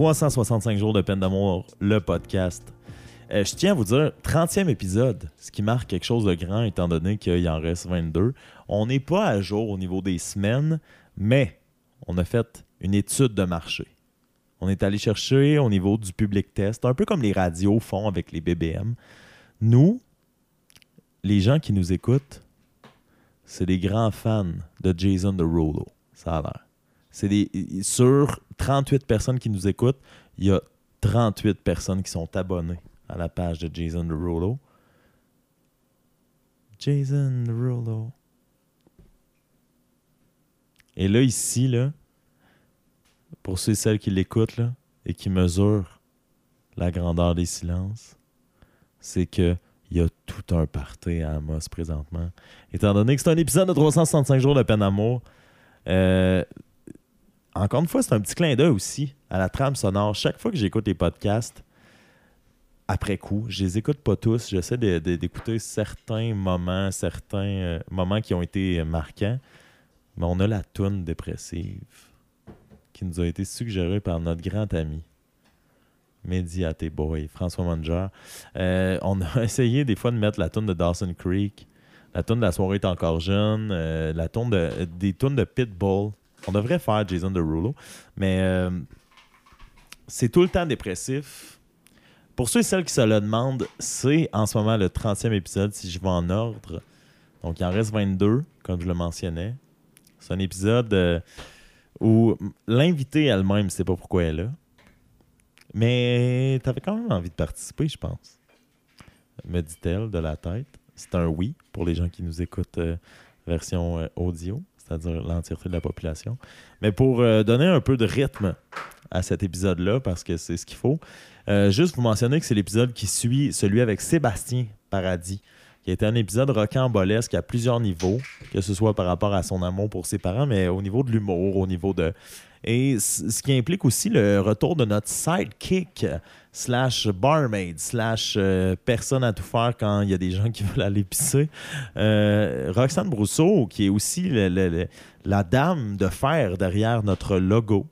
365 jours de peine d'amour, le podcast. Euh, je tiens à vous dire, 30e épisode, ce qui marque quelque chose de grand étant donné qu'il en reste 22. On n'est pas à jour au niveau des semaines, mais on a fait une étude de marché. On est allé chercher au niveau du public test, un peu comme les radios font avec les BBM. Nous, les gens qui nous écoutent, c'est des grands fans de Jason Derulo. Ça a l'air. C'est des sur 38 personnes qui nous écoutent, il y a 38 personnes qui sont abonnées à la page de Jason Derulo. Jason Derulo. Et là ici là, pour ceux et celles qui l'écoutent et qui mesurent la grandeur des silences, c'est que il y a tout un party à Amos présentement. Étant donné que c'est un épisode de 365 jours de peine d'amour, euh, encore une fois, c'est un petit clin d'œil aussi à la trame sonore. Chaque fois que j'écoute les podcasts, après coup, je les écoute pas tous. J'essaie d'écouter certains moments, certains euh, moments qui ont été marquants. Mais on a la toune dépressive qui nous a été suggérée par notre grand ami Mediate Boy, François Manger. Euh, on a essayé des fois de mettre la toune de Dawson Creek, la toune de La soirée est encore jeune, euh, la toune de, des tunes de Pitbull. On devrait faire Jason Derulo, mais euh, c'est tout le temps dépressif. Pour ceux et celles qui se le demandent, c'est en ce moment le 30e épisode, si je vais en ordre. Donc, il en reste 22, comme je le mentionnais. C'est un épisode où l'invité elle-même ne sait pas pourquoi elle est là. Mais tu avais quand même envie de participer, je pense. Me dit-elle de la tête. C'est un oui pour les gens qui nous écoutent euh, version euh, audio, c'est-à-dire l'entièreté de la population. Mais pour euh, donner un peu de rythme à cet épisode-là, parce que c'est ce qu'il faut, juste vous mentionner que c'est l'épisode qui suit celui avec Sébastien Paradis, qui a été un épisode rocambolesque à plusieurs niveaux, que ce soit par rapport à son amour pour ses parents, mais au niveau de l'humour, au niveau de et ce qui implique aussi le retour de notre sidekick slash barmaid slash euh, personne à tout faire quand il y a des gens qui veulent aller pisser. Euh, Roxane Brousseau, qui est aussi la dame de fer derrière notre logo.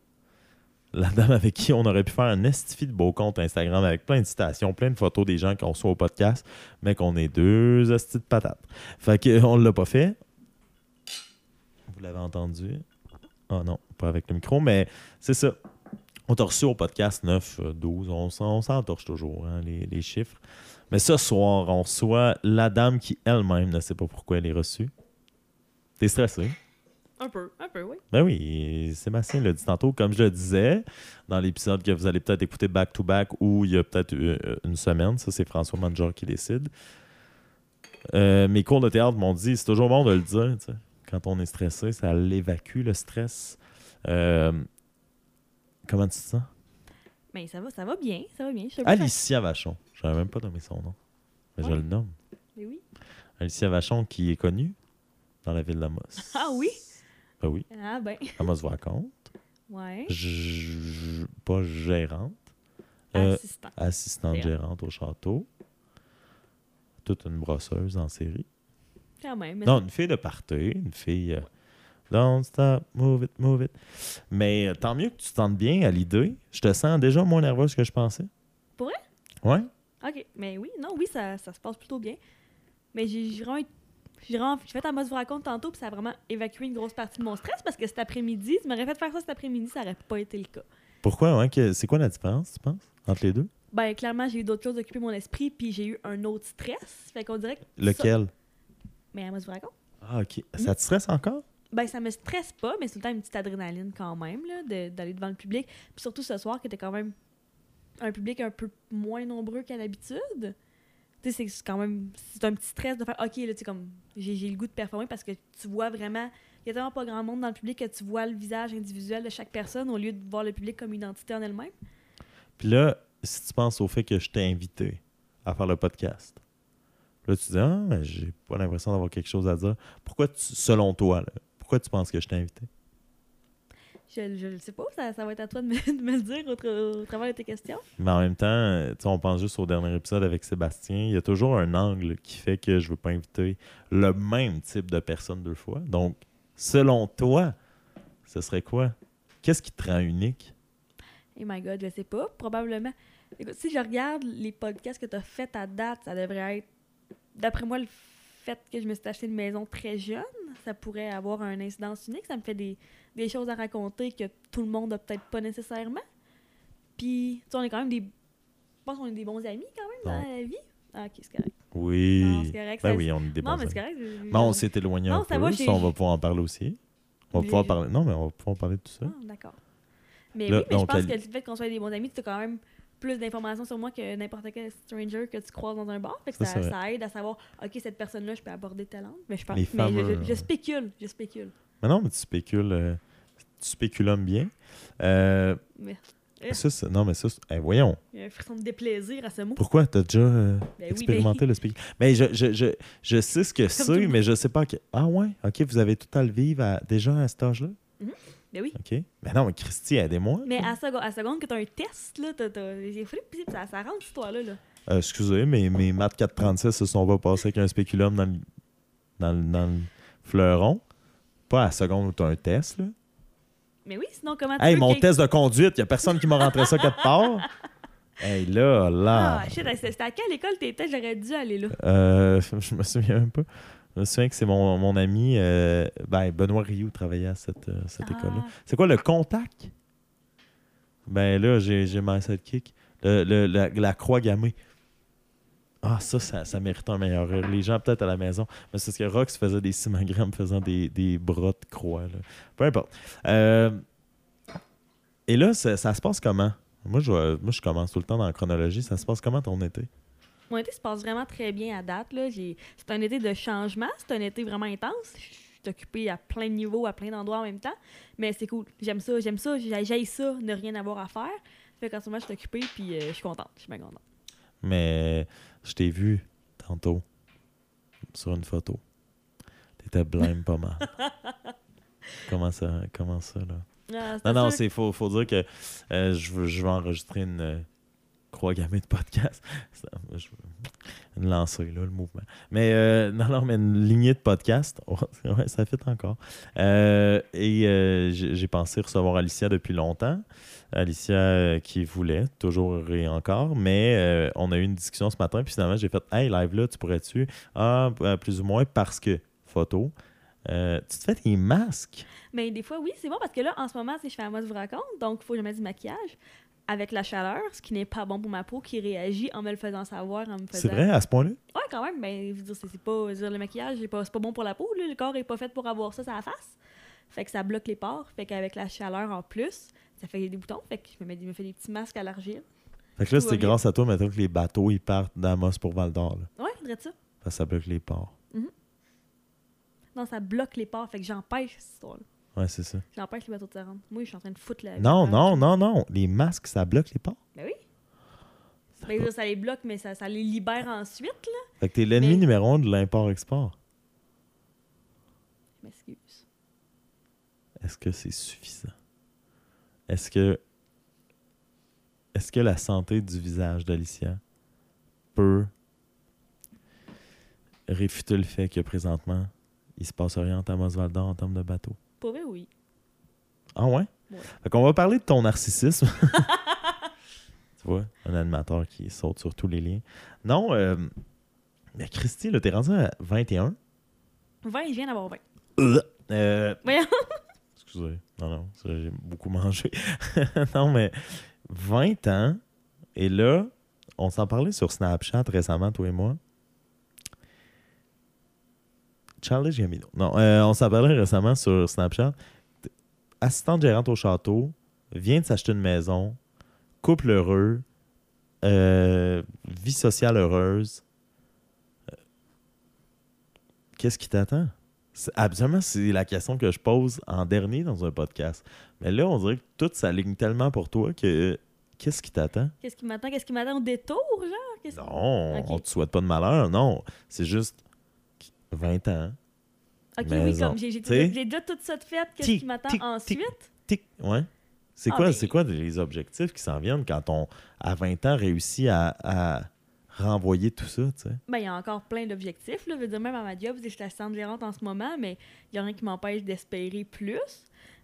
La dame avec qui on aurait pu faire un estifi de beau compte Instagram avec plein de citations, plein de photos des gens qu'on soit au podcast, mais qu'on est deux estis de patates. Fait qu'on l'a pas fait. Vous l'avez entendu? Ah non, pas avec le micro, mais c'est ça. On t'a reçu au podcast 9, 12, euh, on, s'entorche toujours, hein, les, chiffres. Mais ce soir, on reçoit la dame qui elle-même ne sait pas pourquoi elle est reçue. T'es stressé? Un peu, un peu, oui. Ben oui, Sébastien l'a dit tantôt. Comme je le disais, dans l'épisode que vous allez peut-être écouter back-to-back ou il y a peut-être euh, une semaine, ça c'est François Manger qui décide. Euh, mes cours de théâtre m'ont dit, c'est toujours bon de le dire, tu sais quand on est stressé, ça l'évacue le stress. Euh, comment tu te sens? Ben, ça va, ça va bien, ça va bien. Alicia Vachon. Je n'avais même pas nommé son nom. Mais je le nomme. Mais oui. Alicia Vachon qui est connue dans la ville d'Amos. Ah oui? Ben oui. Ah ben. Amos vous raconte. Ouais. pas gérante. Euh, assistante gérante au château. Toute une brosseuse en série. Non, une fille de party, une fille. Euh, don't stop, move it, move it. Mais euh, tant mieux que tu te sentes bien à l'idée. Je te sens déjà moins nerveuse que je pensais. Pour vrai? Ouais. OK. Mais oui, non, oui, ça, ça se passe plutôt bien. Mais j'ai vraiment. J'ai fait un mode vous raconte tantôt, puis ça a vraiment évacué une grosse partie de mon stress parce que cet après-midi, tu m'aurais fait faire ça cet après-midi, ça n'aurait pas été le cas. Pourquoi? C'est quoi la différence, tu penses, entre les deux? Ben, clairement, j'ai eu d'autres choses à occuper mon esprit, puis j'ai eu un autre stress. Fait qu'on dirait que. Lequel? Mais moi, je vous raconte. Ah, OK. Ça te stresse encore? Ben, ça me stresse pas, mais c'est tout le temps une petite adrénaline quand même, là, d'aller devant le public. Puis surtout ce soir, qui était quand même un public un peu moins nombreux qu'à l'habitude. Tu sais, c'est quand même. C'est un petit stress de faire OK, là, tu comme. J'ai le goût de performer parce que tu vois vraiment. Il y a tellement pas grand monde dans le public que tu vois le visage individuel de chaque personne au lieu de voir le public comme une identité en elle-même. Puis là, si tu penses au fait que je t'ai invité à faire le podcast, Là, tu dis, ah, j'ai pas l'impression d'avoir quelque chose à dire. Pourquoi, selon toi, pourquoi tu penses que je t'ai invité? Je ne sais pas, ça, va être à toi de me, le dire au, travers de tes questions. Mais en même temps, on pense juste au dernier épisode avec Sébastien. Il y a toujours un angle qui fait que je veux pas inviter le même type de personne deux fois. Donc, selon toi, ce serait quoi? Qu'est-ce qui te rend unique? Oh my god, je sais pas. Probablement. Écoute, si je regarde les podcasts que tu as fait à date, ça devrait être. D'après moi, le fait que je me suis acheté une maison très jeune, ça pourrait avoir un incidence unique. Ça me fait des, des choses à raconter que tout le monde a peut-être pas nécessairement. Puis, tu sais, on est quand même des. Je pense qu'on est des bons amis quand même dans la vie. Ah, ok, c'est correct. Oui. Non, c'est correct. Ben ça- oui, on est des bons Non, mais c'est correct. je- Bon, on s'est éloigné Non, un ça peu, va, ça, on va pouvoir en parler aussi. On va pouvoir parler... Non, mais on va pouvoir en parler de tout ça. Ah, d'accord. Mais Là, oui, mais je pense que le fait qu'on soit des bons amis, as quand même plus d'informations sur moi que n'importe quel stranger que tu croises dans un bar. Fait que Ça, aide à savoir, OK, cette personne-là, je peux aborder tel angle. Mais je. Les mais je- je, je euh, spécule, je spécule. Mais non, mais tu spécules... euh, Tu spéculums bien. Euh, Mais ça, non, mais ça... voyons. il y a un frisson de déplaisir à ce mot. Pourquoi? T'as déjà euh, Ben oui, expérimenté le spécul? Mais je, je, je, je sais ce que c'est, mais je sais pas que... Ah ouais? OK, vous avez tout à le vivre à- déjà à cet âge-là? Ben oui. OK. Mais non, mais Christy, aidez-moi. Mais à seconde, à seconde que tu as un test, là, j'ai ça, ça rentre, cette histoire-là. Là. Euh, excusez, mais mes maths 436 se sont pas passés avec un spéculum dans le, dans le, dans le fleuron. Pas à la seconde où tu as un test, là. Mais oui, sinon, comment tu Hey, veux mon test de conduite, il a personne qui m'a rentré ça quelque part. Hey, là, là. Ah, shit, c'était à quelle école t'étais? J'aurais dû aller là. Euh, je me souviens même pas. Je me souviens que c'est mon, mon ami, euh, ben, Benoît Rioux travaillait à cette, euh, cette Ah. école-là. C'est quoi le contact? Ben là, j'ai j'ai ma sidekick. Le, le- la, la croix gammée. Ah, ça, ça, ça mérite un meilleur rire. Les gens, peut-être à la maison. Mais c'est ce que Rox faisait des simagrammes faisant des, des bras de croix. là. Peu importe. Euh, et là, ça, ça se passe comment? Moi je, moi, je commence tout le temps dans la chronologie. Ça se passe comment ton été? Mon été se passe vraiment très bien à date. C'est un été de changement, c'est un été vraiment intense. Je suis occupée à plein de niveaux, à plein d'endroits en même temps. Mais c'est cool. J'aime ça, j'aime ça, j'ai j'haïs ça, ne rien avoir à faire. Fait qu'en ce moment, je suis occupée, puis euh, je suis contente. Je suis bien contente. Mais je t'ai vu tantôt sur une photo. T'étais blême pas mal. comment ça, comment ça, là? Ah, Non, non, c'est faut, faut dire que euh, je, veux, je vais enregistrer une croix gammée de podcast. Ça, je- une lancée, là, le mouvement. Mais euh, non, non, mais une lignée de podcast. Ouais, ça fait encore. Euh, et euh, j'ai pensé recevoir Alicia depuis longtemps. Alicia euh, qui voulait, toujours et encore. Mais on a eu une discussion ce matin. Puis finalement, j'ai fait Hey, live là, tu pourrais-tu Ah, plus ou moins parce que photo. Tu te fais des masques? Mais des fois, oui, c'est bon parce que là, en ce moment, je fais un mode vous raconte, donc il faut que je mette du maquillage avec la chaleur, ce qui n'est pas bon pour ma peau, qui réagit en me le faisant savoir, en me faisant... C'est vrai à ce point-là? Ouais, quand même. Ben, je veux dire, c'est c'est pas, je veux dire, le maquillage, c'est pas, c'est pas bon pour la peau. là. Le corps est pas fait pour avoir ça sur la face. Fait que ça bloque les pores. Fait qu'avec la chaleur en plus, ça fait des boutons. Fait que je me, je fais des petits masques à l'argile. Fait que là, bien. grâce à toi, maintenant que les bateaux, ils partent d'Amos pour Val d'Or. là. Ouais, dirais ça. Parce que ça bloque les ports. Non, ça bloque les pores. Fait que j'empêche cette histoire-là. Ouais, c'est ça. J'empêche les bateaux de se rendre. Moi, je suis en train de foutre la. Non, non, non, non. Les masques, ça bloque les ports. Ben oui. Ben, veux dire, ça les bloque, mais ça, ça les libère ensuite, là. Fait que t'es l'ennemi Mais- numéro un de l'import-export. Je m'excuse. Est-ce que c'est suffisant? Est-ce que. Est-ce que la santé du visage d'Alicia peut réfuter le fait que présentement, il se passe rien en Amos Val d'Or en termes de bateau? Pour vrai, oui. Ah ouais? Ouais. Fait qu'on va parler de ton narcissisme. tu vois, un animateur qui saute sur tous les liens. Non, euh, mais Christy, là, t'es rendu à 21. 20, je viens d'avoir 20. Euh, Voyons. excusez, non, non, j'ai beaucoup mangé. non, mais 20 ans, et là, on s'en parlait sur Snapchat récemment, toi et moi. Charlie Gambino. Non, euh, on s'en parlait récemment sur Snapchat. Assistante gérante au château, vient de s'acheter une maison, couple heureux, euh, vie sociale heureuse. Euh, Qu'est-ce qui t'attend? Absolument, c'est la question que je pose en dernier dans un podcast. Mais là, on dirait que tout s'aligne tellement pour toi que qu'est-ce qui t'attend? Qu'est-ce qui m'attend? Qu'est-ce qui m'attend au détour, genre? Non, Ok. on te souhaite pas de malheur, non. C'est juste 20 ans. Ok, oui, comme j'ai déjà tout ça de fait. Qu'est-ce qui m'attend ensuite? Tic, ouais. C'est Ah, quoi, ben- quoi les objectifs qui s'en viennent quand on, à 20 ans, réussit à, à renvoyer tout ça, tu sais? Ben, il y a encore plein d'objectifs. Là. Je veux dire, même à ma job, je suis assistante gérante en ce moment, mais il n'y a rien qui m'empêche d'espérer plus.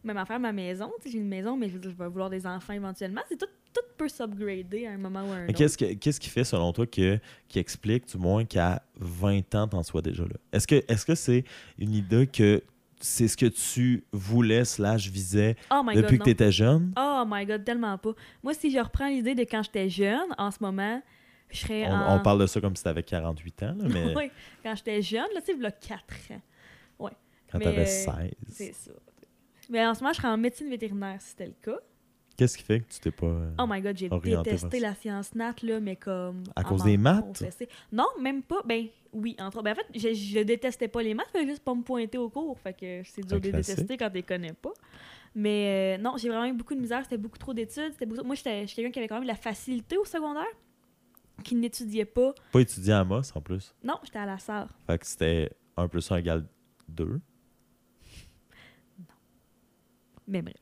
Même à faire ma maison. tu sais, J'ai une maison, mais je, veux dire, je vais vouloir des enfants éventuellement. C'est tout, tout peut s'upgrader à un moment ou à un Mais autre. qu'est-ce, que, qu'est-ce qui fait, selon toi, que, qui explique, du moins, qu'à 20 ans, t'en sois déjà là? Est-ce que, est-ce que c'est une idée que c'est ce que tu voulais, slash visais, Oh depuis God, que tu étais jeune? Oh my God, tellement pas. Moi, si je reprends l'idée de quand j'étais jeune, en ce moment, je serais On, en... on parle de ça comme si t'avais 48 ans, là, mais Oui, quand j'étais jeune, là, tu sais, il y a 4 ans. quand mais, t'avais euh, 16. C'est ça. Mais en ce moment, je serais en médecine vétérinaire, si c'était le cas. Qu'est-ce qui fait que tu t'es pas... euh, Oh my god, j'ai détesté la science nat, là, mais comme. À cause des maths? Non, même pas. Ben oui, entre Ben en fait, je, je détestais pas les maths, je juste pas me pointer au cours. Fait que c'est dur de classique. détester quand tu les connais pas. Mais euh, non, j'ai vraiment eu beaucoup de misère. C'était beaucoup trop d'études. beaucoup- Moi, j'étais quelqu'un qui avait quand même de la facilité au secondaire, qui n'étudiait pas. Pas étudié à Amos, en plus. Non, j'étais à la SAR. Fait que c'était 1 plus 1 égale 2. Mais bref.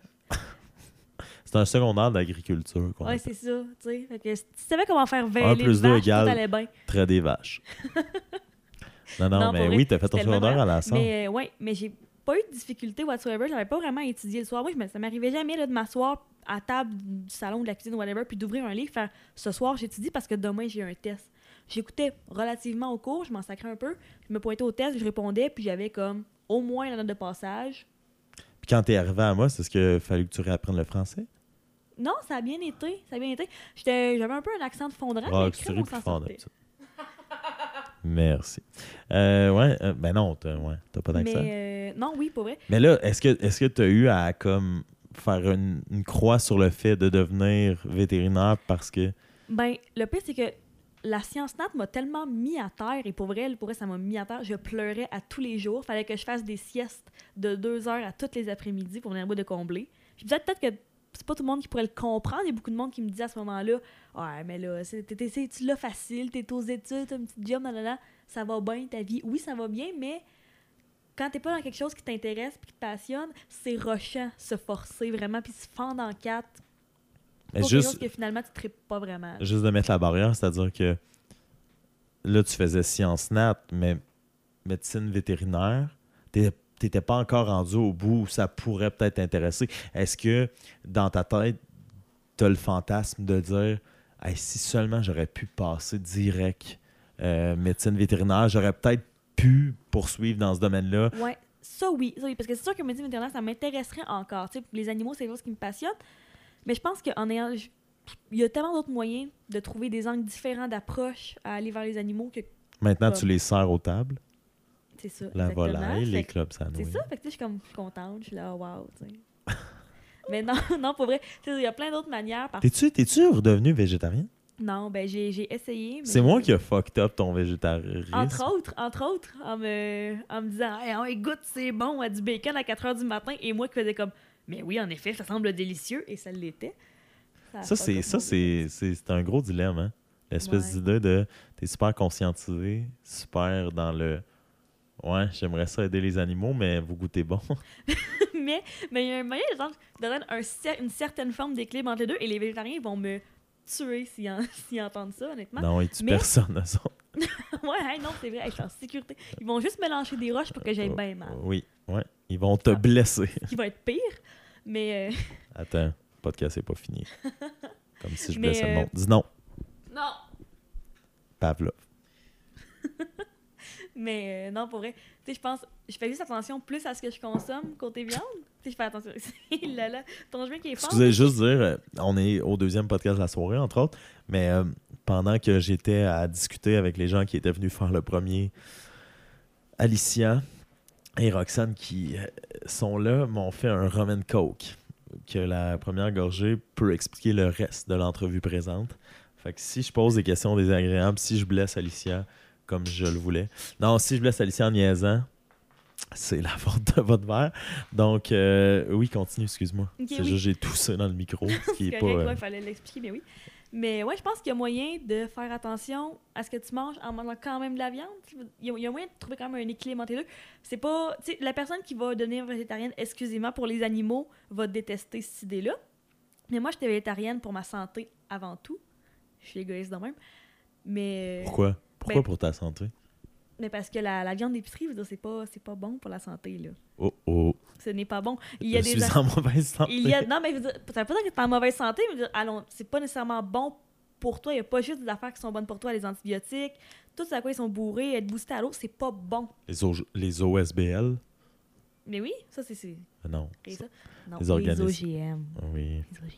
C'est un secondaire d'agriculture. appelle. c'est ça. Tu sais. Fait que si tu savais comment faire Un veiler plus une deux vache, tout égale- allait bien. Trait des vaches. non, non, Non, mais oui, t'as fait ton secondaire à la salle. Mais euh, ouais, mais j'ai pas eu de difficulté whatsoever. J'avais pas vraiment étudié le soir. Moi, ça m'arrivait jamais là, de m'asseoir à table du salon, de la cuisine, whatever, puis d'ouvrir un livre, faire ce soir j'étudie parce que demain j'ai un test. J'écoutais relativement au cours, je m'en sacrais un peu, je me pointais au test, je répondais, puis j'avais comme au moins la note de passage. Puis quand t'es arrivé à Amos, est-ce qu'il fallu que tu réapprennes le français? Non, ça a bien été, ça a bien été. J'avais un peu un accent de fondrant, Ah, mais crème, on s'en. Merci. Euh, ouais, euh, ben non, t'as ouais, pas d'accent. Mais, Mais euh, non, oui, pour vrai. là, est-ce que est-ce que t'as eu à comme faire une, une croix sur le fait de devenir vétérinaire parce que Ben, le pire, c'est que la science nat m'a tellement mis à terre, et pour vrai, pour vrai, ça m'a mis à terre. Je pleurais à tous les jours. Fallait que je fasse des siestes de deux heures à tous les après-midi pour venir à bout de combler. Puis peut-être peut-être que c'est pas tout le monde qui pourrait le comprendre. Il y a beaucoup de monde qui me dit à ce moment-là Ouais, mais là, c'est- t'es- t'es- tu l'as facile, t'es aux études, t'as une petite job, nanana, ça va bien ta vie. Oui, ça va bien, mais quand t'es pas dans quelque chose qui t'intéresse puis qui te passionne, c'est rushant se forcer vraiment puis se fendre en quatre mais pour quelque chose juste que finalement tu tripes pas vraiment. juste de mettre la barrière, c'est-à-dire que là tu faisais sciences nat, mais médecine vétérinaire, t'es- t'étais pas encore rendu au bout où ça pourrait peut-être t'intéresser. Est-ce que dans ta tête, t'as le fantasme de dire Hey, si seulement j'aurais pu passer direct euh, médecine vétérinaire, j'aurais peut-être pu poursuivre dans ce domaine-là? Ouais, ça oui, ça oui, parce que c'est sûr que médecine vétérinaire, ça m'intéresserait encore. Tu sais, les animaux, c'est quelque chose qui me passionne. Mais je pense qu'en ayant. Il y a tellement d'autres moyens de trouver des angles différents d'approche à aller vers les animaux que Maintenant, tu les sers aux tables, c'est ça. la exactement. volaille, Fait les clubs C'est sandwich. ça, fait que je suis comme je suis contente, je suis là, wow, tu sais. Mais non, non, pour vrai, il y a plein d'autres manières. Par... T'es-tu, t'es-tu redevenu végétarien? Non, ben j'ai essayé. mais- C'est moi qui ai fucked up ton végétarisme. Entre autres, entre autres, en me, en me disant hey, oh, écoute, c'est bon, à du bacon à 4 h du matin, et moi qui faisais comme Mais oui, en effet, ça semble délicieux, et ça l'était. a Ça, c'est, ça c'est, c'est, c'est un gros dilemme, hein? L'espèce Ouais. d'idée de t'es super conscientisé, super dans le Ouais, j'aimerais ça aider les animaux, mais vous goûtez bon. mais mais il y a un moyen de donner un cer- une certaine forme d'équilibre entre les deux, et les végétariens vont me tuer s'ils en- s'ils entendent ça, honnêtement. non, ils tuent Mais- personne, eux autres. ouais, non, c'est vrai, je suis en sécurité. Ils vont juste mélanger des roches pour que j'aille bien mal. Oui, ouais. Ils vont te Ah. blesser. Qui va être pire, mais. euh, Attends, le podcast n'est pas fini. Comme si je Mais, blessais le euh, monde. Dis non, Non! Pavlov. Mais euh, non, pour vrai, tu sais, je pense, je fais juste attention plus à ce que je consomme côté viande. Tu sais, je fais attention. là, là, ton jeu qui est fort. Excusez, juste dire, euh, on est au deuxième podcast de la soirée, entre autres, mais euh, pendant que j'étais à discuter avec les gens qui étaient venus faire le premier, Alicia et Roxane qui sont là m'ont fait un rum and coke, que la première gorgée peut expliquer le reste de l'entrevue présente. Fait que si je pose des questions désagréables, si je blesse Alicia comme je le voulais, non, si je blesse Alicia en niaisant, c'est la faute de votre verre. Donc, euh, oui, continue, excuse-moi. Ok, c'est oui. juste j'ai toussé dans le micro, ce qui est pas... euh, ouais, fallait l'expliquer, mais oui. Mais ouais, je pense qu'il y a moyen de faire attention à ce que tu manges en mangeant quand même de la viande. Il y a, il y a moyen de trouver quand même un équilibre entre les deux. C'est pas. Tu sais, la personne qui va devenir végétarienne exclusivement pour les animaux va détester cette idée-là. Mais moi, j'étais végétarienne pour ma santé avant tout. Je suis égoïste de même. Mais, Pourquoi? Pourquoi ben- pour ta santé? mais parce que la, la viande d'épicerie, c'est pas, c'est pas bon pour la santé, là. Oh oh. Ce n'est pas bon. Il y a je des suis en mauvaise santé. Il y a, non, mais dire, ça veut pas dire que t'es en mauvaise santé, mais allons, c'est pas nécessairement bon pour toi. Il n'y a pas juste des affaires qui sont bonnes pour toi, les antibiotiques. Tout ce à quoi ils sont bourrés, être boosté à l'eau, c'est pas bon. Les, O- les OSBL? Mais oui, ça, c'est. Euh, Non. ça? Non, Les. OGM. Oui. Les OGM.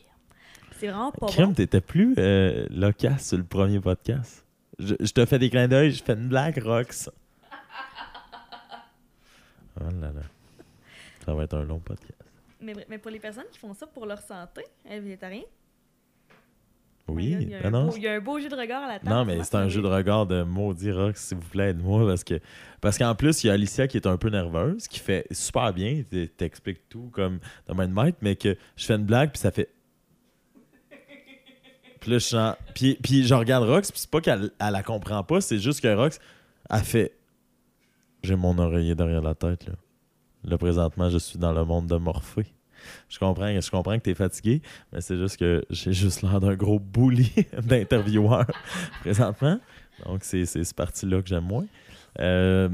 C'est vraiment pas Crème, bon. t'étais plus euh, loquace sur le premier podcast. Je, je te fais des clins d'œil, je fais une blague, Rox. Oh là là. Ça va être un long podcast. Mais, mais pour les personnes qui font ça pour leur santé, les végétariens, Oui, il y, a ben un non. beau, il y a un beau jeu de regard à la table. Non, mais c'est un jeu de regard de maudit Rox, s'il vous plaît, aide-moi. Parce que parce qu'en plus, il y a Alicia qui est un peu nerveuse, qui fait super bien, t'explique tout comme de maître, mais que je fais une blague, puis ça fait. Puis là, je. Puis, puis je regarde Rox, puis c'est pas qu'elle elle la comprend pas, c'est juste que Rox, elle fait. J'ai mon oreiller derrière la tête, là. Là, présentement, je suis dans le monde de Morphée. Je comprends, je comprends que t'es fatigué, mais c'est juste que j'ai juste l'air d'un gros bully d'intervieweur présentement. Donc, c'est cette partie-là que j'aime moins. Euh,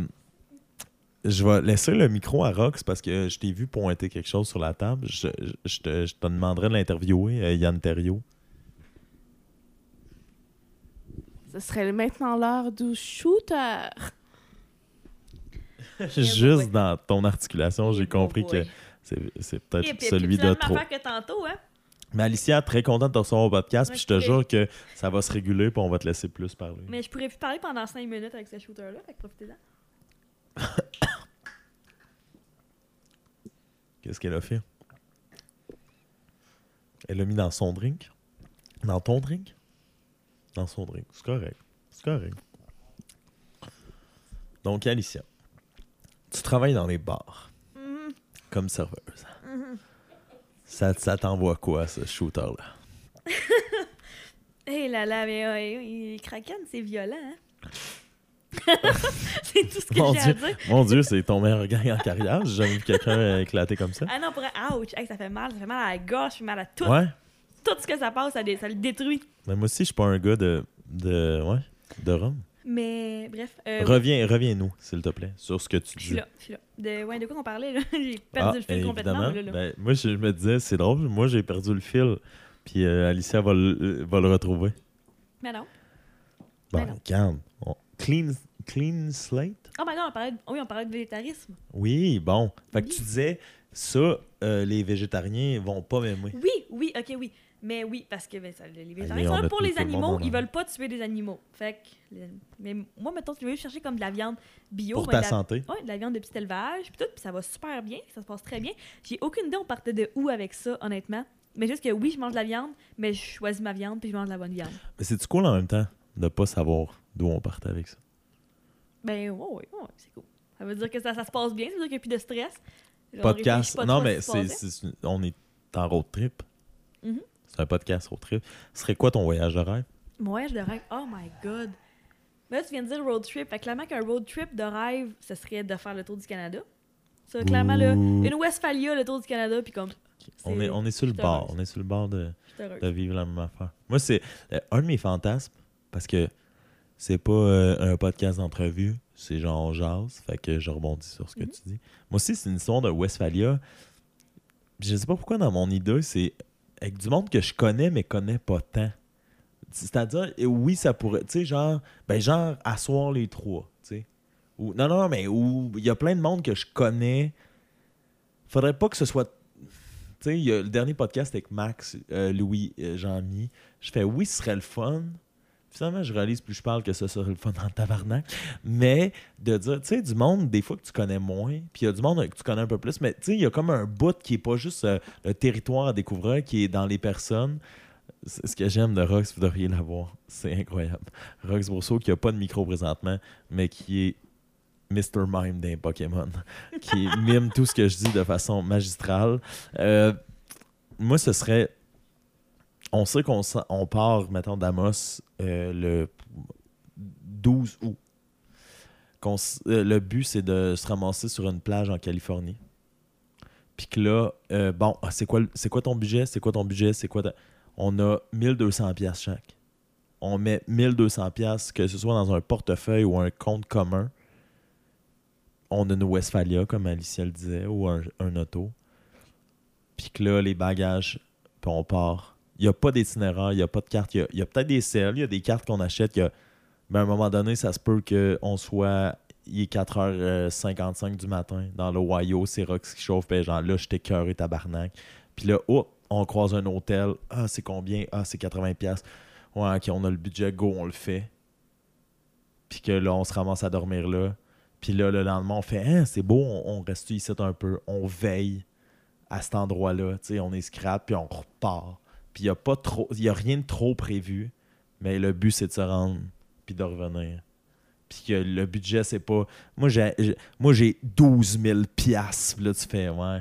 je vais laisser le micro à Rox parce que je t'ai vu pointer quelque chose sur la table. Je, je- te, je te demanderai de l'interviewer, euh, Yann Terriot. Ce serait maintenant l'heure du shooter. Juste dans ton articulation, j'ai compris que c'est peut-être puis, celui de trop. que tantôt, hein? Mais Alicia, très contente de te recevoir au podcast, puis je te jure que ça va se réguler, puis on va te laisser plus parler. Mais je pourrais plus parler pendant 5 minutes avec ce shooter-là, fait que profitez-en. Qu'est-ce qu'elle a fait? Elle l'a mis dans son drink? Dans ton drink? Dans son drink. C'est correct. C'est correct. Donc, Alicia, tu travailles dans les bars Mhm, comme serveuse. mhm. Ça, ça t'envoie quoi, ce shooter-là? Hé là là, mais ouais, Kraken, c'est violent, hein? c'est tout ce que Mon j'ai à Dieu. dire. Mon Dieu, c'est ton meilleur gang en carrière. J'ai jamais vu quelqu'un euh, éclater comme ça. Ah non, pour ouch, hey, ça fait mal, ça fait mal à la gorge, ça fait mal à tout. Ouais. Tout ce que ça passe, ça, dé- ça le détruit. Mais moi aussi, je suis pas un gars de, de, ouais, de rhum. Mais bref, euh, Reviens, reviens-nous, s'il te plaît, sur ce que tu je suis dis. là, je suis là. De, ouais, de quoi on parlait, là? j'ai perdu le fil complètement. Ah, évidemment. là, là. Ben, moi, je me disais, c'est drôle, moi, j'ai perdu le fil. Puis euh, Alicia va le, va le retrouver. Mais non. Bon, Ben non. on- Clean, clean slate? Oh my god, on parlait de, oui, on parlait de végétarisme. Oui, bon. Fait que tu disais, ça, euh, les végétariens vont pas m'aimer. Oui, oui, ok, oui. Mais oui, parce que ben, ça, les végétariens Allez, sont on là pour les le animaux, en ils veulent pas tuer des animaux. Fait que, les- mais moi, mettons, tu veux chercher comme de la viande bio. Pour ben, ta la- santé. Ouais, de la viande de petit élevage, puis tout, puis ça va super bien, ça se passe très bien. J'ai aucune idée on partait de où avec ça, honnêtement. Mais juste que oui, je mange de la viande, mais je choisis ma viande, puis je mange de la bonne viande. Mais c'est-tu cool en même temps de pas savoir d'où on partait avec ça? Ben, ouais, ouais, ouais, c'est cool. Ça veut dire que ça, ça se passe bien, ça veut dire qu'il n'y a plus de stress. Genre, podcast. pas Non, mais c'est, c'est- on est en road trip. Mhm. C'est un podcast road trip. Ce serait quoi ton voyage de rêve? Mon voyage de rêve, oh my god. Mais là, tu viens de dire road trip. Fait clairement qu'un road trip de rêve, ce serait de faire le tour du Canada. Ça, clairement, là, une Westphalia, le tour du Canada, puis comme. On est, on est sur le bord. On est sur le bord de, de vivre la même affaire. Moi, c'est euh, un de mes fantasmes parce que c'est pas euh, un podcast d'entrevue, c'est genre on jase. Fait que je rebondis sur ce que Mhm. tu dis. Moi aussi, c'est une histoire de Westphalia. Je sais pas pourquoi dans mon idée, c'est avec du monde que je connais mais connais pas tant. C'est-à-dire, oui, ça pourrait, tu sais, genre, ben genre, asseoir les trois, tu sais. Ou, non, non, mais où il y a plein de monde que je connais. Faudrait pas que ce soit tu sais, le dernier podcast avec Max, euh, Louis, euh, Jean-Mi. Je fais oui, ce serait le fun. Finalement, je réalise plus je parle que ce serait le fun en tabarnak. Mais de dire, tu sais, du monde, des fois que tu connais moins, puis il y a du monde que tu connais un peu plus, mais tu sais, il y a comme un bout qui est pas juste euh, le territoire à découvrir, qui est dans les personnes. C'est ce que j'aime de Rox, vous devriez l'avoir. C'est incroyable. Rox Brousseau, qui a pas de micro présentement, mais qui est Mr. Mime d'un Pokémon, qui mime tout ce que je dis de façon magistrale. Euh, moi, ce serait. On sait qu'on part, mettons, d'Amos euh, le 12 août. Euh, le but, c'est de se ramasser sur une plage en Californie. Puis que là, euh, bon, ah, c'est quoi, c'est quoi ton budget? C'est quoi ton budget? C'est quoi On a 1200 pièces chaque. on met 1200 pièces que ce soit dans un portefeuille ou un compte commun. On a une Westphalia, comme Alicia le disait, ou un, un auto. Puis que là, les bagages, puis on part. N'y a pas d'itinéraire, il n'y a pas de carte. Il y y a peut-être des selles, il y a des cartes qu'on achète. Mais à un moment donné, ça se peut qu'on soit. Il est 4h55 du matin dans l'Ohio, c'est Rox qui chauffe, puis genre là, je t'écœuré, tabarnak. Puis là, on croise un hôtel. Ah, c'est combien? Ah, c'est 80$. piastres. Ouais, ok, on a le budget, go, on le fait. Puis que là, on se ramasse à dormir là. Puis là, le lendemain, on fait, hein, c'est beau, on, on reste ici un peu. On veille à cet endroit-là. On est scrap, puis on repart. Puis il n'y a pas trop, y a rien de trop prévu. Mais le but, c'est de se rendre, puis de revenir. Puis que le budget, c'est pas. Moi, j'ai, moi, j'ai 12 000 piastres. Là, tu fais, ouais.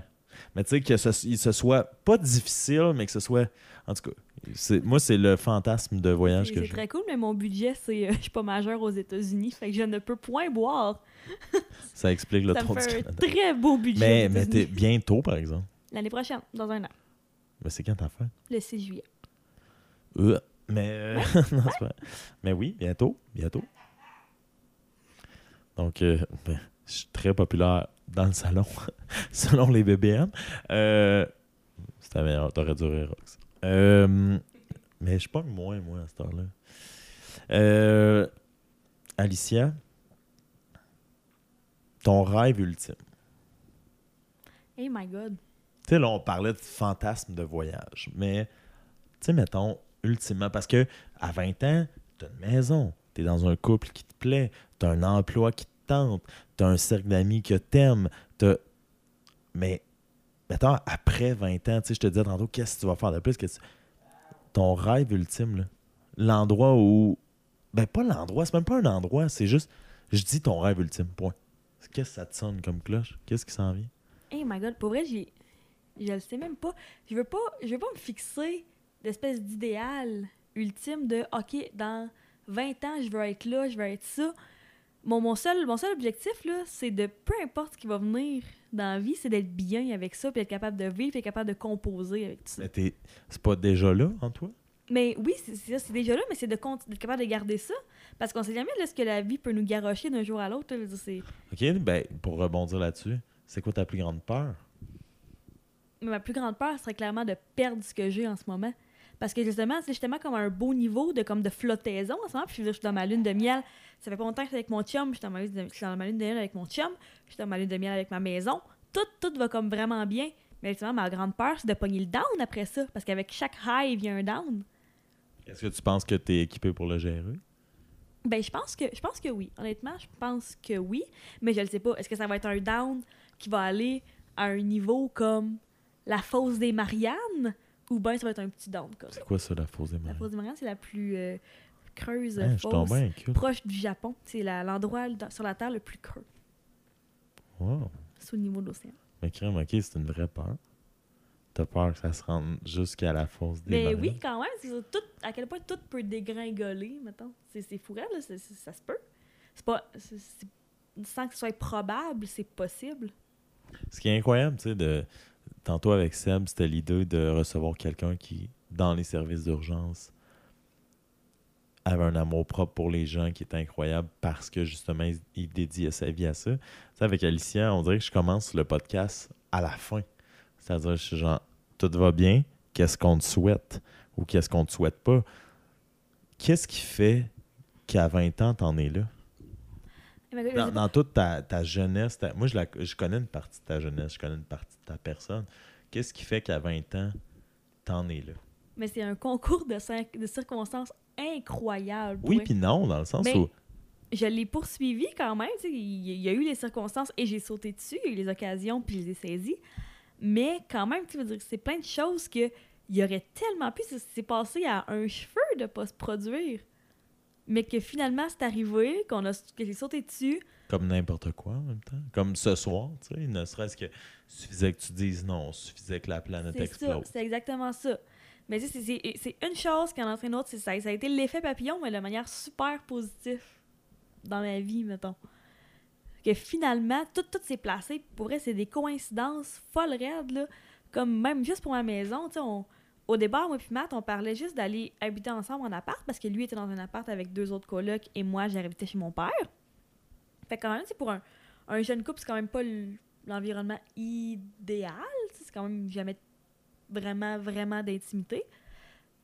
Mais tu sais, que ce, soit pas difficile, mais que ce soit. En tout cas, c'est, moi, c'est le fantasme de voyage C'est que c'est j'ai. très cool, mais mon budget, c'est. euh, je suis pas majeure aux États-Unis, fait que je ne peux point boire. Ça explique le ça me du un Canada. très beau budget. Mais, mais t'es bientôt, par exemple. L'année prochaine, dans un an, Mais c'est quand ta fête? le 6 juillet. Euh, mais euh, non, c'est pas vrai. Mais oui, bientôt, bientôt. Donc, euh, ben, je suis très populaire dans le salon, selon les BBM. Euh, C'était meilleur, t'aurais dû rire, Rox. Euh, mais je pogne moins, moi, à cette heure-là. Alicia, ton rêve ultime? Hey my god. Sais, là, on parlait de fantasme de voyage. Mais, tu sais, mettons, ultimement, parce que à 20 ans, t'as une maison, t'es dans un couple qui te plaît, t'as un emploi qui te tente, t'as un cercle d'amis que t'aimes, t'as... Mais, mettons, après 20 ans, tu sais, je te disais tantôt, qu'est-ce que tu vas faire de plus? que Ton rêve ultime, là, l'endroit où... Ben, pas l'endroit, c'est même pas un endroit, c'est juste... Je dis ton rêve ultime, point. Qu'est-ce que ça te sonne comme cloche? Qu'est-ce qui s'en vient? Hey my god, pour vrai, j'ai. Je le sais même pas. Je veux pas, je veux pas me fixer d'espèce d'idéal ultime de OK, dans 20 ans, je veux être là, je veux être ça. Mon, mon, seul, mon seul objectif, là, c'est de peu importe ce qui va venir dans la vie, c'est d'être bien avec ça, puis être capable de vivre, puis être capable de composer avec tout ça. Mais t'es- c'est pas déjà là en toi? Mais oui, c'est c'est ça, c'est déjà là, mais c'est d'être capable de garder ça. Parce qu'on sait jamais là, ce que la vie peut nous garrocher d'un jour à l'autre. OK, ben, pour rebondir là-dessus, c'est quoi ta plus grande peur? Mais ma plus grande peur serait clairement de perdre ce que j'ai en ce moment. Parce que justement, c'est justement comme un beau niveau de comme de flottaison en ce moment. Puis je suis dans ma lune de miel. Ça fait pas longtemps que je suis avec mon chum. Je suis dans ma lune de, je suis dans ma lune de miel avec mon chum. Je suis dans ma lune de miel avec ma maison. Tout, tout va comme vraiment bien. Mais justement, ma grande peur, c'est de pogner le down après ça. Parce qu'avec chaque high, il y a un down. Est-ce que tu penses que tu es équipé pour le gérer? Ben, je pense que je pense que oui. Honnêtement, je pense que oui. Mais je ne sais pas. Est-ce que ça va être un down qui va aller à un niveau comme la fosse des Mariannes? Ou bien ça va être un petit down C'est quoi ça, la fausse La démarrage? fosse des Mariannes, c'est la plus euh, creuse Hein, fosse proche du Japon. C'est la- l'endroit sur la Terre le plus creux, Wow. sous le niveau de l'océan. Mais crème, OK, c'est une vraie peur. T'as peur que ça se rende jusqu'à la fosse des Mais Mariannes? oui, quand même, c'est ça, tout, à quel point tout peut dégringoler, mettons. C'est c'est fou, là, ça se peut. C'est pas... sans que ce soit probable, c'est possible. Ce qui est incroyable, tu sais, de... tantôt avec Seb, c'était l'idée de recevoir quelqu'un qui, dans les services d'urgence, avait un amour propre pour les gens qui est incroyable parce que justement, il, il dédiait sa vie à ça. Sais, avec Alicia, on dirait que je commence le podcast à la fin. C'est-à-dire, je suis genre, tout va bien, qu'est-ce qu'on te souhaite ou qu'est-ce qu'on te souhaite pas? Qu'est-ce qui fait qu'à 20 ans, t'en es là? Eh ben, Dans, toute ta, ta jeunesse, ta- moi je, la- je connais une partie de ta jeunesse, je connais une partie de ta personne. Qu'est-ce qui fait qu'à 20 ans, t'en es là? Mais c'est un concours de, cin- de circonstances incroyables. Oui, puis non, dans le sens Mais- où. je l'ai poursuivi quand même. Il y a eu les circonstances et j'ai sauté dessus. Il y a eu les occasions puis je les ai saisies. Mais quand même, tu veux dire, c'est plein de choses que il y aurait tellement pu. ça s'est passé à un cheveu de pas se produire. Mais que finalement, c'est arrivé, qu'on a, que j'ai sauté dessus. Comme n'importe quoi en même temps. Comme ce soir, tu sais, ne serait-ce que suffisait que tu dises non, suffisait que la planète C'est ça, explose. c'est exactement ça. Mais tu sais, c'est- c'est c'est une chose qui en entraîne une autre. c'est Ça, ça a été l'effet papillon, mais de manière super positive dans ma vie, mettons. Que finalement, tout, tout s'est placé. Pour vrai, c'est des coïncidences folles raides, là. Comme même juste pour ma maison, tu sais, on- au départ, moi puis Matt, on parlait juste d'aller habiter ensemble en appart parce que lui était dans un appart avec deux autres colocs et moi, j'habitais chez mon père. Fait quand même, c'est pour un, un jeune couple, c'est quand même pas l'environnement idéal. C'est quand même jamais vraiment, vraiment d'intimité.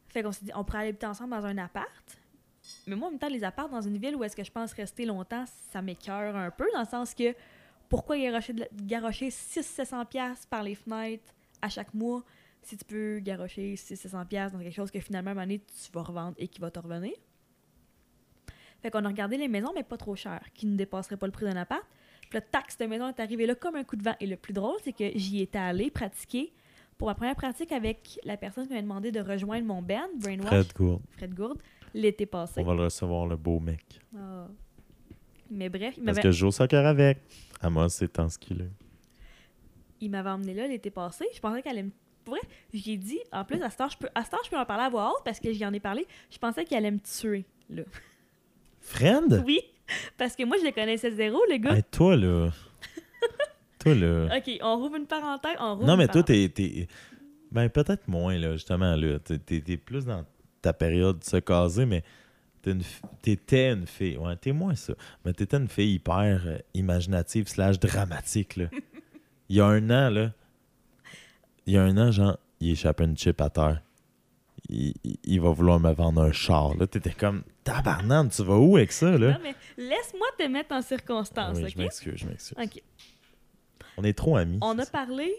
Fait qu'on s'est dit, on pourrait aller habiter ensemble dans un appart. Mais moi, en même temps, les apparts dans une ville où est-ce que je pense rester longtemps, ça m'écœure un peu, dans le sens que pourquoi garocher, garocher 600-700$ par les fenêtres à chaque mois? Si tu peux garocher 600-700$ dans quelque chose que finalement, à un moment donné, tu vas revendre et qui va te revenir. Fait qu'on a regardé les maisons, mais pas trop chères, qui ne dépasseraient pas le prix d'un appart. Puis le taxe de maison est arrivé là comme un coup de vent. Et le plus drôle, c'est que j'y étais allée pratiquer pour ma première pratique avec la personne qui m'a demandé de rejoindre mon band, Brainwash, Fred Gould. Fred Gourde, l'été passé. On va le recevoir, le beau mec. Ah. Mais bref, il Parce que je joue au soccer avec. À moi, c'est en skillé. il m'avait emmené là l'été passé. Je pensais qu'elle allait me. Pour vrai, j'ai dit, en plus, à ce temps, je peux, à ce temps, je peux en parler à voix haute parce que j'y en ai parlé. Je pensais qu'elle allait me tuer, là. Friend? Oui, parce que moi, je le connaissais zéro, le gars. Hey, toi, là. toi, là. Ok, on rouvre une parenthèse. On rouvre Non, mais toi, t'es. Ben, peut-être moins, là, justement, là. T'es- plus dans ta période de se caser, mais t'es une t'étais une fille. Ouais, t'es moins ça. Mais t'étais une fille hyper euh, imaginative slash dramatique, là. Il y a un an, là. Il y a un an, genre, il échappe une chip à terre. Il, il- il va vouloir me vendre un char. Là, t'étais comme, tabarnane, tu vas où avec ça, là? Non, mais laisse-moi te mettre en circonstance, Oui, ok? je m'excuse, je m'excuse. Ok. On est trop amis. On a ça. parlé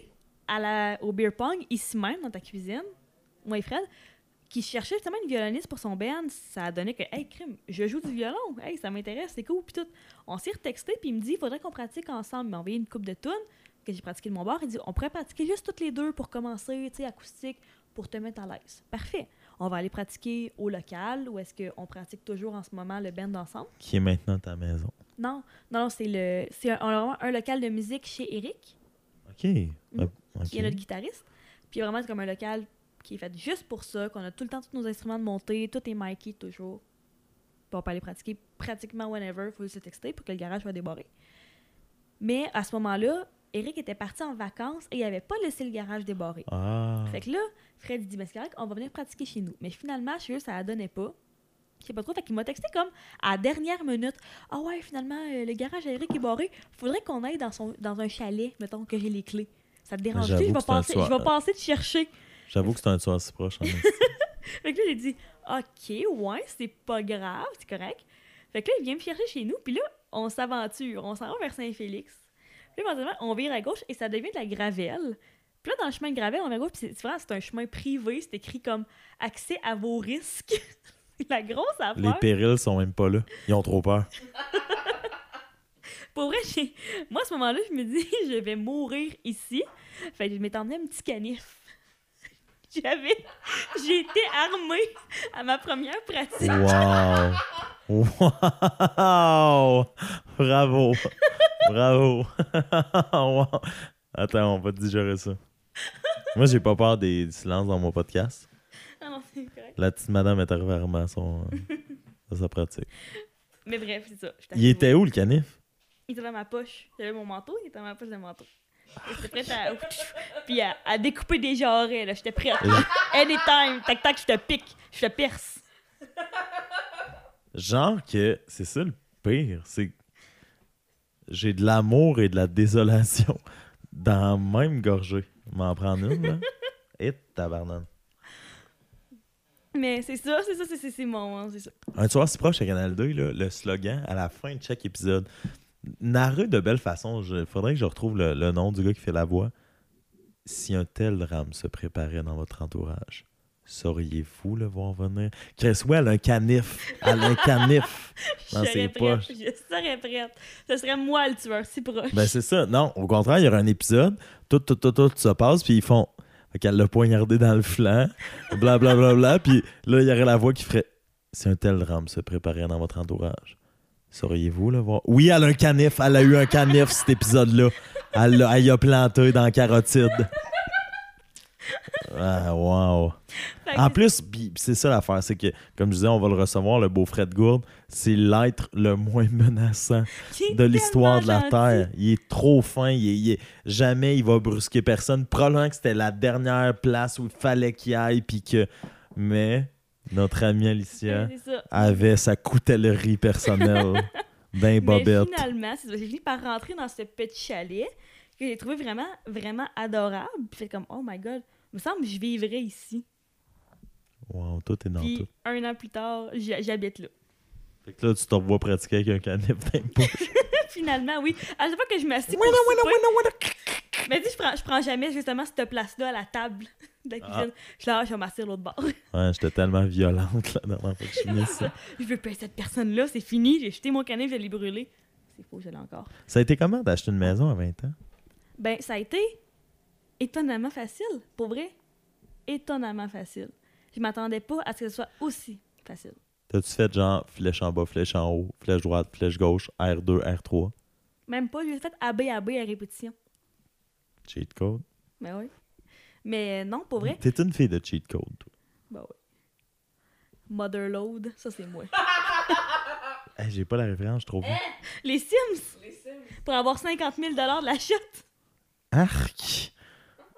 à la, au beer pong, ici même, dans ta cuisine, moi et Fred, qui cherchait justement une violoniste pour son band. Ça a donné que, hey, crime, je joue du violon. Hey, ça m'intéresse, c'est cool. Puis tout. On s'est retexté, puis il me dit, il faudrait qu'on pratique ensemble. Il m'a envoyé une coupe de tunes que j'ai pratiqué de mon bord. Il dit, on pourrait pratiquer juste toutes les deux pour commencer, tu sais, acoustique, pour te mettre à l'aise. Parfait. On va aller pratiquer au local, ou est-ce qu'on pratique toujours en ce moment le band ensemble? Qui est maintenant ta maison? Non, non, non, c'est le, c'est un, un local de musique chez Eric OK. OK. qui est notre guitariste. Puis vraiment, c'est comme un local qui est fait juste pour ça, qu'on a tout le temps tous nos instruments de montée, tout est miké toujours. Puis on peut aller pratiquer pratiquement whenever, il faut se texter pour que le garage soit débarré. Mais à ce moment-là, Eric était parti en vacances et il avait pas laissé le garage débarré. Ah. Fait que là, Fred dit, mais c'est correct, on va venir pratiquer chez nous. Mais finalement, chez eux, ça la donnait pas. Je sais pas trop. Fait qu'il m'a texté comme à la dernière minute. Ah ouais, finalement, euh, le garage à Eric est barré. Faudrait qu'on aille dans, son, dans un chalet, mettons que j'ai les clés. Ça te dérange J'avoue Je vais passer, je vais passer te chercher. J'avoue que c'est un soir si proche. en. Fait que là, j'ai dit, OK, ouais, c'est pas grave, c'est correct. Fait que là, il vient me chercher chez nous, puis là, on s'aventure, on s'en va vers Saint-Félix. Puis éventuellement, on vire à gauche et ça devient de la gravelle. Puis là, dans le chemin de gravelle, on vire à gauche, puis c'est c'est vraiment, c'est un chemin privé, c'est écrit comme accès à vos risques. la grosse Les affaire. périls sont même pas là. Ils ont trop peur. Pour vrai, j'ai- moi, à ce moment-là, je me dis, je vais mourir ici. Fait que je m'étais emmené un petit canif. J'avais. J'ai été armée à ma première pratique. Wow! Wow! Bravo! Bravo! wow. Attends, on va te digérer ça. Moi, j'ai pas peur des silences dans mon podcast. Ah non, c'est correct. La petite madame est arrivée à remettre son, à sa pratique. Mais bref, c'est ça. Il était où, le canif? Il était dans ma poche. J'avais mon manteau, il était dans ma poche de manteau. J'étais prête à. Puis à, à découper des jarrets, là. J'étais prête. Anytime. Tac, tac, je te pique. Je te perce. Genre que c'est ça le pire, c'est j'ai de l'amour et de la désolation dans la même gorgée. M'en prendre une, là. Et tabarnane. Mais c'est ça, c'est ça, c'est- mon. C'est ça. Un soir si proche à Canal 2, là, le slogan à la fin de chaque épisode, narré de belle façon, il faudrait que je retrouve le, le nom du gars qui fait la voix. Si un tel drame se préparait dans votre entourage, sauriez-vous le voir venir? Chris, ouais, elle a un canif? Elle a un canif Je dans serais ses prête. poches. Je serais prête. Ce serait moi le tueur, si proche. Ben, c'est ça. Non, au contraire, il y aura un épisode, tout, tout, tout, tout se passe, puis ils font. Fait qu'elle l'a poignardé dans le flanc, blablabla, bla, bla, bla, puis là, il y aurait la voix qui ferait Si un tel drame se préparait dans votre entourage, sauriez-vous le voir Oui, elle a un canif, elle a eu un canif cet épisode-là. Elle l'a elle a planté dans la carotide. Ah, wow. En plus, c'est ça l'affaire, c'est que, comme je disais, on va le recevoir, le beau Fred Gourde, c'est l'être le moins menaçant de l'histoire de la gentil. Terre. Il est trop fin, il est- il est- jamais il va brusquer personne. Probablement que c'était la dernière place où il fallait qu'il aille, puis que... Mais notre amie Alicia avait sa coutellerie personnelle d'un Mais bobette. finalement, c'est ça, j'ai fini par rentrer dans ce petit chalet que j'ai trouvé vraiment, vraiment adorable. Puis fait comme, oh my god, me semble que je vivrais ici. Wow, tout est dans Puis tout. un an plus tard, j'ha- j'habite là. Fait que là, tu te revois pratiquer avec un canif poches. Finalement, oui. À chaque fois que je m'assieds winna, winna. mais dis, je prends, je prends jamais justement cette place-là à la table de la Ah. cuisine. Je suis là, ah, je vais m'asseoir l'autre bord. Ouais, j'étais tellement violente la dernière fois que je suis venue ici. je veux pas cette personne-là, c'est fini. J'ai jeté mon canif, je l'ai brûlé. C'est faux, je l'ai encore. Ça a été comment d'acheter une maison à 20 ans? Ben, ça a été étonnamment facile, pour vrai. Étonnamment facile. Je m'attendais pas à ce que ce soit aussi facile. T'as-tu fait genre flèche en bas, flèche en haut, flèche droite, flèche gauche, R2, R3, Même pas, j'ai fait AB, AB à répétition. cheat code? Ben oui. Mais non, pour vrai, T'es une fille de cheat code, toi. ben oui. Motherload, ça c'est moi. Hey, J'ai pas la référence, je trouve. Les Sims, pour avoir 50 000 de la chute. Arc!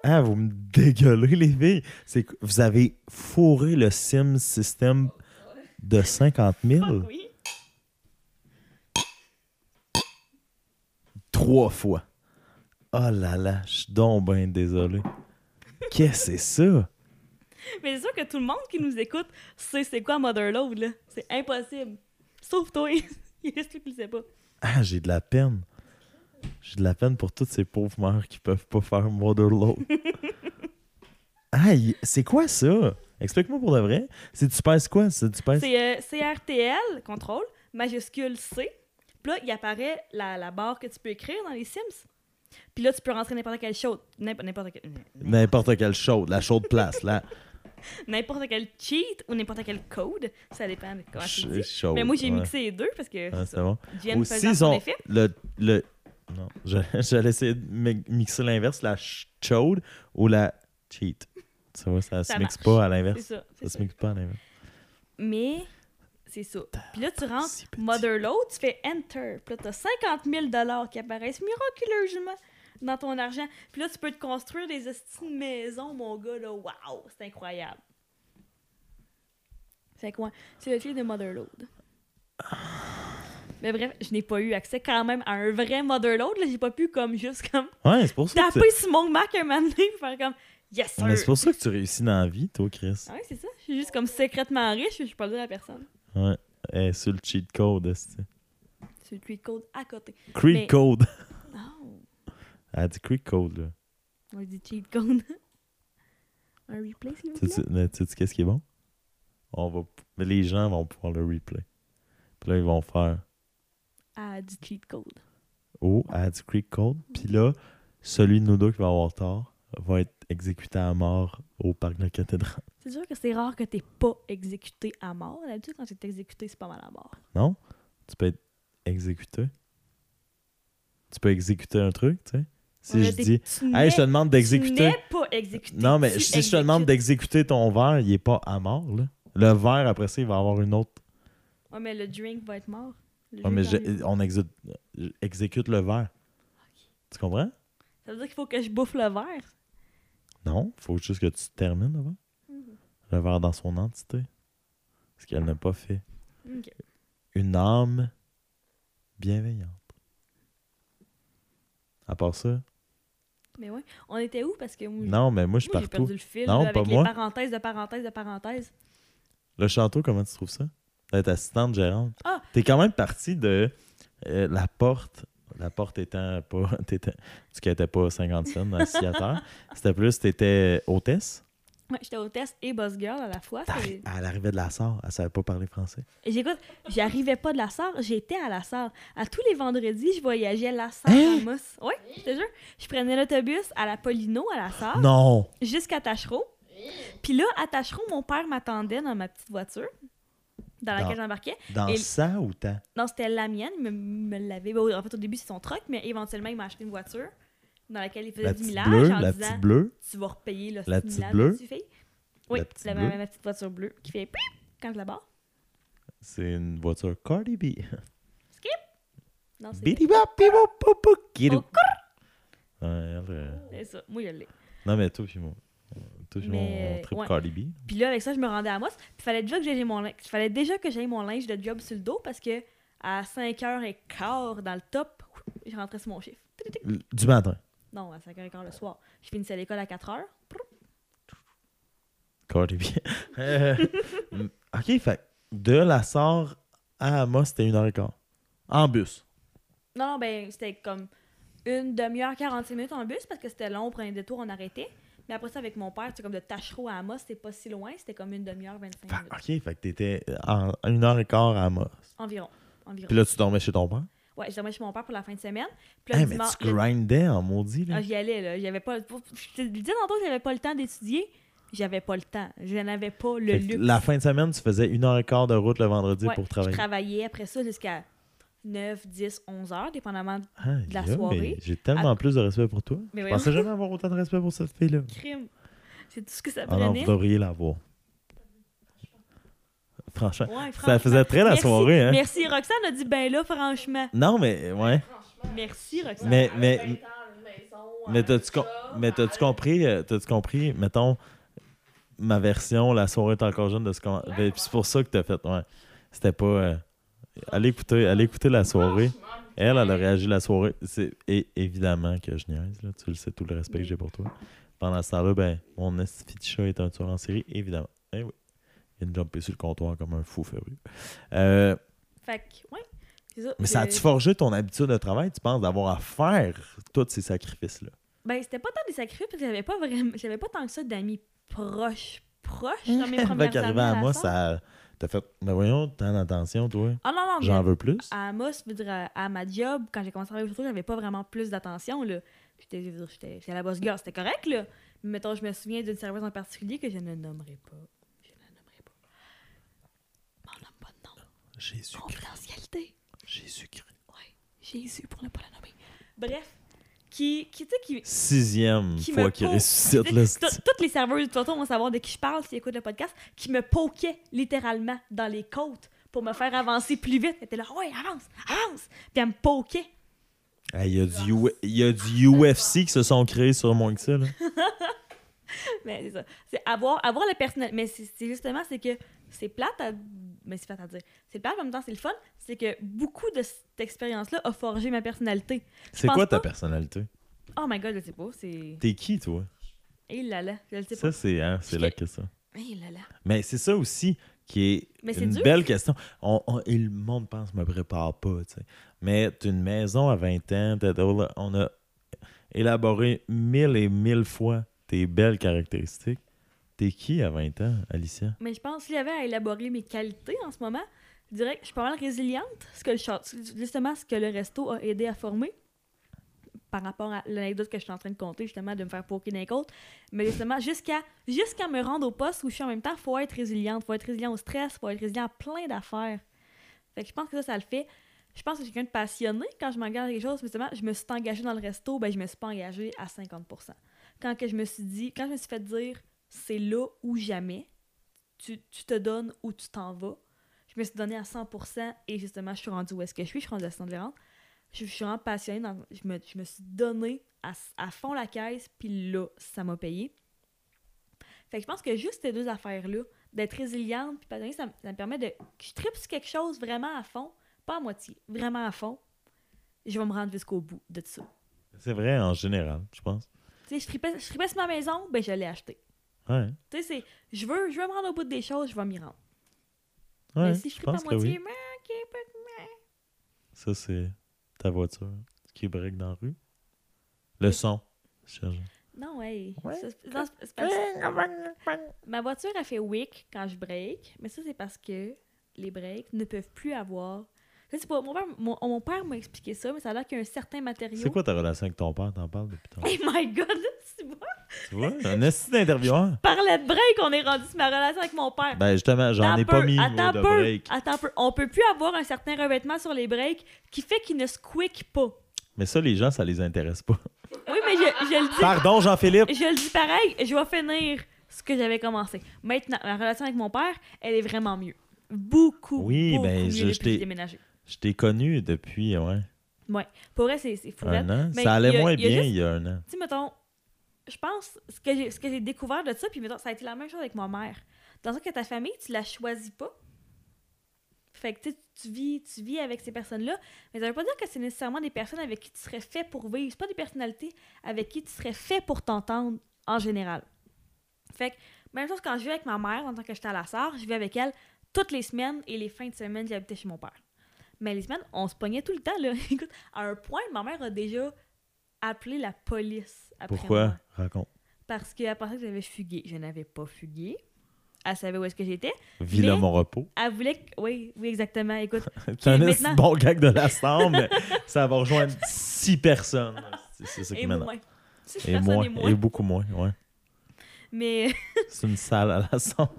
Ah, vous me dégueulez, les filles. C'est que vous avez fourré le Sim système de 50 000 Fuck oui. trois fois. Oh là là, je suis donc désolé. Qu'est-ce que c'est ça? Mais c'est sûr que tout le monde qui nous écoute sait c'est quoi Motherload, là. C'est impossible. Sauf toi. Il reste qui le sait pas. Ah, j'ai de la peine. J'ai de la peine pour toutes ces pauvres mères qui peuvent pas faire Motherload. il- c'est quoi ça? Explique-moi pour de vrai. C'est tu pèses quoi? C'est tu pèses... C'est euh, CRTL, contrôle, majuscule C. Puis là, il apparaît la, la barre que tu peux écrire dans les Sims. Puis là, tu peux rentrer n'importe quelle chose. N'importe n'importe quel, N'importe quelle chaude, la chaude place, là. n'importe quel cheat ou n'importe quel code. Ça dépend de comment tu dis. chaude, Mais moi, j'ai ouais. mixé les deux parce que Ah, c'est bon. Aussi, ils ont le... Non, je- j'allais essayer de mi- mixer l'inverse, la ch- chaude ou la cheat. Tu vois, ça, se mixe pas à C'est l'inverse. ça. c'est Ça se mixe pas à l'inverse. Mais c'est ça. Puis là, tu rentres si. Motherload, tu fais Enter. Puis là, t'as 50 000 qui apparaissent miraculeusement dans ton argent. Puis là, tu peux te construire des estimes de maison, mon gars, là. Waouh, c'est incroyable. Fait quoi? C'est le truc de Motherload. Mais bref, je n'ai pas eu accès quand même à un vrai Motherload. J'ai pas pu comme juste comme Ouais, c'est pour ça que taper sur mon Mac un moment donné puis faire comme Yes Mais c'est pour ça que tu réussis dans la vie, toi, Chris. Ouais, c'est ça. Je suis juste comme secrètement riche, je suis pas le à personne. Ouais. Eh, sur le cheat code. C'est le tweet code à côté. Creed Mais- code. Non. Elle dit Creed code, là. On dit cheat code. Un replay, s'il vous plaît? tu sais qu'est-ce qui est bon? On va... mais Les gens vont pouvoir le replay. Puis là, ils vont faire Ah, du cheat code. Oh, a dit Creed code. Puis là, celui de nous deux qui va avoir tort va être exécuté à mort au parc de la cathédrale. C'est sûr que c'est rare que t'es pas exécuté à mort. D'habitude, quand t'es exécuté, c'est pas mal à mort. Non? Tu peux être exécuté. Tu peux exécuter un truc, tu sais. Si Ouais, je dis, tu hey, je te demande Tu d'exécuter. n'es pas exécuté. Non, mais tu si je te demande d'exécuter ton verre, il est pas à mort, là. Le verre, après ça, il va avoir une autre. Ouais, mais le drink va être mort. Le Ouais, mais je- on exécute, exécute le verre. Tu comprends? Ça veut dire qu'il faut que je bouffe le verre? Non, faut juste que tu termines le verre. Mhm. Le verre dans son entité. Ce qu'elle n'a pas fait. Ok. Une âme bienveillante. À part ça, Mais ouais. On était où? Parce que moi, non, mais moi, je suis moi, j'ai partout. perdu le fil Non, là, pas avec les moi. parenthèses de parenthèses de parenthèses. Le château, comment tu trouves ça? D'être assistante gérante. Ah! T'es quand même parti de euh, la porte. La porte étant pas. t'étais- Tu n'étais pas 50 cents assis à terre. C'était plus, t'étais hôtesse? Ouais, j'étais hôtesse et boss girl à la fois. Elle arrivait de la SAR. Elle savait pas parler français. J'écoute, j'arrivais pas de la SAR, j'étais à la SAR. À tous les vendredis, je voyageais à la SAR Hein? à Moss. Oui, je te jure. Je prenais l'autobus à la Polino, à la SAR, Non! jusqu'à Tachereau. Puis là, à Tachereau, mon père m'attendait dans ma petite voiture, dans laquelle j'embarquais. Dans Et- ça ou tant? Non, c'était la mienne, il me, l'avait. ben, en fait, au début, c'est son truck, mais éventuellement, il m'a acheté une voiture. dans laquelle il faisait La du millage bleue, en la disant petite bleue? tu vas repayer le La petit petite millage bleue? tu fais. Oui, La ma, ma petite voiture bleue qui fait pip quand je la barre. C'est une voiture Cardi B. Non, c'est Bidi bap, bop, bop, euh, c'est ça. Moi, je l'ai. Non, mais toi, puis moi. Toi, puis moi, Mais, on trip ouais. Cardi B. Puis là, avec ça, je me rendais à Amos. Puis il fallait déjà que j'aie mon linge. fallait déjà que j'aie mon linge de job sur le dos parce que à 5h15 dans le top, je rentrais sur mon chiffre. Du matin. Non, à 5h15 le soir. Je finissais l'école à 4h. Cardi B. Euh, ok, fait de la Sarre à Amos, c'était une heure et quart. En bus. Non, non, ben, c'était comme une demi-heure, 45 minutes en bus parce que c'était long, on prenait des tours, on arrêtait. Mais après ça, avec mon père, c'est comme de Tachereau à Amos, c'était pas si loin, c'était comme une demi-heure, 25 Fait- minutes. ok, fait que t'étais en une heure et quart à Amos. Environ. environ. Puis là, tu dormais chez ton père? Ouais, je dormais chez mon père pour la fin de semaine. Puis là, Hey, mais tu grindais en maudit, là. Ah, j'y allais, là. J'avais pas. Je te disais tantôt que j'avais pas le temps d'étudier. J'avais pas le temps. Je n'avais pas le Fait luxe. la fin de semaine, tu faisais une heure et quart de route le vendredi Ouais, pour Je travailler. travaillais après ça jusqu'à 9, 10, 11 heures, dépendamment de la là, soirée. J'ai tellement plus de respect pour toi. Mais Je pensais jamais avoir autant de respect pour cette fille-là. crime. C'est tout ce que ça Ah non, prenait. vous devriez l'avoir. Franchement. Ouais, Ça franchement. faisait très la Merci- soirée, hein? Merci, Roxane a dit ben là, franchement. Non, mais ouais. Merci, Roxane. Mais, mais, mais t'as-tu com- compris, euh, t'as-tu compris, mettons, ma version, la soirée est encore jeune de ce qu'on. Ben, puis c'est pour ça que t'as fait, ouais. C'était pas. euh, allez écouter, allez écouter la soirée. Elle, elle a réagi la soirée. C'est et, évidemment que je niaise, là. Tu le sais, tout le respect que j'ai pour toi. Pendant ce temps-là, ben, mon chat est un tueur en série, évidemment. Eh oui. Il vient de jumper sur le comptoir comme un fou furieux. Euh, Fait que, ouais. C'est ça. mais ça a-tu forgé ton habitude de travail, tu penses, d'avoir à faire tous ces sacrifices-là? Ben, c'était pas tant des sacrifices parce que j'avais pas vraiment. J'avais pas tant que ça d'amis proches, proches dans mes Fait premières années à moi, ça. T'as fait. Mais voyons, tant d'attention, toi. Ah non, non, mais J'en veux plus. à Amos, je veux dire, à, à ma job, quand j'ai commencé à travailler j'avais pas vraiment plus d'attention. là. J'étais je veux dire, j'étais- la boss girl, c'était correct, là. Mais mettons, je me souviens d'une serveuse en particulier que je ne nommerai pas. Je ne nommerai pas. M'en nomme pas de nom. Jésus-Christ. Confidentialité. Jésus-Christ. Ouais. Jésus pour ne pas la nommer. Bref. Qui, qui, qui, Sixième Qui fois qu'il ressuscite, là. Tout- Toutes les serveuses du Toto vont savoir de qui je parle s'ils écoutent le podcast, qui me poquaient littéralement dans les côtes pour me faire avancer plus vite. Elle était là, ouais, avance, avance. Puis elle me poquait. Il y, y a du UFC qui se sont créés sur moins que ça, là. Mais c'est ça. C'est avoir, avoir la personnalité. Mais c'est c'est justement, c'est que c'est plate à. Mais c'est plate à dire. C'est plate, en même temps, c'est le fun. C'est que beaucoup de cette expérience-là a forgé ma personnalité. C'est quoi ta pas- personnalité? Oh my god, je sais pas. C'est. T'es qui, toi? Eh là là, je le sais Ça, pas. c'est hein, c'est la question. Eh là là. Mais c'est ça aussi qui est Mais une belle question. On, on- et le monde pense, me prépare pas, tu sais. Mais t'as une maison à 20 ans, on a élaboré mille et mille fois tes belles caractéristiques. T'es qui à 20 ans, Alicia? Mais je pense qu'il y avait à élaborer mes qualités en ce moment. Je dirais que je suis pas mal résiliente, ce que le justement ce que le resto a aidé à former par rapport à l'anecdote que je suis en train de compter, justement, de me faire poker d'un côte. Mais justement, jusqu'à jusqu'à me rendre au poste où je suis en même temps, faut être résiliente, faut être résilient au stress, faut être résilient à plein d'affaires. Je pense que ça, ça le fait. Je pense que je suis quelqu'un de passionné quand je m'engage à quelque chose. Justement, je me suis engagée dans le resto, ben je me suis pas engagée à 50%. Quand que je me suis dit, quand je me suis fait dire, c'est là ou jamais, tu, tu te donnes ou tu t'en vas. Je me suis donné à 100% et justement, je suis rendue où est-ce que je suis. Je suis rendue à 100 je, je suis vraiment passionnée. Dans, je, me, je me suis donné à, à fond la caisse, puis là, ça m'a payé. Fait que je pense que juste ces deux affaires-là, d'être résiliente puis passionnée, ça, me- ça me permet de. je tripe sur quelque chose vraiment à fond, pas à moitié, vraiment à fond. Je vais me rendre jusqu'au bout de ça. C'est vrai en général, je pense. Tu sais, je tripais, je tripais sur ma maison, ben je l'ai acheté. Ouais. Tu sais, c'est. Je veux, je veux me rendre au bout des choses, je vais m'y rendre. Ouais, Mais si je tripe à moitié, oui. Ça, c'est ta voiture qui break dans la rue. Le son. Non. Ouais. Ça, non, parce- Ma voiture a fait wick quand je break, mais ça, c'est parce que les breaks ne peuvent plus avoir. Je sais pas, mon père, mon, mon père m'a expliqué ça, mais ça a l'air qu'il y a un certain matériau. C'est quoi ta relation avec ton père? T'en parles depuis tantôt. Hey my god, c'est bon. tu vois? Un esti d'intervieweur. Parlait de break, on est rendu sur ma relation avec mon père. Ben justement, j'en ai pas mis attends de un peu, break. Attends peu. On peut plus avoir un certain revêtement sur les breaks qui fait qu'ils ne squeakent pas. Mais ça, les gens, ça les intéresse pas. Oui, mais je, je le dis, Pardon, Jean-Philippe. je le dis pareil, je vais finir ce que j'avais commencé. Maintenant, ma relation avec mon père, elle est vraiment mieux. Beaucoup, Oui, beaucoup ben, mieux je- depuis je déménagé. Je t'ai connu depuis, ouais, Pour vrai, c'est fou. un an? Mais ça allait a- moins bien juste- il y a un an. Tu sais, mettons, je pense, ce que j'ai ce que j'ai découvert de ça, puis mettons, ça a été la même chose avec ma mère. Dans le sens que ta famille, tu la choisis pas. Fait que tu vis, tu vis avec ces personnes-là, mais ça veut pas dire que c'est nécessairement des personnes avec qui tu serais fait pour vivre. C'est pas des personnalités avec qui tu serais fait pour t'entendre en général. Fait que, même chose quand je vis avec ma mère, en tant que j'étais à la SAR, je vis avec elle toutes les semaines et les fins de semaine, j'habitais chez mon père. Mais les semaines, on se pognait tout le temps, là. Écoute, à un point, ma mère a déjà appelé la police après Pourquoi? moi. Raconte. Parce qu'elle pensait que j'avais fugué. Je n'avais pas fugué. Elle savait où est-ce que j'étais. Villa mon repos. Elle voulait que... Oui, oui, exactement. Écoute, C'est un maintenant- bon gag de la Sambre, mais ça va rejoindre six personnes. C'est- ça qui et m'énerve. Et moins. et moins. Et beaucoup moins, ouais. Mais C'est une salle à la Sambre.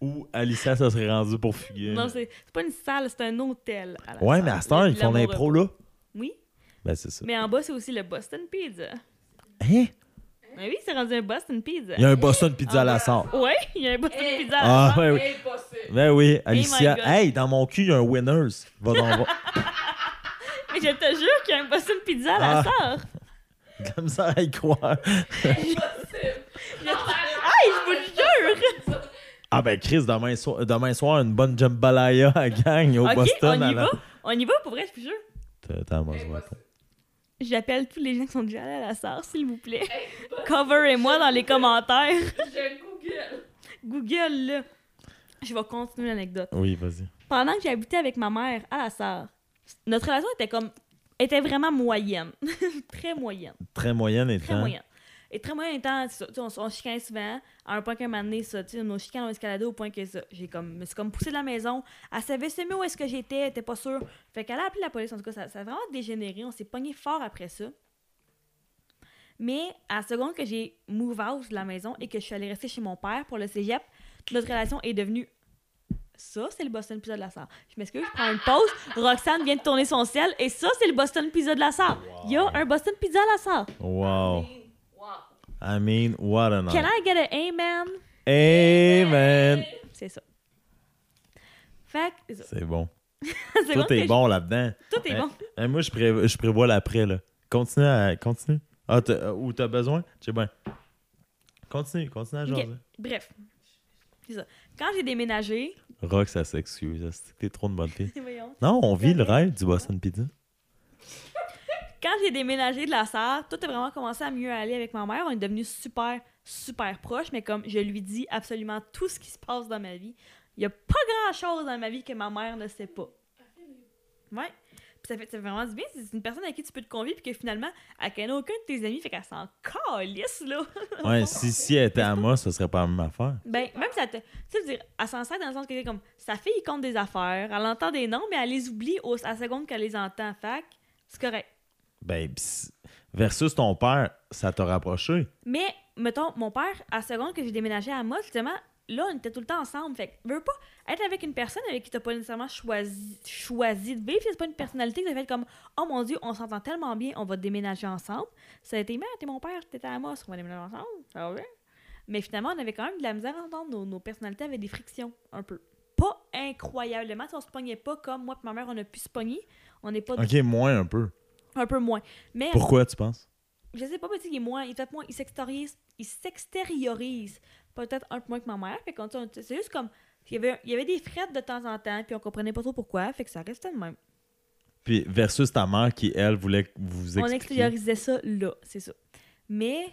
Où Alicia, ça serait rendu pour fuguer. non, c'est c'est pas une salle, c'est un hôtel. À la Ouais, salle. mais à cette heure, ils font l'impro, là. Oui, Ben, c'est ça. mais en bas, c'est aussi le Boston Pizza. Hein? Mais oui, c'est rendu un Boston Pizza. Il y a un Boston Pizza à la Ah, Sambre. Ouais, il y a un Boston Eh. Pizza. à la Ah, salle. ouais, oui. Impossible. Ben oui, Alicia. God. hey, dans mon cul, il y a un Winners. Va dans. Mais je te jure qu'il y a un Boston Pizza à la Ah. sœur. Comme ça, à y croire. Impossible. Hey, je vous le jure! Ah, ben, Chris, demain, so- demain soir, une bonne jambalaya à gang au Boston. on à y la- va? On y va, pour vrai, je jure. T'as-. J'appelle tous les gens qui sont déjà allés à la sœur, s'il vous plaît. Impossible. Coverez-moi dans les commentaires. Je Google. Google, là. Je vais continuer l'anecdote. Oui, vas-y. Pendant que j'habitais avec ma mère à la sœur, notre relation était comme... était vraiment moyenne. très moyenne. Très moyenne et Très moyenne. Et très étant, c'est ça, tu sais, on, on se chicanait souvent, à un point qu'un moment donné, ça, tu sais, nos chicanes ont escaladé au point que ça, j'ai comme, me suis comme poussée de la maison, elle savait semi où est-ce que j'étais, elle était pas sûre. Fait qu'elle a appelé la police, en tout cas, ça, ça a vraiment dégénéré, on s'est pogné fort après ça. Mais à la seconde que j'ai move out de la maison et que je suis allée rester chez mon père pour le cégep, notre relation est devenue ça, c'est le Boston Pizza de la Sarre. Je m'excuse, je prends une pause. Roxane vient de tourner son ciel et ça, c'est le Boston Pizza de la Sarre. Il y a un Boston Pizza à la Sarre. Wow. I mean, what a Can night. I get an amen? Amen. C'est ça. Fait c'est bon. Tout est je- bon là-dedans. Tout est Hein? bon. Hein, moi, je, pré- je prévois l'après, là. Continue à... Continue. Ah, t'as- euh, ou t'as besoin? C'est bien. Continue, continue à jaser. Bref. C'est ça. Quand j'ai déménagé. Rock, ça s'excuse. T'es trop de bonne fille. Non, on vit le rêve du Boston Pizza. Quand j'ai déménagé de la Sarre, tout a vraiment commencé à mieux aller avec ma mère. On est devenus super, super proches, mais comme je lui dis absolument tout ce qui se passe dans ma vie, il n'y a pas grand-chose dans ma vie que ma mère ne sait pas. Ouais. Puis ça fait, ça fait vraiment du bien. C'est une personne avec qui tu peux te convier, puis que finalement, elle connaît aucun de tes amis, fait qu'elle s'en calisse, là. Ouais, si, si elle était à moi, ce serait pas la même affaire. Ben, même ça te. Tu sais, dire, elle s'en sert dans le sens que c'est comme sa fille, il compte des affaires, elle entend des noms, mais elle les oublie au, à la seconde qu'elle les entend. Fac, c'est correct. Ben, versus ton père, ça t'a rapproché. Mais, mettons, mon père, à seconde que j'ai déménagé à Moss, justement, là, on était tout le temps ensemble. Fait que, veux pas être avec une personne avec qui t'as pas nécessairement choisi, choisi de vivre. C'est pas une personnalité que t'as fait comme, oh mon dieu, on s'entend tellement bien, on va déménager ensemble. Ça a été, mais t'es mon père, t'étais à Moss, on va déménager ensemble. Ça va bien. Mais finalement, on avait quand même de la misère à entendre. Nos, nos personnalités avaient des frictions, un peu. Pas incroyablement. Sais, On se pognait pas comme moi et ma mère, on a pu se pogner. On n'est pas Ok, moins un peu. Un peu moins. Mais Pourquoi, tu penses? je sais pas, mais tu sais, il est moins, il peut-être moins, il s'extériorise, il s'extériorise peut-être un peu moins que ma mère. Fait qu'on- on- c'est juste comme, il y avait, il y avait des frettes de temps en temps, puis on comprenait pas trop pourquoi, fait que ça restait de même. Puis versus ta mère qui, elle, voulait que vous vous On expliquiez. extériorisait ça là, c'est ça. Mais,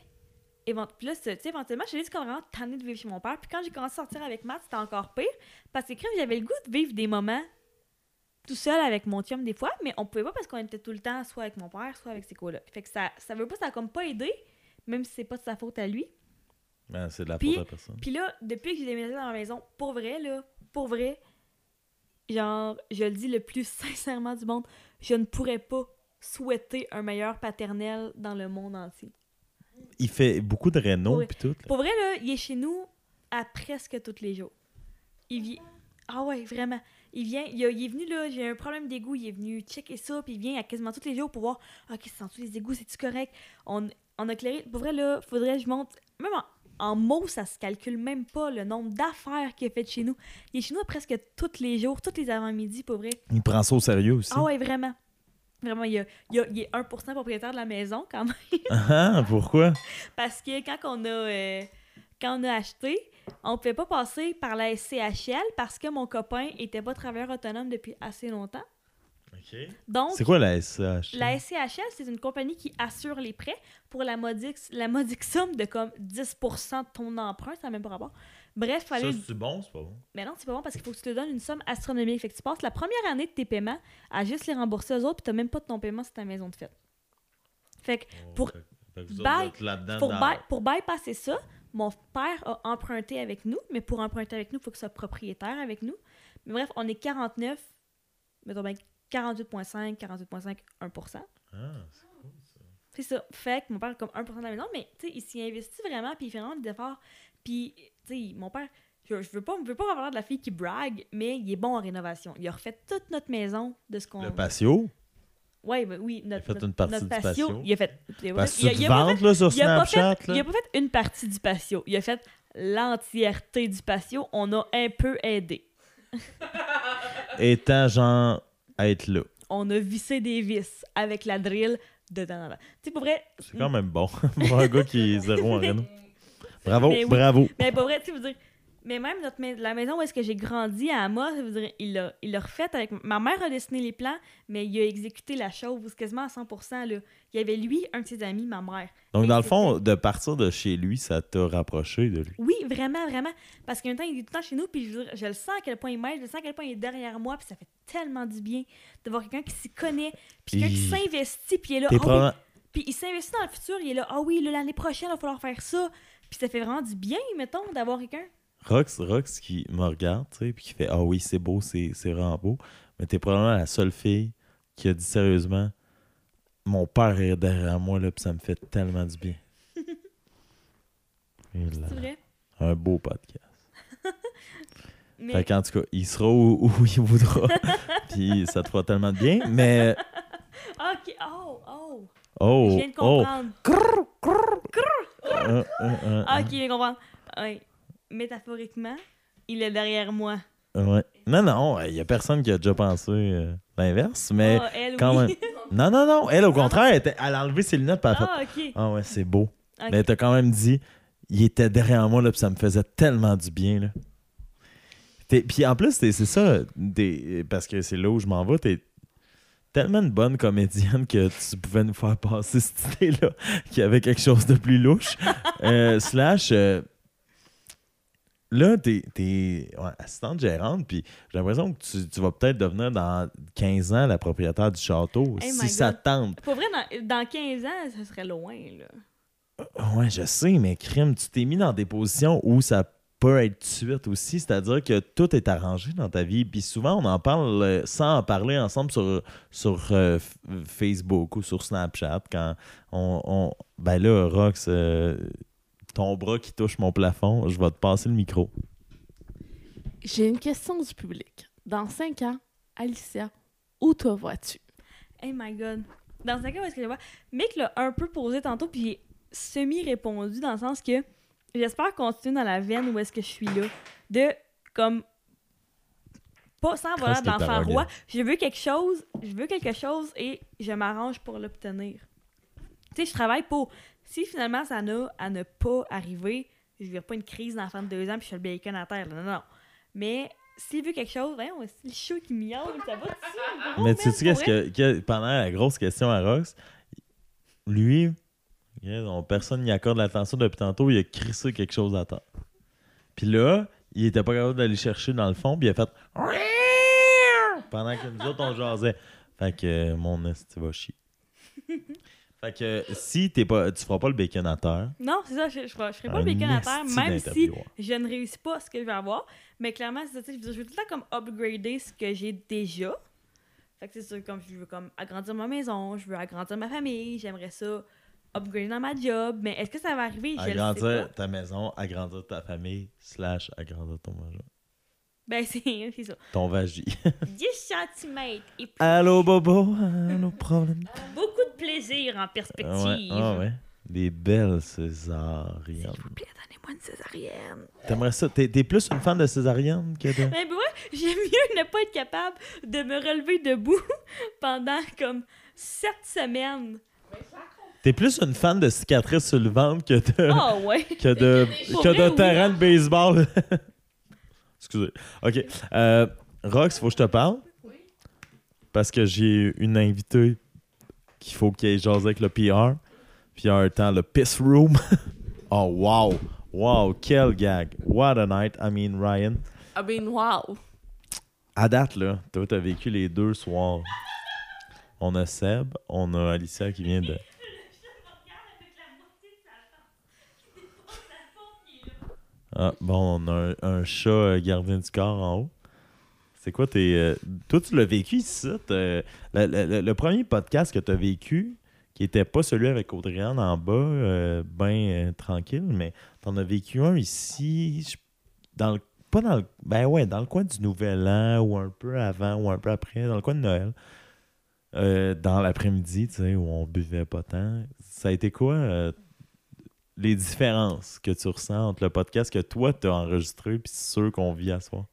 évent- puis là, tu sais, éventuellement, je suis juste comme vraiment tannée de vivre chez mon père. Puis quand j'ai commencé à sortir avec Matt, c'était encore pire, parce que j'avais le goût de vivre des moments tout seul avec mon chum des fois, mais on pouvait pas parce qu'on était tout le temps soit avec mon père, soit avec ses colocs. Fait que ça, ça veut pas, ça a comme pas aidé, même si c'est pas de sa faute à lui. Ben, c'est de la faute à personne. Puis là, depuis que j'ai déménagé dans la maison, pour vrai, là, pour vrai, genre, je le dis le plus sincèrement du monde, je ne pourrais pas souhaiter un meilleur paternel dans le monde entier. Il fait beaucoup de Oui. puis tout. là. Pour vrai, là, il est chez nous à presque tous les jours. Il vit... Ah ouais, vraiment. Il vient, il, a- il est venu là, j'ai un problème d'égout, il est venu checker ça, puis il vient à quasiment tous les jours pour voir, ok, c'est tous les égouts, c'est-tu correct? On, on a clairé, pour vrai, là, faudrait que je monte, même en, en mots, ça se calcule même pas le nombre d'affaires qu'il a fait chez nous. Il est chez nous presque tous les jours, tous les avant-midi, pour vrai. Il prend ça au sérieux aussi. Ah ouais, vraiment. Vraiment, il, a, il, a- il est 1% propriétaire de la maison quand même. Ah, pourquoi? Parce que quand on a, euh, quand on a acheté, on ne pouvait pas passer par la SCHL parce que mon copain était pas travailleur autonome depuis assez longtemps. Donc, C'est quoi la SH? la SCHL, c'est une compagnie qui assure les prêts pour la modique, la modique somme de comme 10% de ton emprunt, ça n'a même pas rapport. Bref, fallait. c'est bon, c'est pas bon? Mais non, c'est pas bon parce qu'il faut que tu te donnes une somme astronomique. Fait que tu passes la première année de tes paiements à juste les rembourser aux autres, puis tu même pas de ton paiement sur ta maison de fête. Fait que Pour- Fait- que là-dedans pour, dans- by- pour bypasser ça, mon père a emprunté avec nous, mais pour emprunter avec nous, il faut que ce soit propriétaire avec nous. Mais bref, on est 49, mettons bien 48,5, 48,5, 1%. Ah, c'est cool, ça. C'est ça. Fait que mon père a comme 1% de la maison, mais tu sais, il s'y investit vraiment, puis il fait vraiment des efforts. Puis, tu sais, mon père, je, je veux pas, je veux pas avoir de la fille qui brague, mais il est bon en rénovation. Il a refait toute notre maison de ce qu'on. Le patio? Ouais, ben oui, notre, fait notre- une partie notre du patio. Il a fait. il a Parce fait- il a- il a là, sur il a pas Snapchat, fait, il a pas fait une partie du patio. Il a fait l'entièreté du patio. On a un peu aidé. Étant genre à être là. On a vissé des vis avec la drill dedans. Tu sais, pour vrai, C'est quand même bon pour un gars qui est zéro en réno. Bravo, Mais oui. bravo. mais pour vrai, tu veux dire, mais même notre mais- la maison où est-ce que j'ai grandi à Amos, je veux dire, il l'a il refait avec. Ma mère a dessiné les plans, mais il a exécuté la chose quasiment à 100%. Là. Il y avait lui, un de ses amis, ma mère. Donc, Mais dans le fond, de partir de chez lui, ça t'a rapproché de lui? Oui, vraiment, vraiment. Parce qu'un temps, il est tout le temps chez nous, puis je, le sens à quel point il m'aide, je le sens à quel point il est derrière moi, puis ça fait tellement du bien de voir quelqu'un qui s'y connaît, puis quelqu'un qui s'investit, puis il est là. Ah oui. Puis il s'investit dans le futur, il est là. Ah oui, l'année prochaine, il va falloir faire ça. Puis ça fait vraiment du bien, mettons, d'avoir quelqu'un. Rox, Rox qui me regarde, tu sais, puis qui fait Ah oui, c'est beau, c'est c'est vraiment beau. Mais t'es probablement la seule fille qui a dit sérieusement Mon père est derrière moi, là, puis ça me fait tellement du bien. C'est vrai? un beau podcast. Mais Fait qu'en tout cas, il sera où, où il voudra. puis ça te fera tellement de bien. Mais. Ah, ok. Oh, oh. Oh, je viens de oh. comprendre. Euh, euh, euh, Ah, ok, je viens de comprendre. Ouais. Métaphoriquement, il est derrière moi. ouais. Non, non, il y a personne qui a déjà pensé euh, l'inverse. Mais ah, elle, quand oui. même. Non, non, non. Elle, au contraire, elle, était- elle a enlevé ses lunettes. Elle fait ah, ok. Ah ouais, c'est beau. Mais t'as quand même dit, il était derrière moi, là, puis ça me faisait tellement du bien, là. T'es- Puis en plus, t'es- c'est ça, parce que c'est là où je m'en vais, t'es tellement une bonne comédienne que tu pouvais nous faire passer cette idée-là, qu'il y avait quelque chose de plus louche. Euh, slash, euh, là, t'es es, assistante gérante, puis j'ai l'impression que tu, tu vas peut-être devenir dans 15 ans la propriétaire du château, Hey si ça tente. Pour vrai, dans, dans 15 ans, ça serait loin, là. Ouais, je sais, mais crime, tu t'es mis dans des positions où ça peut être suite aussi, c'est-à-dire que tout est arrangé dans ta vie. Puis souvent, on en parle euh, sans en parler ensemble sur, sur euh, Facebook ou sur Snapchat. Quand on. on- ben là, Rox, euh, ton bras qui touche mon plafond, je vais te passer le micro. J'ai une question du public. Dans 5 ans, Alicia, où te vois-tu? Hey my god. Dans ce cas, où est-ce que je vois? Mick l'a un peu posé tantôt, puis j'ai semi-répondu dans le sens que j'espère continuer dans la veine où est-ce que je suis là. De, comme, pas sans tes d'enfant paroles. roi. Je veux quelque chose, je veux quelque chose et je m'arrange pour l'obtenir. Tu sais, je travaille pour. Si finalement ça n'a à ne pas arriver, je ne pas une crise d'enfant de deux ans puis je fais le bacon à terre. là. Non, non. Mais s'il veut quelque chose, voyons, c'est le chat qui miaule, ça va dessus. mais tu sais, qu'est-ce que, que- pendant la grosse question à Rox, lui, personne n'y accorde l'attention depuis tantôt, il a crissé quelque chose à terre. Puis là, il était pas capable d'aller chercher dans le fond, puis il a fait pendant que nous autres on jasait. Fait que euh, mon esti va chier. fait que si t'es pas, tu feras pas le bacon à terre, Non, c'est ça, je, je, ferai- pas le bacon à terre, même si je ne réussis pas ce que je veux avoir. Mais clairement, c'est ça, sais, je veux je veux tout le temps comme upgrader ce que j'ai déjà. Fait que c'est sûr, comme je veux comme agrandir ma maison, je veux agrandir ma famille, j'aimerais ça upgrader dans ma job. Mais est-ce que ça va arriver? Je sais agrandir pas. ta maison, agrandir ta famille, slash agrandir ton maison. Ben, c'est ça. Ton vagin. 10 cm et plus. Allô, Bobo? Allô, problème? Beaucoup de plaisir en perspective. Ouais, ah ouais. Des belles césariennes. S'il vous plaît, donnez-moi une césarienne. T'aimerais ça? T'es t'es plus une fan de césarienne que de. Ben, ouais, j'aime mieux ne pas être capable de me relever debout pendant comme 7 semaines. T'es plus une fan de cicatrices sur le ventre que de. Ah ouais. que de, que vrai, de oui, terrain hein? de baseball. Excusez. OK. Euh, Rox, faut que je te parle. Parce que j'ai une invitée qu'il faut qu'elle jase avec le PR. Puis en un temps, le Piss Room. oh, wow. Wow, quel gag. What a night. I mean, Ryan. I mean, wow. À date, là, toi, t'as vécu les deux soirs. On a Seb, on a Alicia qui vient de... Ah, bon, on a un, un chat euh, gardien du corps en haut. C'est quoi tes. euh, toi, tu l'as vécu ici. Le, le- le- premier podcast que tu as vécu, qui était pas celui avec Audriane en bas, euh, ben tranquille, mais tu en as vécu un ici, dans le, pas dans le. Ben ouais, dans le coin du Nouvel An, ou un peu avant, ou un peu après, dans le coin de Noël. Dans l'après-midi, tu sais, où on buvait pas tant. Ça a été quoi les différences que tu ressens entre le podcast que toi t'as enregistré puis ceux qu'on vit à soir?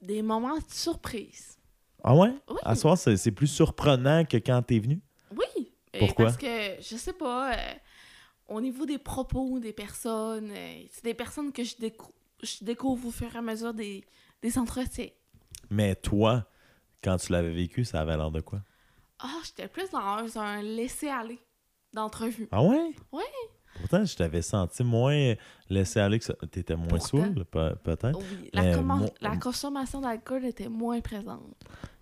Des moments de surprise. Ah ouais? Oui. À soir, c'est c'est plus surprenant que quand t'es venu? Oui. Et Pourquoi? Parce que, je sais pas, euh, au niveau des propos des personnes, euh, c'est des personnes que je, décou- je découvre au fur et à mesure des, des entretiens. Mais toi, quand tu l'avais vécu, ça avait l'air de quoi? Ah, j'étais plus dans un, un laisser-aller d'entrevue. Ah ouais? Ouais. Pourtant, je t'avais senti moins laissé aller que ça. T'étais moins Pourtant. saoul, pe- peut-être. Oui, la, consommation d'alcool était moins présente.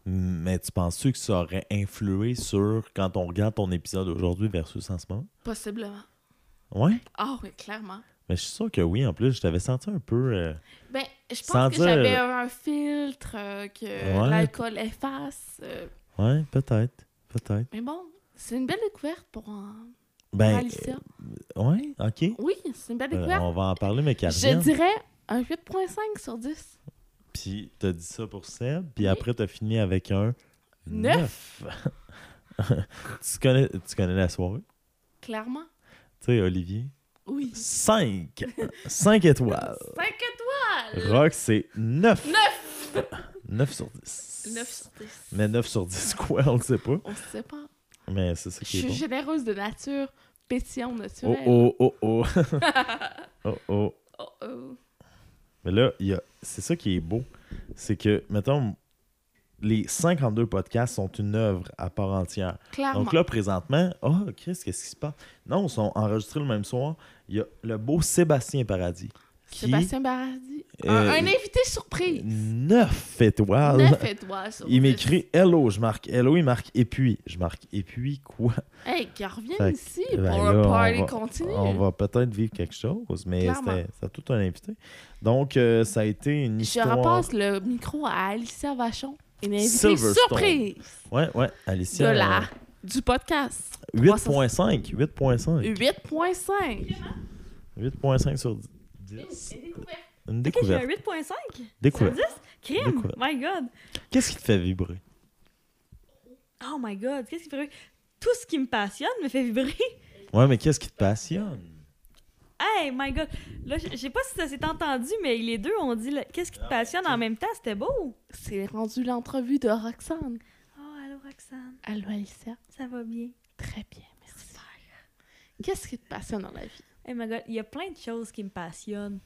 Mais tu penses-tu que ça aurait influé sur quand on regarde ton épisode aujourd'hui versus en ce moment? Possiblement. Ouais? Ah oui, clairement. Mais je suis sûr que oui, en plus, je t'avais senti un peu. euh, Ben, je pense que dire- j'avais un filtre euh, que Ouais. l'alcool efface. euh, Ouais, peut-être. Peut-être. mais bon, c'est une belle découverte pour, pour Ben. Alicia. euh, ouais, ok. Oui, c'est une belle Euh, découverte. on va en parler, mais qu'elle Je dirais un 8.5 sur 10. Puis t'as dit ça pour Seb, puis Oui. après t'as fini avec un Neuf. 9. tu, connais, tu connais la soirée? Clairement. Tu sais, Olivier? Oui. 5. 5 étoiles. 5 étoiles! Rock, c'est 9. 9! 9 sur 10. 9 sur 10. Mais 9 sur 10, quoi, on le sait pas. On sait pas. Mais c'est ça Je qui est suis bon. généreuse de nature, pétillant Oh naturel. oh, oh oh. oh oh. Oh, oh. Mais là, y a... c'est ça qui est beau. C'est que, mettons, les 52 podcasts sont une œuvre à part entière. Clairement. Donc là, présentement, oh, Chris, qu'est-ce qui se passe? Non, ils sont enregistrés le même soir. Il y a le beau Sébastien Paradis. Qui? Sébastien Baradi. Euh, un, un invité surprise. 9 étoiles. 9 étoiles sur Il 10. m'écrit Hello, je marque Hello, il marque Et puis. Je marque Et puis quoi? Hey, qu'il revienne ici ben pour là, un on party va- continu. On va peut-être vivre quelque chose, mais c'était tout un invité. Donc, euh, ça a été une Je histoire. repasse le micro à Alicia Vachon, une invitée surprise Ouais, ouais, de Alicia. la, du podcast. euh, 8.5. 8.5. 8.5. 8.5 sur 10. Une Ok, j'ai un découverte. 8.5 sur Découverte. 10. Crime! Découverte. My God! Qu'est-ce qui te fait vibrer? Oh my God! Qu'est-ce qui fait... Tout ce qui me passionne me fait vibrer. Ouais, mais qu'est-ce qui te passionne? Hey, my God! Là, je je sais pas si ça s'est entendu, mais les deux ont dit là, qu'est-ce qui te passionne en même temps? C'était beau! C'est rendu l'entrevue de Roxane. Oh, allô, Roxane. Allô, Alicia. Ça va bien? Très bien, merci. Qu'est-ce qui te passionne dans la vie? Hey, my God, il y a plein de choses qui me passionnent.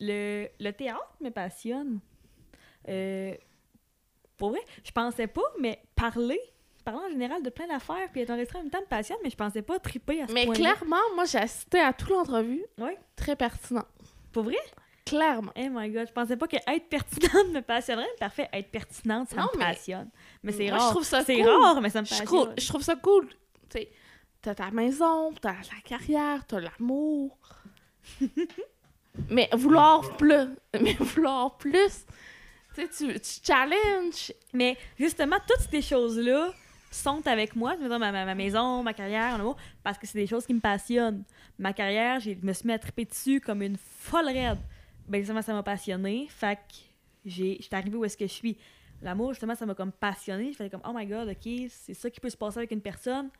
Le, le théâtre me passionne. Euh, pour vrai, je pensais pas, mais parler, parler en général de plein d'affaires, puis être enregistré en même temps me passionne, mais je pensais pas triper à ce Mais clairement, moi, j'ai assisté à toute l'entrevue. Ouais. Très pertinent. Pour vrai? Clairement. Oh my god, je pensais pas que être pertinente me passionnerait. Parfait, être pertinente, ça Non, me mais- passionne. Mais c'est Moi, je rare. trouve ça C'est cool. rare, mais ça me Je passionne. trouve, je trouve ça cool. Tu sais, t'as ta maison, t'as la carrière, t'as l'amour. mais vouloir plus. Mais vouloir plus. Tu sais, tu, challenges. Mais justement, toutes ces choses-là sont avec moi. Ma, ma, ma maison, ma carrière, en amour, parce que c'est des choses qui me passionnent. Ma carrière, j'ai- je me suis mis à triper dessus comme une folle raide. Ben justement, ça m'a passionné. Fait que j'ai j'étais arrivée où est-ce que je suis. L'amour, justement, ça m'a comme passionné. Je faisais comme, oh my god, ok, c'est ça qui peut se passer avec une personne.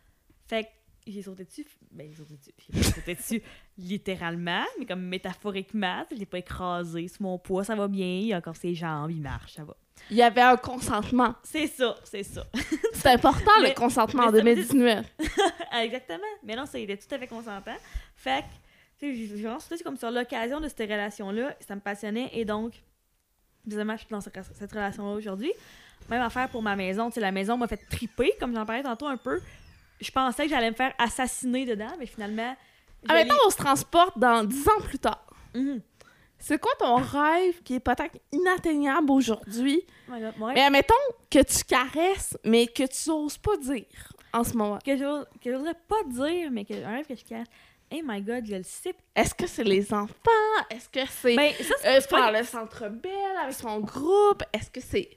Fait que j'ai sauté dessus. Ben, j'ai sauté dessus. Sauté littéralement, mais comme métaphoriquement. Je l'ai pas écrasé sur mon poids, ça va bien. Il a encore ses jambes, il marche, ça va. Il y avait un consentement. C'est ça, c'est ça. C'est important, Mais- le consentement en mais ça me dit- 2019. Exactement. Mais non, ça, il était tout à fait consentant. Fait que, tu sais, sauté comme sur l'occasion de cette relation-là. Ça me passionnait. Et donc, évidemment, je suis dans cette, cette relation-là aujourd'hui. Même affaire pour ma maison. Tu sais, la maison m'a fait triper, comme j'en parlais tantôt un peu. Je pensais que j'allais me faire assassiner dedans, mais finalement. Ah, je maintenant, on se transporte dans 10 ans plus tard. Mhm. C'est quoi ton rêve qui est peut-être inatteignable aujourd'hui? Oh ouais. Mais admettons que tu caresses, mais que tu oses pas dire en ce moment. Que j'ose- que j'oserais pas dire, mais que un rêve que je cache. Hey my god, je le sais. Est-ce que c'est les enfants? Est-ce que c'est Ben, ça, c'est euh, pas- le centre belle avec son groupe? Est-ce que c'est...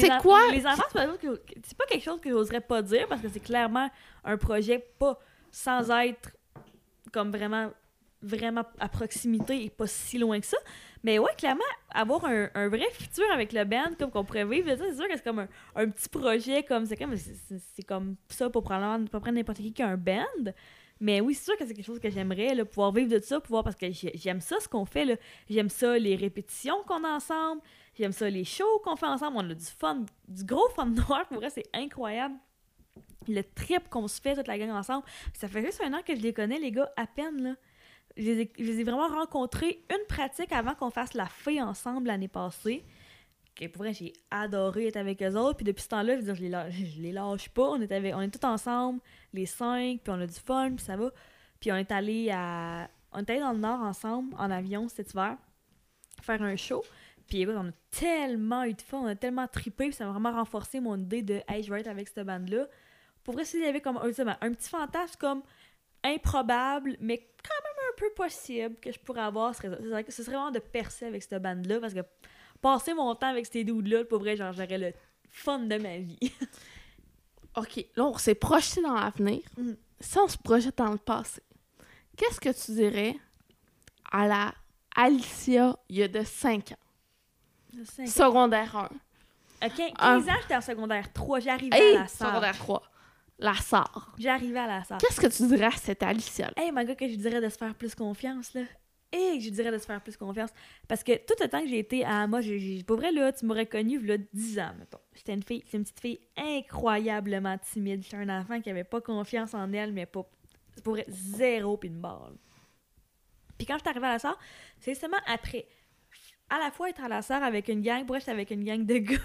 C'est quoi? Les enfants, c'est pas, quelque chose que- j'oserais pas dire parce que c'est clairement un projet pas sans être comme vraiment vraiment à proximité et pas si loin que ça. Mais ouais, clairement, avoir un, un vrai futur avec le band comme qu'on pourrait vivre, c'est sûr que c'est comme un, un petit projet comme c'est comme c'est- ça pour prendre n'importe qui qu'un band. Mais oui, c'est sûr que c'est quelque chose que j'aimerais, pouvoir vivre de ça, pouvoir parce que j'ai- j'aime ça ce qu'on fait. J'aime ça les répétitions qu'on a ensemble. J'aime ça les shows qu'on fait ensemble. On a du fun, du gros fun noir. Pour vrai, c'est incroyable. Le trip qu'on se fait toute la gang ensemble. Ça fait juste un an que je les connais, les gars, à peine. Là. Je, les ai, je les ai vraiment rencontrés une pratique avant qu'on fasse la fée ensemble l'année passée. Que pour vrai, j'ai adoré être avec eux autres. Puis depuis ce temps-là, je veux dire, je les, lâche, je les lâche pas. On est, avec, on est tous ensemble, les cinq, puis on a du fun, puis ça va. Puis on est allé à. On est allé dans le nord ensemble, en avion cet hiver, faire un show. Puis on a tellement eu de fun, on a tellement trippé, puis ça m'a vraiment renforcé mon idée de Hey, je vais être avec cette bande-là. Pour vrai, s'il y avait comme un, un petit fantasme comme improbable, mais quand même un peu possible que je pourrais avoir. Ce serait- ce serait vraiment de percer avec cette bande-là, parce que passer mon temps avec ces dudes-là, pour vrai, genre, j'aurais le fun de ma vie. OK, là, on s'est projeté dans l'avenir. Mhm. Si on se projette dans le passé, qu'est-ce que tu dirais à la Alicia il y a de 5 ans? Cinq- Secondaire 1. À 15, Ah. 15 ans, j'étais en secondaire 3, j'arrivais Hey, à la salle. secondaire 3. La sœur. J'arrivais à la salle. Qu'est-ce que tu dirais à cette Alicia-là? Hey, my God, que je dirais de se faire plus confiance, là. Hey, je dirais de se faire plus confiance. Parce que tout le temps que j'ai été à moi, j'ai, pour vrai, là, tu m'aurais connue, là, 10 ans, mettons. J'étais une fille, c'est une petite fille incroyablement timide. J'étais un enfant qui avait pas confiance en elle, mais pas, pour vrai, zéro pis. Puis quand je suis arrivée à la sœur, c'est seulement après. À la fois être à la sœur avec une gang, pour avec une gang de gars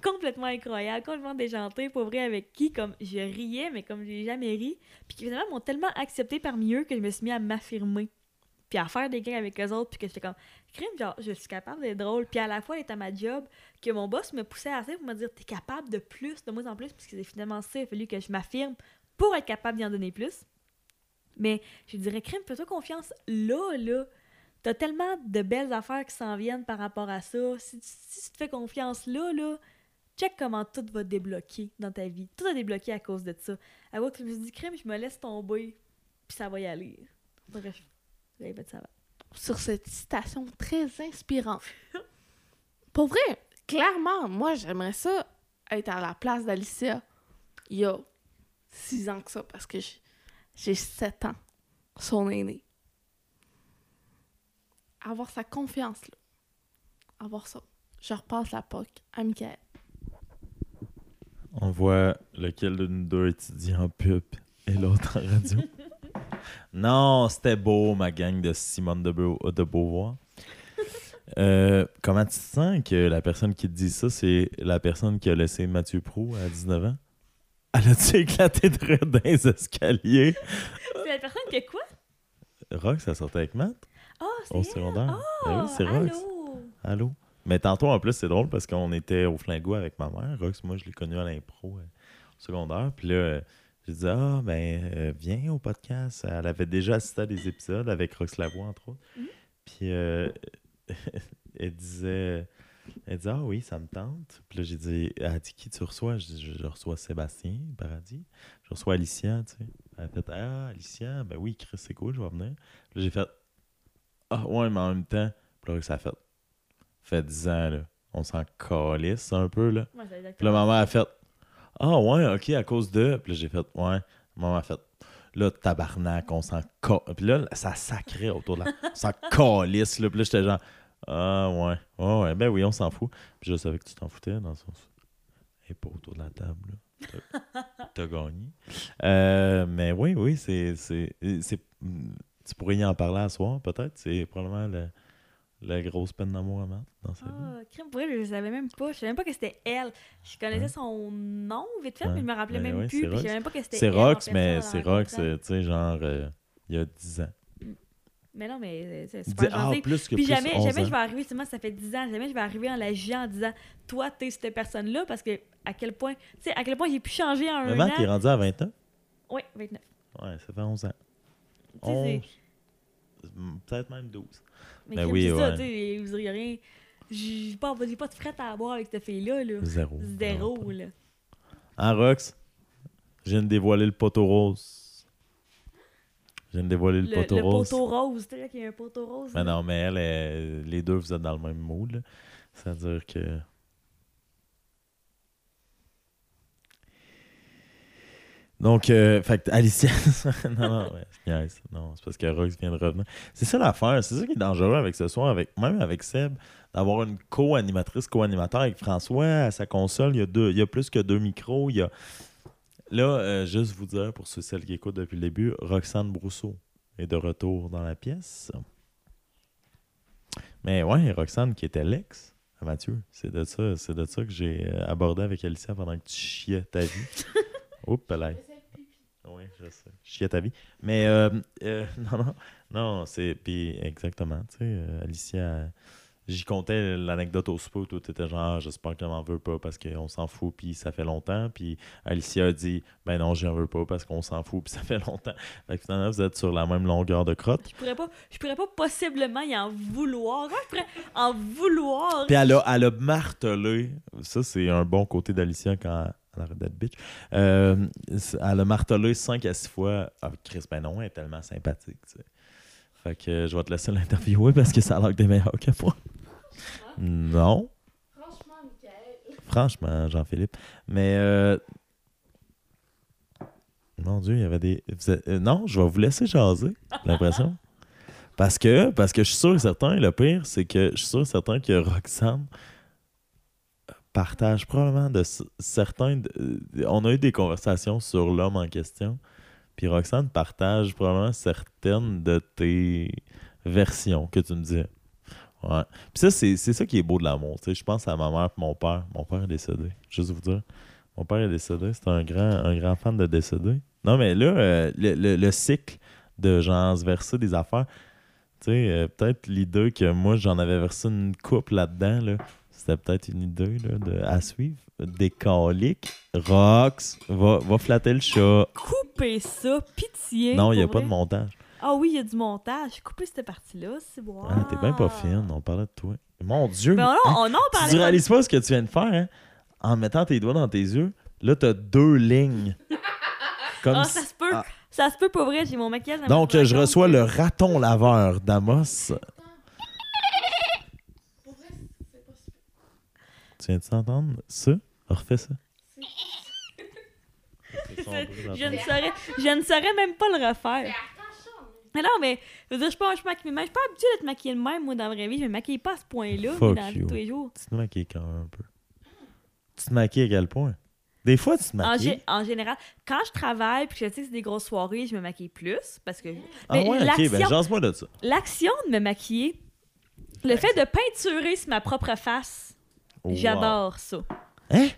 complètement incroyable, complètement déjantés, pour vrai, avec qui, comme, je riais, mais comme j'ai jamais ri. Puis qui finalement m'ont tellement accepté parmi eux que je me suis mis à m'affirmer. Puis à faire des gags avec eux autres, puis que j'étais comme, crime, genre, je suis capable d'être drôle. Puis à la fois, être à ma job, que mon boss me poussait assez pour me dire, t'es capable de plus, de moins en plus, puisque c'est finalement ça, il a fallu que je m'affirme pour être capable d'y en donner plus. Mais je dirais, crime, fais-toi confiance là, là. T'as tellement de belles affaires qui s'en viennent par rapport à ça. Si, tu- si tu te fais confiance là, là, check comment tout va débloquer dans ta vie. Tout a débloqué à cause de ça. À que je me suis dit, crime, je me laisse tomber, puis ça va y aller. Bref, ça va. Sur cette citation très inspirante. Pour vrai, clairement, moi, j'aimerais ça être à la place d'Alicia il y a 6 ans que ça, parce que j'ai- 7 ans, son aîné. Avoir sa confiance, là. Avoir ça. Je repasse la POC à Michael. On voit lequel de nous deux étudie en pub et l'autre en radio. non, c'était beau, ma gang de Simone de, Beau- de Beauvoir. Euh, comment tu te sens que la personne qui te dit ça, c'est la personne qui a laissé Mathieu Prou à 19 ans? Elle a-tu éclaté de rire dans les escaliers? C'est la personne qui a quoi? Rox, ça sortait avec Matt Ah, c'est au secondaire? Ah, Ben oui, c'est Rox. allô? Allô? Mais tantôt, en plus, c'est drôle parce qu'on était au flingo avec ma mère. Rox, moi, je l'ai connu à l'impro euh, au secondaire. Puis là, euh, j'ai dit, ah, ben, euh, viens au podcast. Elle avait déjà assisté à des épisodes avec Rox Lavoie, entre autres. Mhm. Puis euh, elle disait, elle disait, ah oui, ça me tente. Puis là, j'ai dit, elle a dit, qui tu reçois? Je dis, je, je reçois Sébastien Paradis. Je reçois Alicia, tu sais. Elle a fait, ah, Alicia, ben oui, Chris, c'est cool, je vais venir. Puis là, j'ai fait, ah, ouais, mais en même temps, puis là, ça a fait. fait 10 ans, là. On s'en calisse un peu, là. Ouais, Puis là, maman a fait Ah, ouais, ok, à cause de. Puis là, j'ai fait Ouais. Maman a fait Là, tabarnak, on s'en ca... Puis là, ça sacrait autour de la. On s'en calisse, là. Puis là, j'étais genre Ah, ouais. Ouais, ouais. Ben oui, on s'en fout. Puis je savais que tu t'en foutais dans le sens. Et pas autour de la table, là. T'as- gagné. Euh, mais oui, oui, c'est. c'est, c'est- Tu pourrais y en parler à soir, peut-être. C'est probablement le- la grosse peine d'amour à Matt dans sa vie. Ah, crème, pour elle, je savais même pas. Je savais même pas que c'était elle. Je connaissais son nom vite fait, Ouais. mais je me rappelais même ouais, plus. Puis je savais même pas que c'était C'est elle. Rox, mais c'est Rox, euh, tu sais, genre, euh, il y a 10 ans. Mais non, mais euh, c'est super ah, plus que Puis plus, jamais, 11 jamais je vais arriver, justement, ça fait 10 ans, jamais je vais arriver en la en disant Toi, t'es cette personne-là, parce que à quel point, tu sais, à quel point j'ai pu changer en Mais un est an. rendu à 20 ans. Oui, 29. Ouais, ça fait 11 ans. Tu sais, c'est- 11, peut-être même 12. Mais Ben oui, c'est ça, ouais. tu sais, vous auriez rien. J'ai pas, pas de fret à boire avec cette fille-là, là. Zéro. Zéro, là. Hein, Rox? Je viens de dévoiler le poteau rose. Je viens de dévoiler le, Le, poteau le rose. poteau rose, tu sais, qu'il y a un poteau rose. Mais là. non, mais elle, elle- les deux, vous êtes dans le même mood. là. C'est-à-dire que. Donc, euh, fait Alicia. non, non, ouais, niaise. Non, c'est parce que Rox vient de revenir. C'est ça l'affaire. C'est ça qui est dangereux avec ce soir, avec, même avec Seb, d'avoir une co-animatrice, co-animateur avec François à sa console. Il y a, deux, il y a plus que deux micros. Il y a... Là, euh, juste vous dire, pour ceux celles qui écoutent depuis le début, Roxane Brousseau est de retour dans la pièce. Mais ouais, Roxane qui était l'ex à Mathieu, c'est de ça, c'est de ça que j'ai euh, abordé avec Alicia pendant que tu chiais ta vie. Oups, là. Oui, je sais. Je chiais ta vie. Mais euh, euh, non, non, non, c'est. Puis exactement, tu sais, euh, Alicia, j'y comptais l'anecdote au souper où tout était genre, Ah, j'espère qu'elle m'en veut pas parce qu'on s'en fout, puis ça fait longtemps. Puis Alicia a dit, ben non, j'en veux pas parce qu'on s'en fout, puis ça fait longtemps. Fait que finalement, vous êtes sur la même longueur de crotte. Je pourrais pas, je pourrais pas possiblement y en vouloir. Je pourrais en vouloir? Puis elle a, elle a martelé. Ça, c'est un bon côté d'Alicia quand elle arrête d'être bitch. Euh, elle a martelé 5 à 6 fois. Ah, Chris, ben non, elle est tellement sympathique. tu sais. Fait que euh, je vais te laisser l'interviewer parce que ça a l'air que t'es meilleur que moi. Non, Franchement, Michael. franchement, Jean-Philippe. Mais. euh, Mon Dieu, il y avait des. non, je vais vous laisser jaser, l'impression. Parce que, parce que je suis sûr et certain, le pire, c'est que je suis sûr et certain que Roxane partage probablement de certains. euh, on a eu des conversations sur l'homme en question. Puis Roxane partage probablement certaines de tes versions que tu me disais. Ouais. Puis ça, c'est ça qui est beau de l'amour. Je pense à ma mère et mon père. Mon père est décédé. Juste vous dire. Mon père est décédé. C'est un grand, fan de décédé. Non, mais là, euh, le, le- le cycle de genre se verser des affaires, tu sais, euh, peut-être l'idée que moi, j'en avais versé une coupe là-dedans, là, c'était peut-être une idée là, de, à suivre. Des coliques. Rox, va, va flatter le chat. Coupez ça, pitié. non, il n'y a pas de montage. Ah oui, il y a du montage. Coupez cette partie-là, c'est bon. Ah, T'es bien pas fine, on parlait de toi. Mon Dieu! Ben non, hein, on en tu parlait. réalises pas ce que tu viens de faire, hein? En mettant tes doigts dans tes yeux, là, t'as deux lignes. Comme Ah, si- ça se peut. Ah. Ça se peut pas vrai, j'ai mon maquillage. dans Donc, je reçois le raton laveur d'Amos. Pour vrai, c'est pas super. Tu viens de t'entendre ça? Refais ça. Je ne, saurais, je ne saurais même pas le refaire. attention! Mais non, mais je veux dire, je suis pas, je, maquille, je suis pas habituée d'être maquillée de même, moi, dans la vraie vie. Je me maquille pas à ce point-là, moi, dans la vie you. de tous les jours. Tu te maquilles quand même un peu. Tu te maquilles à quel point? Des fois, tu te maquilles. en général, quand je travaille puis que je sais que c'est des grosses soirées, je me maquille plus parce que Ah mais ouais, ok, ben l'action- jase-moi de ça. l'action de me maquiller, le fait de peinturer sur ma propre face, Wow. j'adore ça. Hein?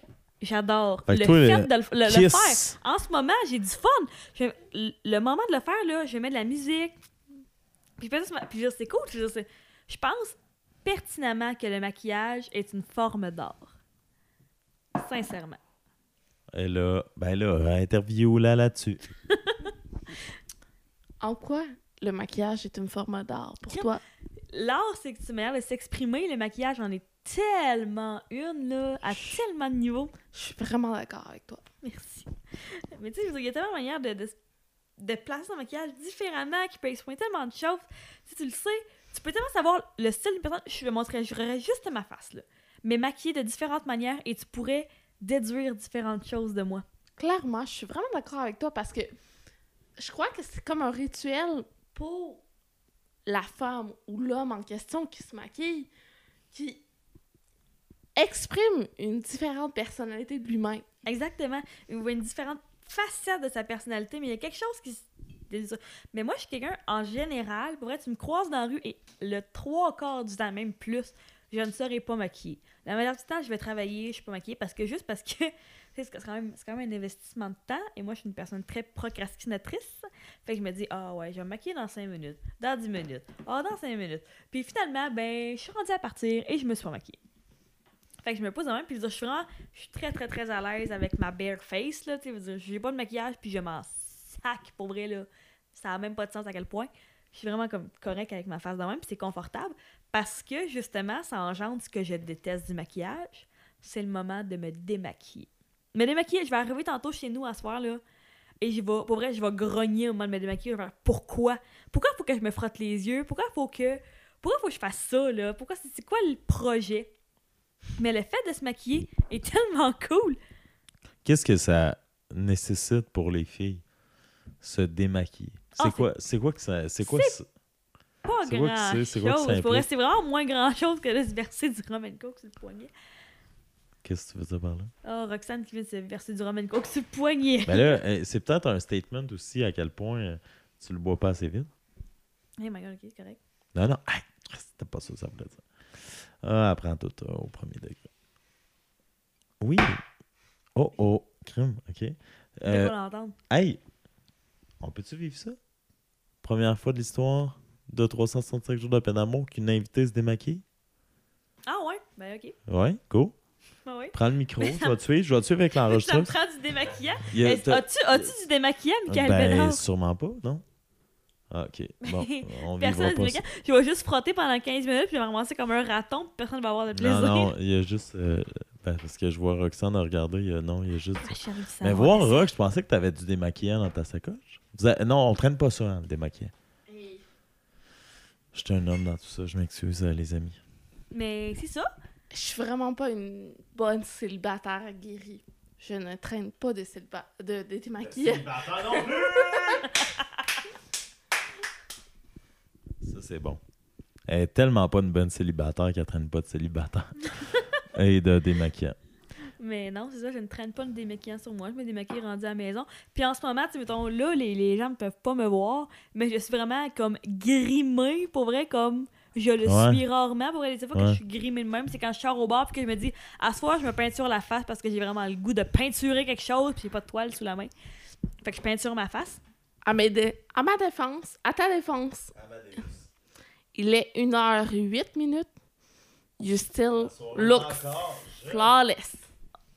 J'adore. Le toi, fait le- de le, le- le Kiss. faire. En ce moment, j'ai du fun. Je- le- moment de le faire, là, je mets de la musique. Puis, je puis c'est cool. Je, pense pertinemment que le maquillage est une forme d'art. Sincèrement. Et là, ben là, interview là là-dessus. En quoi le maquillage est une forme d'art pour toi? L'art, c'est que tu manière de s'exprimer. Le maquillage en est tellement une, là, à tellement de niveaux. Je suis vraiment d'accord avec toi. Merci. Mais tu sais, il y a tellement de manières de, de, de placer son maquillage différemment qui peut exprimer tellement de choses. Sais, tu le sais, Tu peux tellement savoir le style d'une personne. Je vais montrer, je verrais juste ma face, là. Mais maquillée de différentes manières et tu pourrais déduire différentes choses de moi. Clairement, je suis vraiment d'accord avec toi parce que je crois que c'est comme un rituel pour la femme ou l'homme en question qui se maquille, qui exprime une différente personnalité de lui-même. Exactement. Voit une différente facette de sa personnalité, mais il y a quelque chose qui. Mais moi, je suis quelqu'un, en général, pour vrai, tu me croises dans la rue et le trois quarts du temps, même plus, je ne serai pas maquillée. La majorité du temps, je vais travailler, je suis pas maquillée parce que juste parce que c'est quand, même- quand même un investissement de temps et moi, je suis une personne très procrastinatrice. Fait que je me dis, ah ouais, je vais me maquiller dans 5 minutes, dans 10 minutes, ah dans 5 minutes. Puis finalement, ben, je suis rendue à partir et je me suis pas maquillée. Fait que je me pose même, puis je veux dire, je suis vraiment, je suis très très très à l'aise avec ma bare face, là, tu sais, j'ai pas de maquillage, puis je m'en sac, pour vrai, là. Ça a même pas de sens à quel point. Je suis vraiment comme correct avec ma face de même, puis c'est confortable, parce que justement, ça engendre ce que je déteste du maquillage, c'est le moment de me démaquiller. Me démaquiller, je vais arriver tantôt chez nous à soir, là, et je vais, pour vrai, je vais grogner au moment de me démaquiller, je vais pourquoi? Pourquoi faut que je me frotte les yeux? Pourquoi faut que... Pourquoi faut que je fasse ça, là? Pourquoi c'est quoi le projet? Mais le fait de se maquiller est tellement cool. Qu'est-ce que ça nécessite pour les filles? Se démaquiller? C'est Ah, quoi, c'est quoi que ça. C'est quoi? Pas C'est quoi que grand c'est? C'est chose. Pour c'est vraiment moins grand chose que de se verser du rum and coke sur le poignet. Qu'est-ce que tu veux dire par là? Oh, Roxane qui vient de se verser du rum and coke sur le poignet. Ben là, euh, c'est peut-être un statement aussi à quel point euh, tu le bois pas assez vite. hey my god, ok, c'est correct. Non, non, hey, c'était pas ça, ça voulait dire. Ah, apprends tout euh, au premier degré. Oui. Oh, oh, crime, ok. Je Euh, pas l'entendre. hey, on peut-tu vivre ça? Première fois de l'histoire de 365 jours de peine d'amour qu'une invitée se démaquille? Ah ouais? Ben ok. Ouais, go. Ah ouais. Prends le micro, je vais te suivre, je vais te suivre avec Ça me l'enregistrement. prend du démaquillant. As-tu as-tu du démaquillant, Michael Ben, Bédard? sûrement pas, non? Ah, ok. Bon, on Personne vivra pas ça. démaquillant. Je vais juste frotter pendant 15 minutes, puis je vais ramasser comme un raton, puis personne ne va avoir de plaisir. Non, non, il y a juste. euh, ben, parce que je vois Roxane à regarder, il y a- non, il y a juste. Ah, Mais voir Rox, je pensais que tu avais du démaquillant dans ta sacoche. Vous avez- Non, on traîne pas ça, hein, le démaquillant. Je suis un homme dans tout ça, je m'excuse, euh, les amis. Mais c'est ça. Je suis vraiment pas une bonne célibataire guérie. Je ne traîne pas de célibat... de, de démaquillage. Ça, c'est bon. Elle est tellement pas une bonne célibataire qu'elle traîne pas de célibataire. Et de démaquillant. Mais non, c'est ça, je ne traîne pas de démaquillant sur moi. Je me démaquille rendu à la maison. Puis en ce moment, tu sais, mettons, là, les, les gens ne peuvent pas me voir, mais je suis vraiment comme grimée, pour vrai, comme je le Ouais. suis rarement. Pour vrai, les fois que je suis grimée de même, c'est quand je sors au bar puis que je me dis, à ce soir, je me peinture la face parce que j'ai vraiment le goût de peinturer quelque chose, puis j'ai pas de toile sous la main. Fait que je peinture ma face. À, mes dé- à ma défense, à ta défense, il est 1h08 minutes. You still look flawless.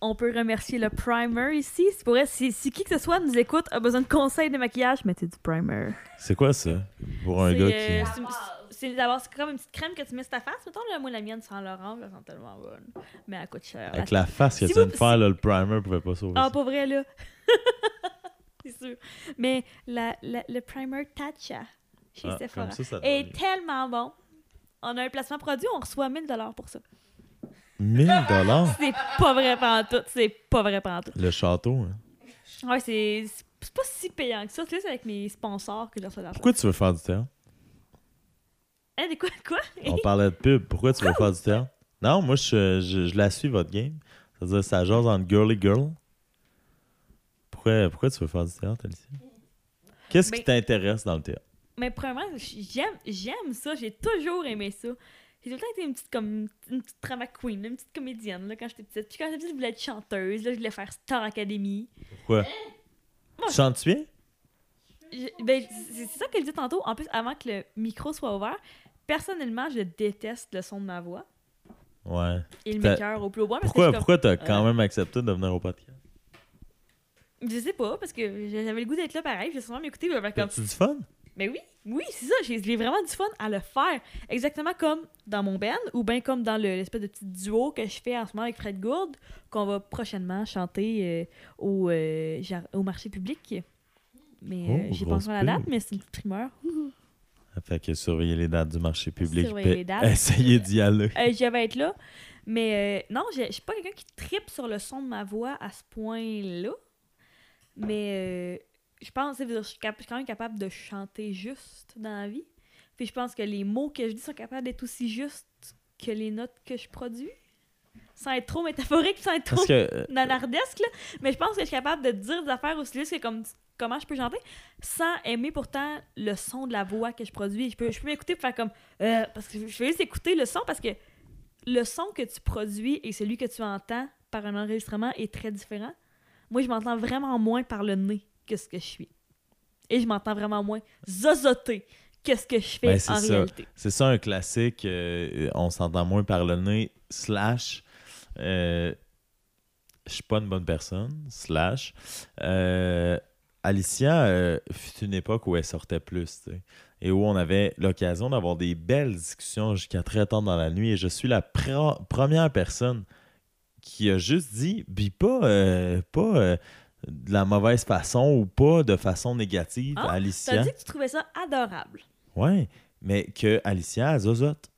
On peut remercier le primer ici. C'est pour vrai, si, si qui que ce soit nous écoute, a besoin de conseils de maquillage, mettez du primer. C'est quoi ça? Pour un C'est, gars euh, qui. c'est d'abord, c'est comme une petite crème que tu mets sur ta face. Mettons, là, moi, la mienne sans Laurent, elle sent tellement bonne. Mais elle coûte cher. Avec la face que Si tu viens de faire, là, le primer pouvait pas sauver. Ah, ça. pas vrai, là. c'est sûr. Mais la, la- le primer Tatcha chez Ah, Sephora comme ça, ça est donne. tellement bon. On a un placement produit, on reçoit 1000 pour ça. 1000 dollars? C'est pas vrai tout. C'est pas vrai tout. Le château, hein? Ouais, c'est c'est pas si payant que ça. C'est juste avec mes sponsors que je reçois l'argent. Pourquoi tu veux faire du théâtre? Hein, de quoi? Quoi? On parlait de pub. Pourquoi tu veux faire du théâtre? Non, moi, je, je, je la suis, votre game. C'est-à-dire, ça jase entre girly girl. Pourquoi, pourquoi tu veux faire du théâtre, Alicia? Qu'est-ce qui Ben- t'intéresse dans le théâtre? Mais premièrement, j'aime, j'aime ça. J'ai toujours aimé ça. J'ai tout le temps été une petite, comme, une petite drama queen, une petite comédienne là, quand j'étais petite. Puis quand j'étais petite, je voulais être chanteuse. Là, je voulais faire Star Academy. Pourquoi? Moi, Tu chantes bien? Ben, c'est c'est ça que je disais tantôt. En plus, avant que le micro soit ouvert, personnellement, je déteste le son de ma voix. Ouais. Et le m'écoeure au plus haut Pourquoi, pourquoi t'as quand euh, même accepté de venir au podcast? Je sais pas, parce que j'avais le goût d'être là pareil. Je vais sûrement m'écouter. Comme. T'as-tu du fun? Mais oui, oui, c'est ça. J'ai vraiment du fun à le faire. Exactement comme dans mon band ou bien comme dans le- l'espèce de petit duo que je fais en ce moment avec Fred Gourde, qu'on va prochainement chanter euh, au, euh, au marché public. Mais euh, Oh, j'ai pas encore la date, mais c'est une petite primeur. Fait que surveiller les dates du marché public. Surveiller puis les dates. Essayer d'y aller. Je vais être là. Mais euh, non, je je suis pas quelqu'un qui tripe sur le son de ma voix à ce point-là. Mais euh, je pense, je suis je suis quand même capable de chanter juste dans la vie. Puis je pense que les mots que je dis sont capables d'être aussi justes que les notes que je produis. Sans être trop métaphorique, sans être trop que euh, nanardesque, là. Mais je pense que je suis capable de dire des affaires aussi justes que comme comment je peux chanter sans aimer pourtant le son de la voix que je produis. Je peux, je peux m'écouter pour faire comme... euh, parce que je je vais juste écouter le son parce que le son que tu produis et celui que tu entends par un enregistrement est très différent. Moi, je m'entends vraiment moins par le nez que ce que je suis. Et je m'entends vraiment moins zozoter que ce que je fais Ben, en ça. réalité. c'est ça un classique. euh, on s'entend moins par le nez. Slash. euh, je suis pas une bonne personne. Slash. euh, Alicia euh, fut une époque où elle sortait plus, tu sais, et où on avait l'occasion d'avoir des belles discussions jusqu'à très tard dans la nuit. Et je suis la pre- première personne qui a juste dit, puis pas, pas de la mauvaise façon ou pas de façon négative, Ah, Alicia? T'as dit que tu trouvais ça adorable. Ouais, mais que Alicia a zozote.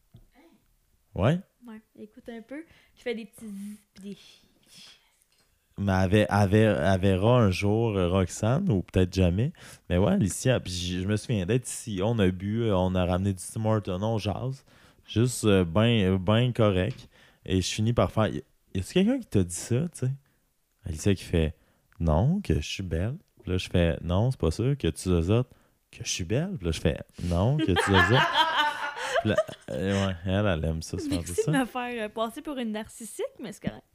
Ouais, Ouais, écoute un peu. Je fais des petits... des... mais elle, avait- avait- un jour euh, Roxane, ou peut-être jamais. Mais ouais, Alicia, puis je je me souviens d'être ici. On a bu, euh, on a ramené du Tim Hortons, on jase. Juste bien ben correct. Et je finis par faire. Y y a-tu quelqu'un qui t'a dit ça, tu sais? Alicia qui fait Non, que je suis belle. Puis là, je fais Non, c'est pas ça, que tu zozotes. Que je suis belle? Puis là, je fais Non, que tu zozotes. Puis là, euh, ouais, elle, elle aime ça, se faire ça. de me faire euh, passer pour une narcissique, mais c'est correct.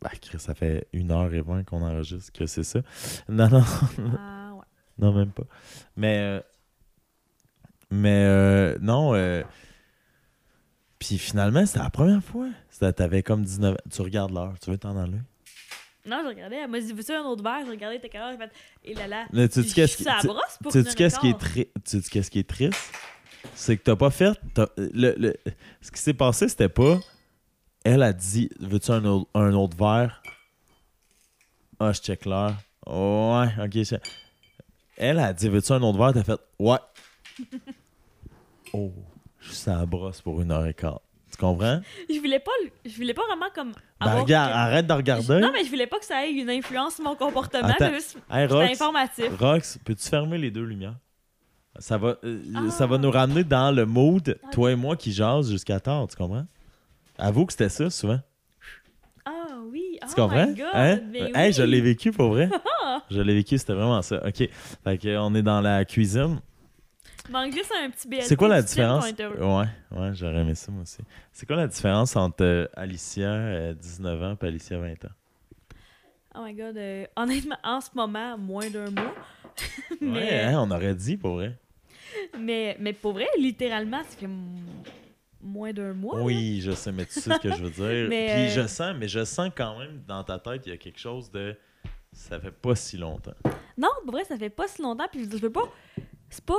Bah, Chris, ça fait une heure et vingt qu'on enregistre que c'est ça. Non, non, Ah ouais. non, même pas. Mais, euh, mais euh, non. euh, puis finalement, c'était la première fois. T'avais comme 19 ans. Tu regardes l'heure, tu veux t'en aller? Non, je regardais, elle m'a dit, veux-tu un autre verre? Je regardais, t'es heure? J'ai fait, et là là. Mais tu sais qu'est-ce qui, tu- sais qu'est-ce qui est quart. tri- tu sais qu'est-ce qui est triste? C'est que t'as pas fait. le, le- ce qui s'est passé, c'était pas. Elle a dit Veux-tu un, autre- un autre verre? Ah, je check l'heure. Ouais, ok. je- Elle a dit Veux-tu un autre verre? T'as fait Ouais. oh, je suis à la brosse pour une heure et quart. Tu comprends? Je voulais pas, je voulais pas vraiment comme. Ben, avoir regarde, que- arrête de regarder. Non, mais je voulais pas que ça ait une influence sur mon comportement. Attends. juste- Hey, C'était Rox, informatif. Rox, peux-tu fermer les deux lumières? Ça va, euh, Ah. ça va nous ramener dans le mood, Ah. toi et moi qui jase jusqu'à tard, tu comprends? Avoue que c'était ça, souvent. Ah oui, Tu oh comprends? my god. Hein? mais Hey, oui. je l'ai vécu pour vrai. je l'ai vécu, c'était vraiment ça. OK. Fait que, on est dans la cuisine. Manque juste un petit BLT. C'est quoi la différence? Ouais, ouais, j'aurais aimé ça moi aussi. C'est quoi la différence entre euh, Alicia, euh, 19 ans, et Alicia, 20 ans? Oh my god. euh, honnêtement, en ce moment, moins d'un mois. mais, Ouais, hein, on aurait dit pour vrai. mais, mais pour vrai, littéralement, fait m- moins d'un mois. là. Oui, je sais, mais tu sais ce que je veux dire. Mais, Puis euh, je sens, mais je sens quand même dans ta tête, il y a quelque chose de. Ça fait pas si longtemps. Non, pour vrai, ça fait pas si longtemps. Puis je veux pas. C'est pas.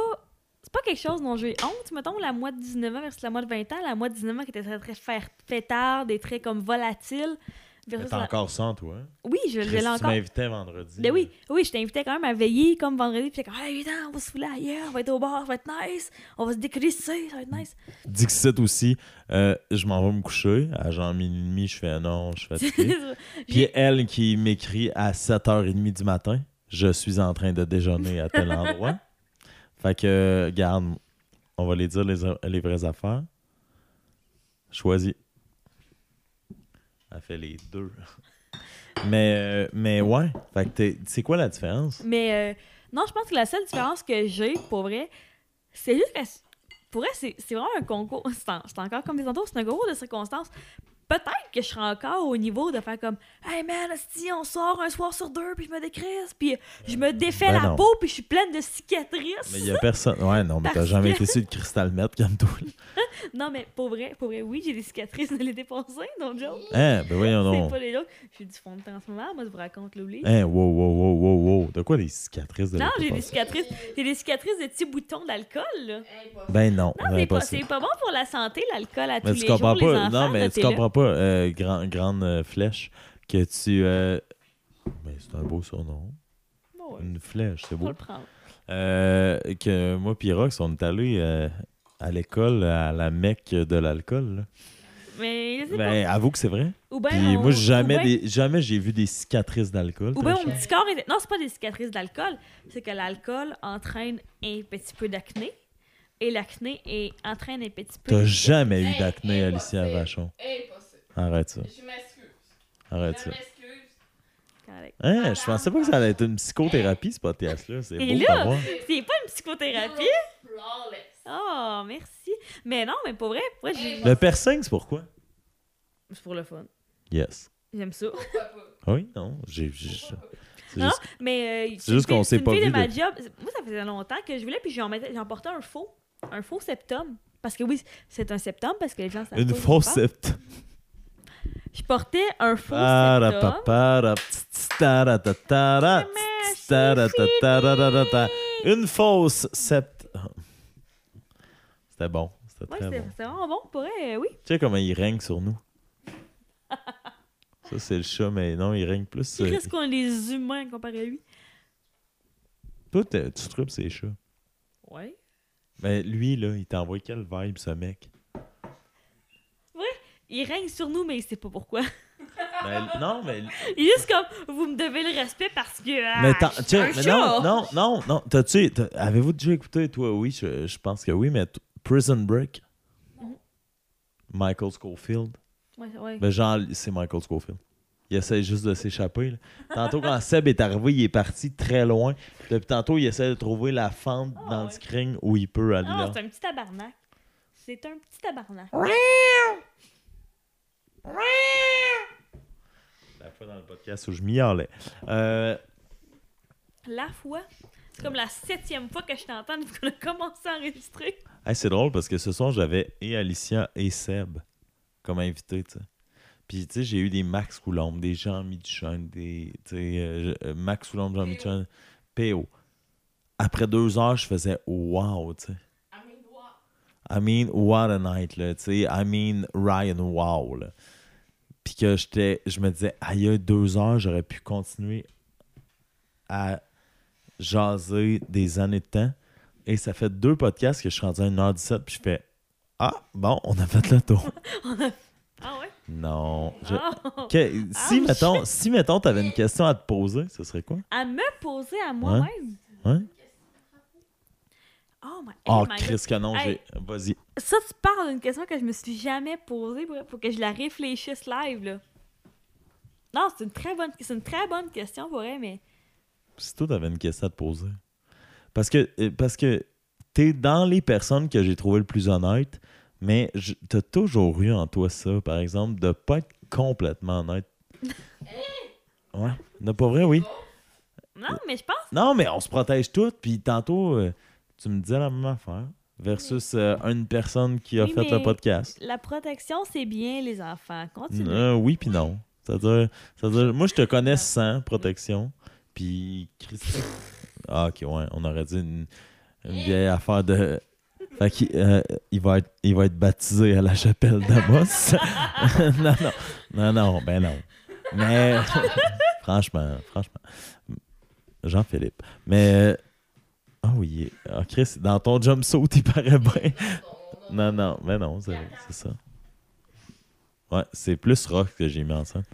C'est pas quelque chose dont j'ai honte, mettons, la moi de 19 ans versus la moi de 20 ans. La moi de 19 ans qui était très, très fêtarde et très comme volatile. La- encore en toi. hein? Oui, je, l'ai tu encore. m'invitais vendredi. Ben oui, oui, je t'invitais quand même à veiller comme vendredi. Puis comme, hey, viens, on va se fouler ailleurs, on va être au bar, ça va être nice. On va se décrisser, ça va être nice. Dixit aussi, euh, je m'en vais me coucher. À genre minuit et demi, je fais non, je suis fatigué. Puis elle qui m'écrit à 7h30 du matin, je suis en train de déjeuner à tel endroit. Fait que, garde, on va les dire les, les vraies affaires. Choisis. Elle fait les deux. Mais, euh, mais ouais, fait que t'es- c'est quoi la différence? Mais euh, non, je pense que la seule différence que j'ai, pour vrai, c'est juste que. Pour vrai, c'est vraiment un concours. C'est en- c'est encore comme des entours, c'est un concours de circonstances. Peut-être que je serai encore au niveau de faire comme Hey man, si on sort un soir sur deux, puis je me décrisse, puis je me défais Ben la non. peau, puis je suis pleine de cicatrices. Mais il y a personne. Ouais, non, mais t'as jamais été sur le cristal mètre comme toi. Non, mais pour vrai, pour vrai, oui, j'ai des cicatrices de l'été passé, donc joke. Hein, ben voyons C'est donc. pas les. J'ai du fond de teint en ce moment, moi je vous raconte l'oubli. Hein, wow, wow, wow, wow, wow. De quoi des cicatrices de Non, j'ai des cicatrices, j'ai des cicatrices de petits boutons d'alcool, là. Ben non, Non, c'est pas, c'est bon pour la santé, l'alcool à tous Mais les enfants, non, mais tu comprends pas, euh, grande euh, Flèche, que tu. Euh, ben, c'est un beau surnom. Une flèche, c'est beau. Le prendre. que moi et Rox, on est allés à l'école, à la mecque de l'alcool. Mais ben, avoue que c'est vrai. Ben puis moi, jamais, ben jamais j'ai vu des cicatrices d'alcool. Ou bien mon petit corps... Est... Non, c'est pas des cicatrices d'alcool. C'est que l'alcool entraîne un petit peu d'acné. Et l'acné entraîne un petit peu... T'as jamais eu d'acné, Alicia Vachon. Arrête ça. Je m'excuse. Arrête ça. Correct. Hein, je pensais pas que ça allait être une psychothérapie, ce podcast-là. C'est beau là, C'est pas une psychothérapie? Oh, merci. Mais non, mais pour vrai, pour vrai j'ai... Le piercing, c'est pourquoi? C'est pour le fun. Yes. J'aime ça. Ah oui, non. J'ai, non, mais euh, c'est juste qu'on sait pas vu. De ma job. Moi, ça faisait longtemps que je voulais, puis j'en, mettais, j'en portais un faux, un faux septum. Parce que oui, c'est un septum, parce que les gens savent Une faux septum. Je portais un faux septum. Une fausse septum. C'était bon. C'était bon. C'était vraiment bon. Pour elle, euh, oui. Tu sais comment il règne sur nous? Ça, c'est le chat, mais non, il règne plus. C'est euh, presque qu'on est humains comparé à lui. Toi, tu tripes ces chats. Ouais. Mais lui, là, il t'envoie quelle vibe, ce mec? Il règne sur nous, mais il sait pas pourquoi. Ben, non, mais. Il est juste comme, vous me devez le respect parce que. ah, Mais, je suis tiens, un mais non, non, non, non. T'as-tu. t'as- Avez-vous déjà écouté, toi? Oui, je, je pense que oui, mais t- Prison Break? Mhm. Michael Schofield? Ouais, ouais. Ben, genre, c'est Michael Schofield. Il essaie juste de s'échapper. là. Tantôt, quand Seb est arrivé, il est parti très loin. Depuis tantôt, il essaie de trouver la fente Ah, dans le screen où il peut aller Ah, là. c'est un petit tabarnak. C'est un petit tabarnak. La fois dans le podcast où je m'y allais. Euh, La fois, c'est comme la septième fois que je t'entends depuis qu'on a commencé à enregistrer. hey, c'est drôle parce que ce soir, j'avais et Alicia et Seb comme invités, tu sais. Puis, tu sais, j'ai eu des Max Coulombe, des Jean Michel, des. Tu sais, euh, euh, Max Coulombe, Jean Michel, PO. Après deux heures, je faisais wow, tu sais. I mean, what a night, là, tu sais. I mean, Ryan, wow, là. Puis que j'étais, je me disais, aïe, il y a deux heures, j'aurais pu continuer à jaser des années de temps. Et ça fait deux podcasts que je suis rendu à 1h17, puis je fais, ah, bon, on a fait le tour. Ah ouais? non. je- Ah! Que- si, Ouch. mettons, si, mettons, t'avais une question à te poser, ce serait quoi? À me poser à moi-même? Hein? Oh my, Oh, my Chris, que non, Hey. j'ai. Vas-y. Ça, tu parles d'une question que je me suis jamais posée pour, pour que je la réfléchisse live, là. Non, c'est une très bonne, c'est une très bonne question pour elle, mais Si toi, t'avais une question à te poser. Parce que, euh, parce que t'es dans les personnes que j'ai trouvées le plus honnêtes, mais je- t'as toujours eu en toi ça, par exemple, de pas être complètement honnête. Ouais. De pas vrai, oui. non, mais je pense Non, mais on se protège toutes, puis tantôt, euh, tu me disais la même affaire. Versus euh, une personne qui a Oui, fait le podcast. la protection, c'est bien, les enfants. Continue. Euh, oui, puis non. C'est-à-dire, moi, je te connais sans protection. Puis, Christy. Ah, ok, ouais, on aurait dit une, une vieille affaire de. Fait qu'il euh, il va, être, il va être baptisé à la chapelle d'Amos. non, non. Non, non, ben non. Mais, franchement, franchement. Jean-Philippe. Mais. Ah oui, ah, Chris, dans ton jumpsuit, il paraît bien. Non, non, mais non, c'est ça. Ouais, c'est plus rock que j'ai mis ensemble.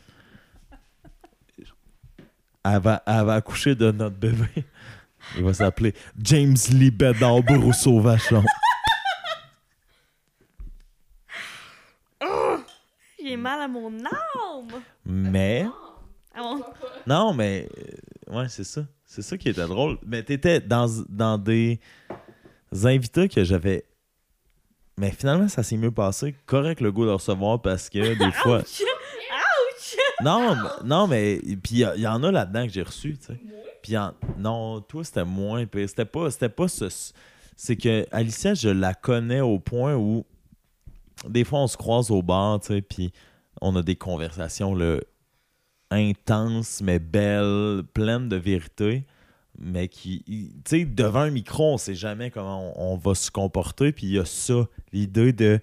Elle va, elle va accoucher de notre bébé. Il va s'appeler James Lee Bedard Rousseau Vachon. J'ai mal à mon âme. Mais, mon- non, mais, euh, ouais, c'est ça. C'est ça qui était drôle. Mais t'étais dans, dans des invités que j'avais. Mais finalement, ça s'est mieux passé. Correct le goût de recevoir parce que des fois. Ouch! Ouch! Non, mais- non, mais puis il y, en a là-dedans que j'ai reçu, tu sais. Puis en- non, toi c'était moins pire. C'était pas c'était pas ce c'est que Alicia, je la connais au point où des fois on se croise au bar, tu sais, puis on a des conversations là, intenses mais belles, pleines de vérité, mais qui tu sais devant un micro, on sait jamais comment on, va se comporter, puis il y a ça, l'idée de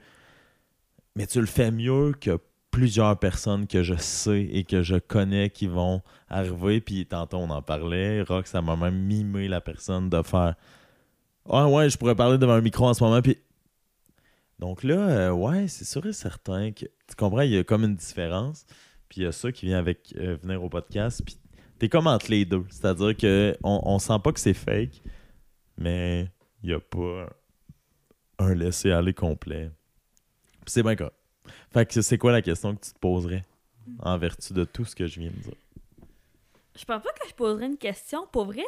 mais tu le fais mieux que plusieurs personnes que je sais et que je connais qui vont arriver. Puis tantôt, on en parlait. Rock, ça m'a même mimé la personne de faire Ouais, ouais, je pourrais parler devant un micro en ce moment. Puis. Donc là, euh, ouais, c'est sûr et certain que. Tu comprends, il y a comme une différence. Puis il y a ça qui vient avec euh, venir au podcast. Puis t'es comme entre les deux. C'est-à-dire que on, on sent pas que c'est fake, mais il n'y a pas un laisser-aller complet. Puis c'est bien quoi. Fait que c'est quoi la question que tu te poserais en vertu de tout ce que je viens de dire? Je pense pas que je poserais une question. Pour vrai,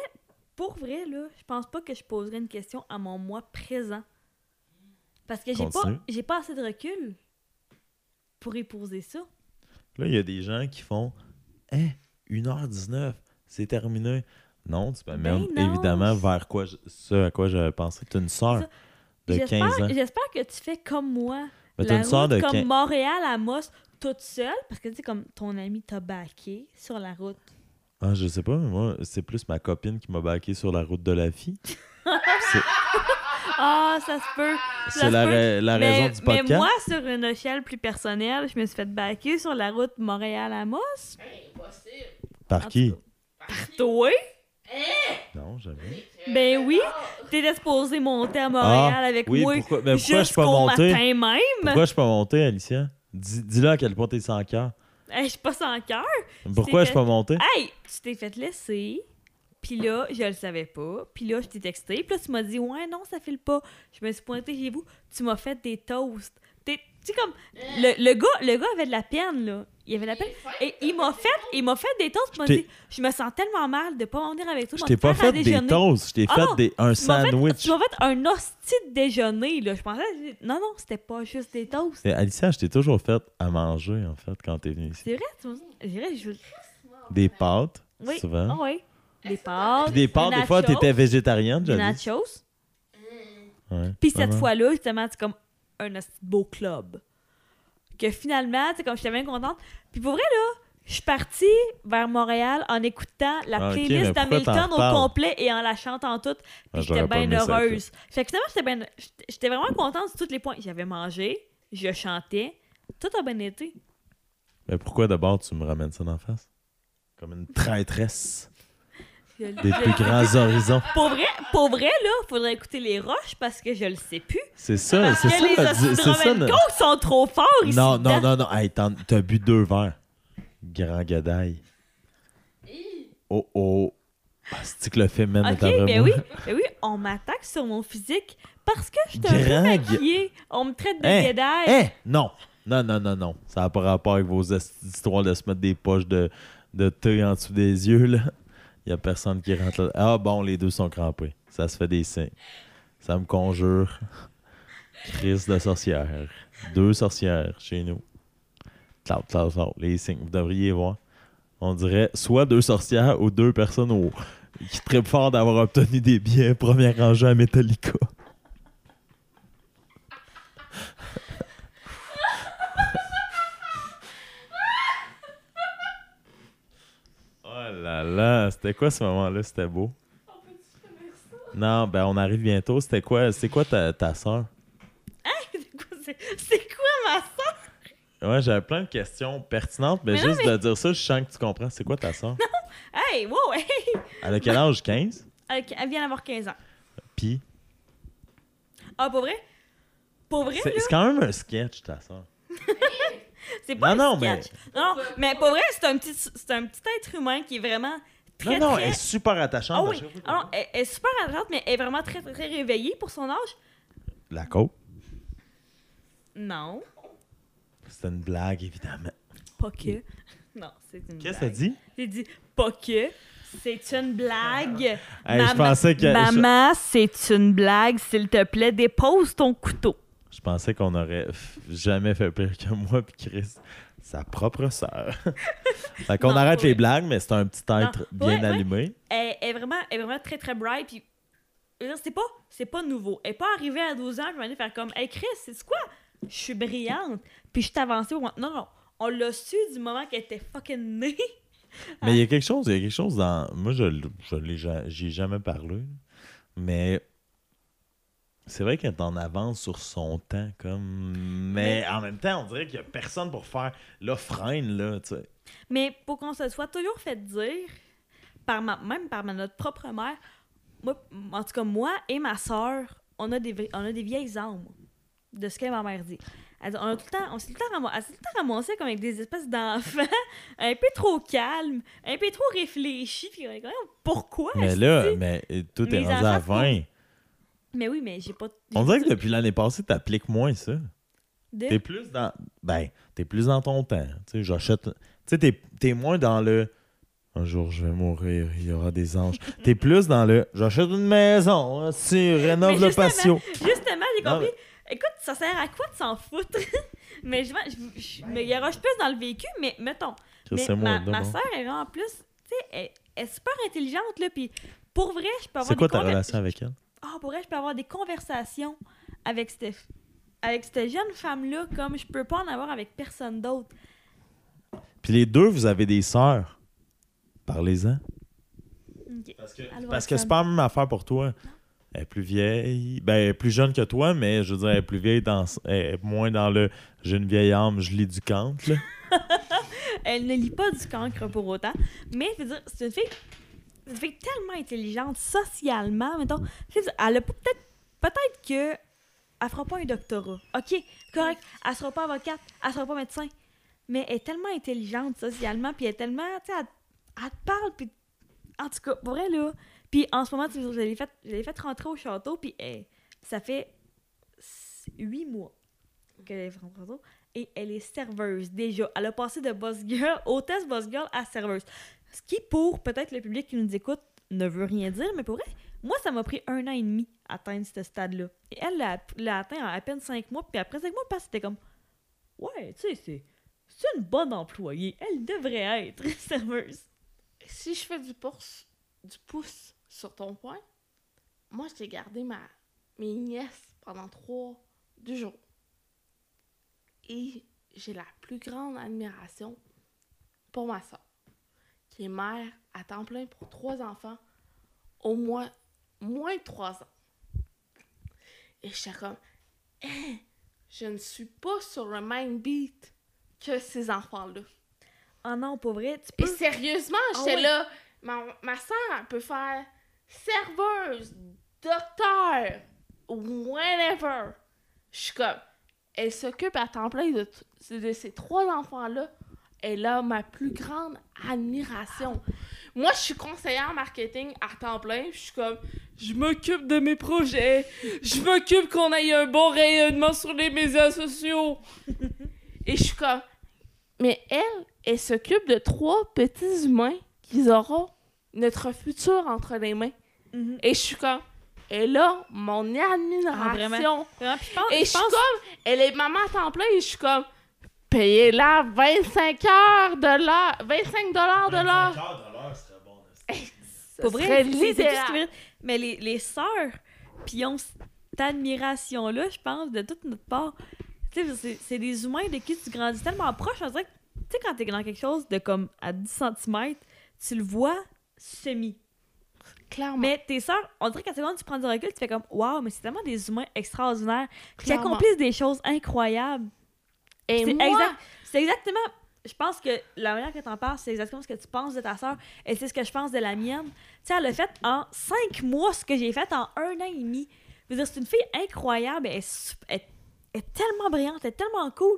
pour vrai, là, je pense pas que je poserais une question à mon moi présent. Parce que j'ai pas, j'ai pas assez de recul pour y poser ça. Là, il y a des gens qui font Hein, 1h19, c'est terminé. Non, tu peux Ben évidemment vers quoi je- ce à quoi j'avais pensé. Tu une soeur ça. de J'espère 15 ans. j'espère que tu fais comme moi. Ben, la une route de comme 15 Montréal à Moss, toute seule. Parce que tu sais, comme ton ami t'a backé sur la route. Ah, je sais pas, mais moi, c'est plus ma copine qui m'a baqué sur la route de la fille. Ah, ça se peut. c'est la, peut. ra- la mais, raison du mais podcast? moi, sur une échelle plus personnelle, je me suis fait backer sur la route Montréal à Moss. Impossible. Par En qui? Par toi? Non, jamais. Ben oui. T'étais supposé monter à Montréal avec Ah, oui, moi pourquoi, mais pourquoi je suis pas jusqu'au monté? matin même? Pourquoi je suis pas monté, Alicia? Dis- Dis-le à quel point t'es sans cœur. Hey, je suis pas sans cœur. Pourquoi je pas monté? Hey, tu t'es fait laisser. Puis là, je le savais pas. Puis là, je t'ai texté. Puis là, tu m'as dit, ouais, non, ça file pas. Je me suis pointée chez vous. Tu m'as fait des toasts. T'es- Tu sais, comme. Le, le gars, le gars avait de la peine, là. Il avait de la peine. Et il m'a fait, il m'a fait des toasts. puis Il m'a dit, je me sens tellement mal de pas venir avec toi. Je t'ai pas fait des toasts, je t'ai Ah fait des, un Tu m'as fait- sandwich. Tu m'as fait un hostie de déjeuner, là. Je pensais. Non, non, c'était pas juste des toasts. Mais Alicia, je t'ai toujours fait à manger, en fait, quand t'es venue ici. C'est vrai, tu m'as Je dirais, je. Des pâtes, Oui. souvent. Ah oui. Des pâtes. Puis des pâtes, des fois, nachos, t'étais végétarienne, Des j'avais dit. nachos? Ouais. Puis cette Vraiment. fois-là, justement, c'est comme un beau club. Que finalement, tu sais, comme j'étais bien contente. Puis pour vrai, là, je suis partie vers Montréal en écoutant la Ah, playlist d'Hamilton au complet et en la chantant toute. Ah, Puis j'étais bien heureuse. Fait que finalement, j'étais bien- j'étais- j'étais vraiment contente sur tous les points. J'avais mangé, je chantais. Tout a bien été. Mais pourquoi d'abord tu me ramènes ça d'en face? Comme une traîtresse des plus grands horizons. Pour vrai, pour vrai, là, faudrait écouter les roches parce que je le sais plus. C'est ça, c'est ça. les Coke sont trop forts ici. Non, non, non, non. Hey, t'as bu deux verres. Grand gadaille. Oh, oh. Ah, C'est que le féminin Ok, est ben oui, ben oui, on m'attaque sur mon physique parce que je suis un maquillée. On me traite de Hein? guédaille. Hein? Non. Non, non, non, non. Ça n'a pas rapport avec vos histoires de se mettre des poches de, de thé en dessous des yeux, là. Il n'y a personne qui rentre là. Ah bon, les deux sont crampés. Ça se fait des signes. Ça me conjure. Crise de sorcière. Deux sorcières chez nous. Cloud, cloud, cloud. Les signes, vous devriez voir. On dirait soit deux sorcières ou deux personnes au- qui trippent fort d'avoir obtenu des billets premier rangée à Metallica. Oh là là, c'était quoi ce moment-là? C'était beau. Non, ben on arrive bientôt. C'était quoi, c'est quoi ta, ta soeur? C'est quoi- c'est- quoi ma soeur? Ouais, j'avais plein de questions pertinentes, mais, Mais non, juste de dire ça, je sens que tu comprends. C'est quoi ta soeur? Hey, wow, hey! Elle a quel âge? 15? Elle, elle vient d'avoir 15 ans. Puis, Ah, pour vrai? Pour vrai, c'est quand même un sketch, ta soeur. c'est pas Non, un non, mais- sketch. Non, non, mais pour vrai, c'est un petit, c'est un petit être humain qui est vraiment très, Non, non, très... elle est super Ah attachante. oui, ah non, elle, elle est super attachante, mais elle est vraiment très, très, réveillée pour son âge. La côte, Non, c'est une blague, évidemment. pas que. Non, c'est une Qu'est-ce que blague. ça dit? J'ai dit pas que. C'est une blague. Hey, je pensais que- Maman, c'est une blague. S'il te plaît, dépose ton couteau. Je pensais qu'on aurait jamais fait pire que moi puis Chris, sa propre sœur. fait qu'on arrête les blagues, mais c'est un petit être bien ouais. allumé. Elle, elle est vraiment, elle est vraiment très, très bright. Puis, c'est pas, c'est pas nouveau. Elle est pas arrivée à 12 ans, je vais aller faire comme, hey Chris, c'est quoi? Je suis brillante. Puis, je suis avancée. au moment- Non, non. On l'a su du moment qu'elle était fucking née. Mais il y a quelque chose, il y a quelque chose dans. Moi, je, je l'ai ja- j'y ai jamais parlé. Mais C'est vrai qu'elle est en avance sur son temps, comme. Mais Mais- en même temps, on dirait qu'il n'y a personne pour faire l'offrande, là, tu sais. Mais pour qu'on se soit toujours fait dire, par ma, même par ma- notre propre mère, moi, en tout cas, moi et ma soeur, on a des, on a des vieilles âmes de ce que ma mère dit. Elle dit, on, a tout le temps, on s'est tout le temps, tout le ramassé comme avec des espèces d'enfants un peu trop calmes, un peu trop réfléchis. Puis pourquoi? Mais là, mais tout est rendu à enfants 20. Mais oui, mais j'ai pas. On dirait que depuis l'année passée, t'appliques moins ça. de- T'es plus dans. Ben, t'es plus dans ton temps. Tu sais, j'achète. Tu sais, t'es, t'es moins dans le. Un jour, je vais mourir, il y aura des anges. T'es plus dans le. J'achète une maison, si, rénove Mais le patio. Justement, j'ai compris. Écoute, ça sert à quoi de s'en foutre? mais je, je, je me garoche plus dans le vécu, mais mettons. Mais ma, ma soeur, elle, en plus, tu sais, elle, elle est super intelligente, là, puis pour vrai, je peux avoir C'est quoi des ta relation avec elle? Ah, pour vrai, je peux avoir des conversations avec cette, avec cette jeune femme-là comme je peux pas en avoir avec personne d'autre. Puis les deux, vous avez des sœurs. Parlez-en. Ok. Parce que, parce que c'est pas la même affaire pour toi. Elle est plus vieille. Ben, elle est plus jeune que toi, mais je veux dire, elle est plus vieille dans. Elle est moins dans le j'ai une vieille âme, je lis du là. Elle ne lit pas du cancre pour autant, mais je veux dire, c'est une fille tellement intelligente socialement, mettons. Elle a peut-être peut-être que elle fera pas un doctorat. OK, correct, elle sera pas avocate, elle sera pas médecin, mais elle est tellement intelligente socialement puis elle est tellement, tu sais, elle, elle te parle puis en tout cas, pour vrai là. Puis en ce moment, tu je l'ai fait je l'ai fait rentrer au château puis elle- ça fait huit mois qu'elle est rentrée au château et elle est serveuse déjà. Elle a passé de boss girl, hôtesse boss girl à serveuse. Ce qui, pour peut-être le public qui nous écoute, ne veut rien dire, mais pour vrai, moi, ça m'a pris un an et demi à atteindre ce stade-là. Et elle l'a atteint en à peine cinq mois, puis après cinq mois, c'était comme Ouais, tu sais, c'est. C'est une bonne employée. Elle devrait être serveuse. Si je fais du pouce, du pouce sur ton point, moi, j'ai gardé ma, mes nièces pendant trois, deux jours. Et j'ai la plus grande admiration pour ma soeur, qui est mère à temps plein pour trois enfants, au moins, moins de trois ans. Et je suis comme, Hein, je ne suis pas sur le même beat que ces enfants-là. Oh non, pour vrai, tu Et peux. sérieusement, Ah j'étais ouais. là. Ma, ma soeur, peut faire serveuse, docteur, whatever. Je suis comme. Elle s'occupe à temps plein de, de ces trois enfants-là. Elle a ma plus grande admiration. Moi, je suis conseillère marketing à temps plein. Je suis comme. Je m'occupe de mes projets. Je m'occupe qu'on ait un bon rayonnement sur les médias sociaux. Et je suis comme. Mais elle, elle s'occupe de trois petits humains qui auront notre futur entre les mains. Mhm. Et je suis comme, elle a mon Ah, admiration. vraiment? Vraiment, puis je pense. et je je suis comme, elle est maman à temps plein et je suis comme, payez-la 25 heures de l'heure, 25 dollars de l'heure. Ce Pour vrai, serait l'idéal. qui mérite. Mais les, les sœurs, puis ils ont cette admiration-là, je pense, de toute notre part. Tu sais, c'est- c'est des humains de qui tu grandis tellement proche. On dirait que, tu sais, quand t'es dans quelque chose de comme à 10 cm, tu le vois semi. Clairement. Mais tes sœurs, on dirait qu'à seconde, tu prends du recul, tu fais comme, waouh, mais c'est tellement des humains extraordinaires qui accomplissent des choses incroyables. Et C'est moi, exact- C'est exactement. Je pense que la manière que t'en parles, c'est exactement ce que tu penses de ta sœur et c'est ce que je pense de la mienne. Tu sais, elle a fait en cinq mois ce que j'ai fait en un an et demi. Je veux dire, c'est une fille incroyable. Elle est, elle- elle est tellement brillante, elle est tellement cool.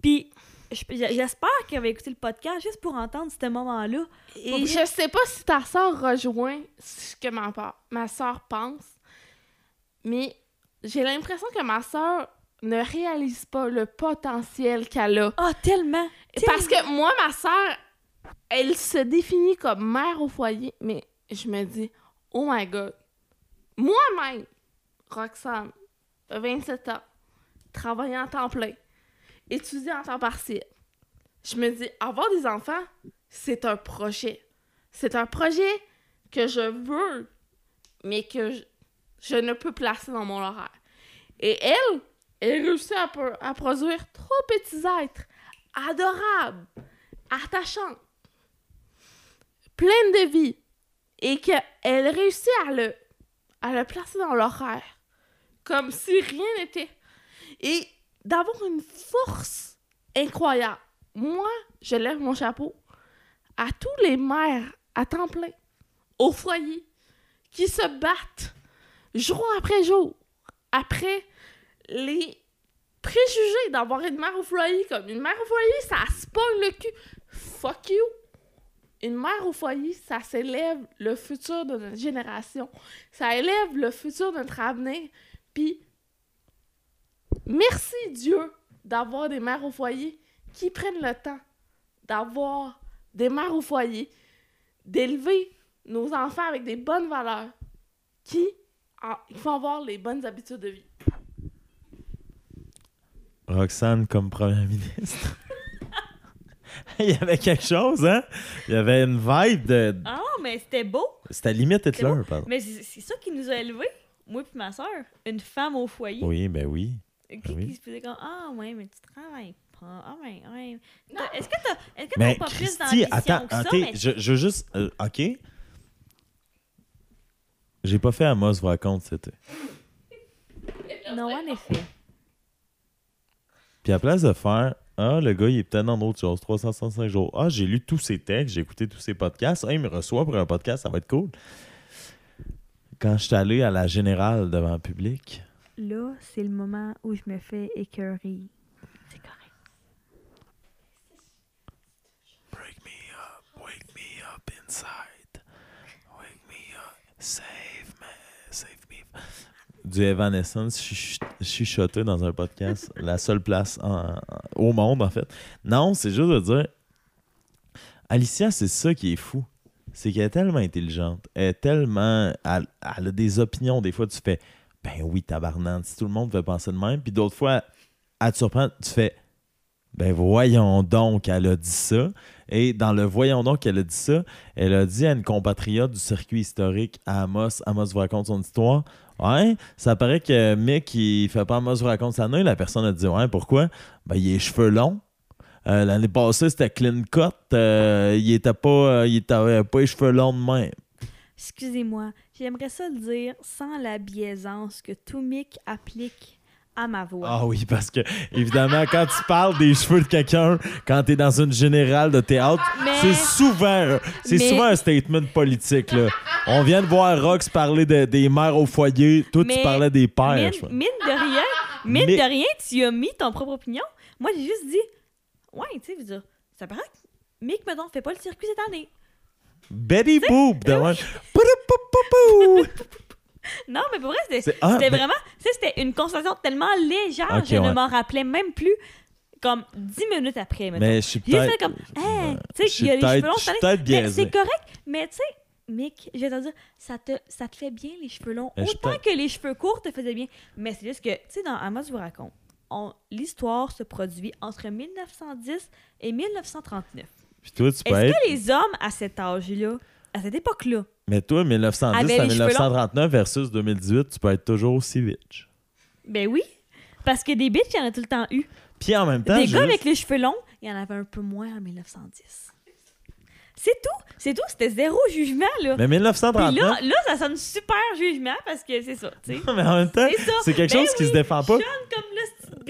Puis, je- j'espère qu'elle va écouter le podcast juste pour entendre ce moment-là. Et je sais pas si ta soeur rejoint ce que ma, ma soeur pense, mais j'ai l'impression que ma soeur ne réalise pas le potentiel qu'elle a. Ah, tellement! Parce que moi, ma soeur, elle se définit comme mère au foyer, mais je me dis, oh my god, moi-même, Roxane, 27 ans, travaillant en temps plein, étudiant en temps partiel, je me dis, avoir des enfants, c'est un projet. C'est un projet que je veux, mais que je, je ne peux placer dans mon horaire. Et elle, elle réussit à produire trois petits êtres adorables, attachants, pleines de vie, et qu'elle réussit à le, à le placer dans l'horaire comme si rien n'était. Et d'avoir une force incroyable. Moi, je lève mon chapeau à tous les mères à temps plein, au foyer, qui se battent jour après jour, après les préjugés d'avoir une mère au foyer. Comme une mère au foyer, ça se le cul. Fuck you. Une mère au foyer, ça s'élève le futur de notre génération. Ça élève le futur de notre avenir. Puis, merci Dieu d'avoir des mères au foyer qui prennent le temps d'avoir des mères au foyer, d'élever nos enfants avec des bonnes valeurs, qui il faut avoir les bonnes habitudes de vie. Roxane comme première ministre. Il y avait quelque chose, hein? Il y avait une vibe de. Ah, mais c'était beau. C'était limite Hitler, beau. pardon. Mais c'est ça qui nous a élevés, moi et ma soeur. Une femme au foyer. Oui, ben oui. Qui, oui. qui se faisait comme Ah, ouais, mais tu travailles pas. Ah, ouais, ouais. T'as- Est-ce que t'as est-ce que Mais t'as pas plus Christy, d'ambition attends, que ça? ok, mais- je, je veux juste. euh, ok. J'ai pas fait Amos vous raconte, c'était. Non, en effet. Puis à place de faire Ah, le gars, il est peut-être dans d'autres choses, 365 jours. Ah, j'ai lu tous ses textes, j'ai écouté tous ses podcasts. Ah, il me reçoit pour un podcast, ça va être cool. Quand je suis allé à la générale devant le public, Là, c'est le moment où je me fais écœurer. C'est correct. Break me up, wake me up inside. Wake me up, save me, save me. Du Evanescence chuch- chuchoté dans un podcast, la seule place au monde en fait. Non, c'est juste de dire, Alicia, c'est ça qui est fou. C'est qu'elle est tellement intelligente, elle est tellement. Elle, elle a des opinions. Des fois, tu fais, ben oui, tabarnane, si tout le monde fait penser de même. Puis d'autres fois, elle te surprend, tu fais, ben voyons donc, elle a dit ça. Et dans le voyons donc qu'elle a dit ça, elle a dit à une compatriote du circuit historique à Amos, Amos vous raconte son histoire. Ouais, ça paraît que Mick, il fait pas Amos vous raconte sa nuit. La personne a dit, ouais, pourquoi? Ben, il a les cheveux longs. Euh, L'année passée, c'était clean cut. Euh, il était pas, euh, il pas les cheveux longs de même. Excusez-moi, j'aimerais ça le dire sans la biaisance que tout mic applique à ma voix. Ah oui, parce que, évidemment, quand tu parles des cheveux de quelqu'un, quand t'es dans une générale de théâtre, Mais- c'est souvent, c'est Mais- souvent un statement politique, là. On vient de voir Rox parler de- des mères au foyer. Toi, tu parlais des pères, mine, de rien, mine de rien, tu as mis ton propre opinion. Moi, j'ai juste dit, ouais, tu sais, ça paraît que Mick, mettons, fait pas le circuit cette année. Betty Boop, de. Poudou-pou-pou-pou. Non, mais pour vrai, c'était ah, ben- vraiment, tu sais, c'était une conversation tellement légère, Ok, je ouais. ne m'en rappelais même plus comme dix minutes après, mettons. Mais je suis peut-être. comme, hey, tu sais, suis il y a les cheveux longs je c'est correct, mais tu sais, Mick, je vais te dire, ça te, ça te fait bien les cheveux longs. Mais Autant que les cheveux courts te faisaient bien. Mais c'est juste que, tu sais, dans Amos vous raconte, on- l'histoire se produit entre 1910 et 1939. Puis toi, tu peux Est-ce que les hommes à cet âge-là, à cette époque-là, Mais toi, 1910 Avait à les cheveux longs? 1939 versus 2018, tu peux être toujours aussi bitch. ben oui, parce que des bitches, il y en a tout le temps eu. Puis en même temps, Des gars avec les cheveux longs, il y en avait un peu moins en 1910. C'est tout, c'est tout, c'était zéro jugement, là. Mais Puis 1939. là, là, ça sonne super jugement parce que c'est ça, tu sais. mais en même temps, C'est quelque Ben chose qui se défend pas.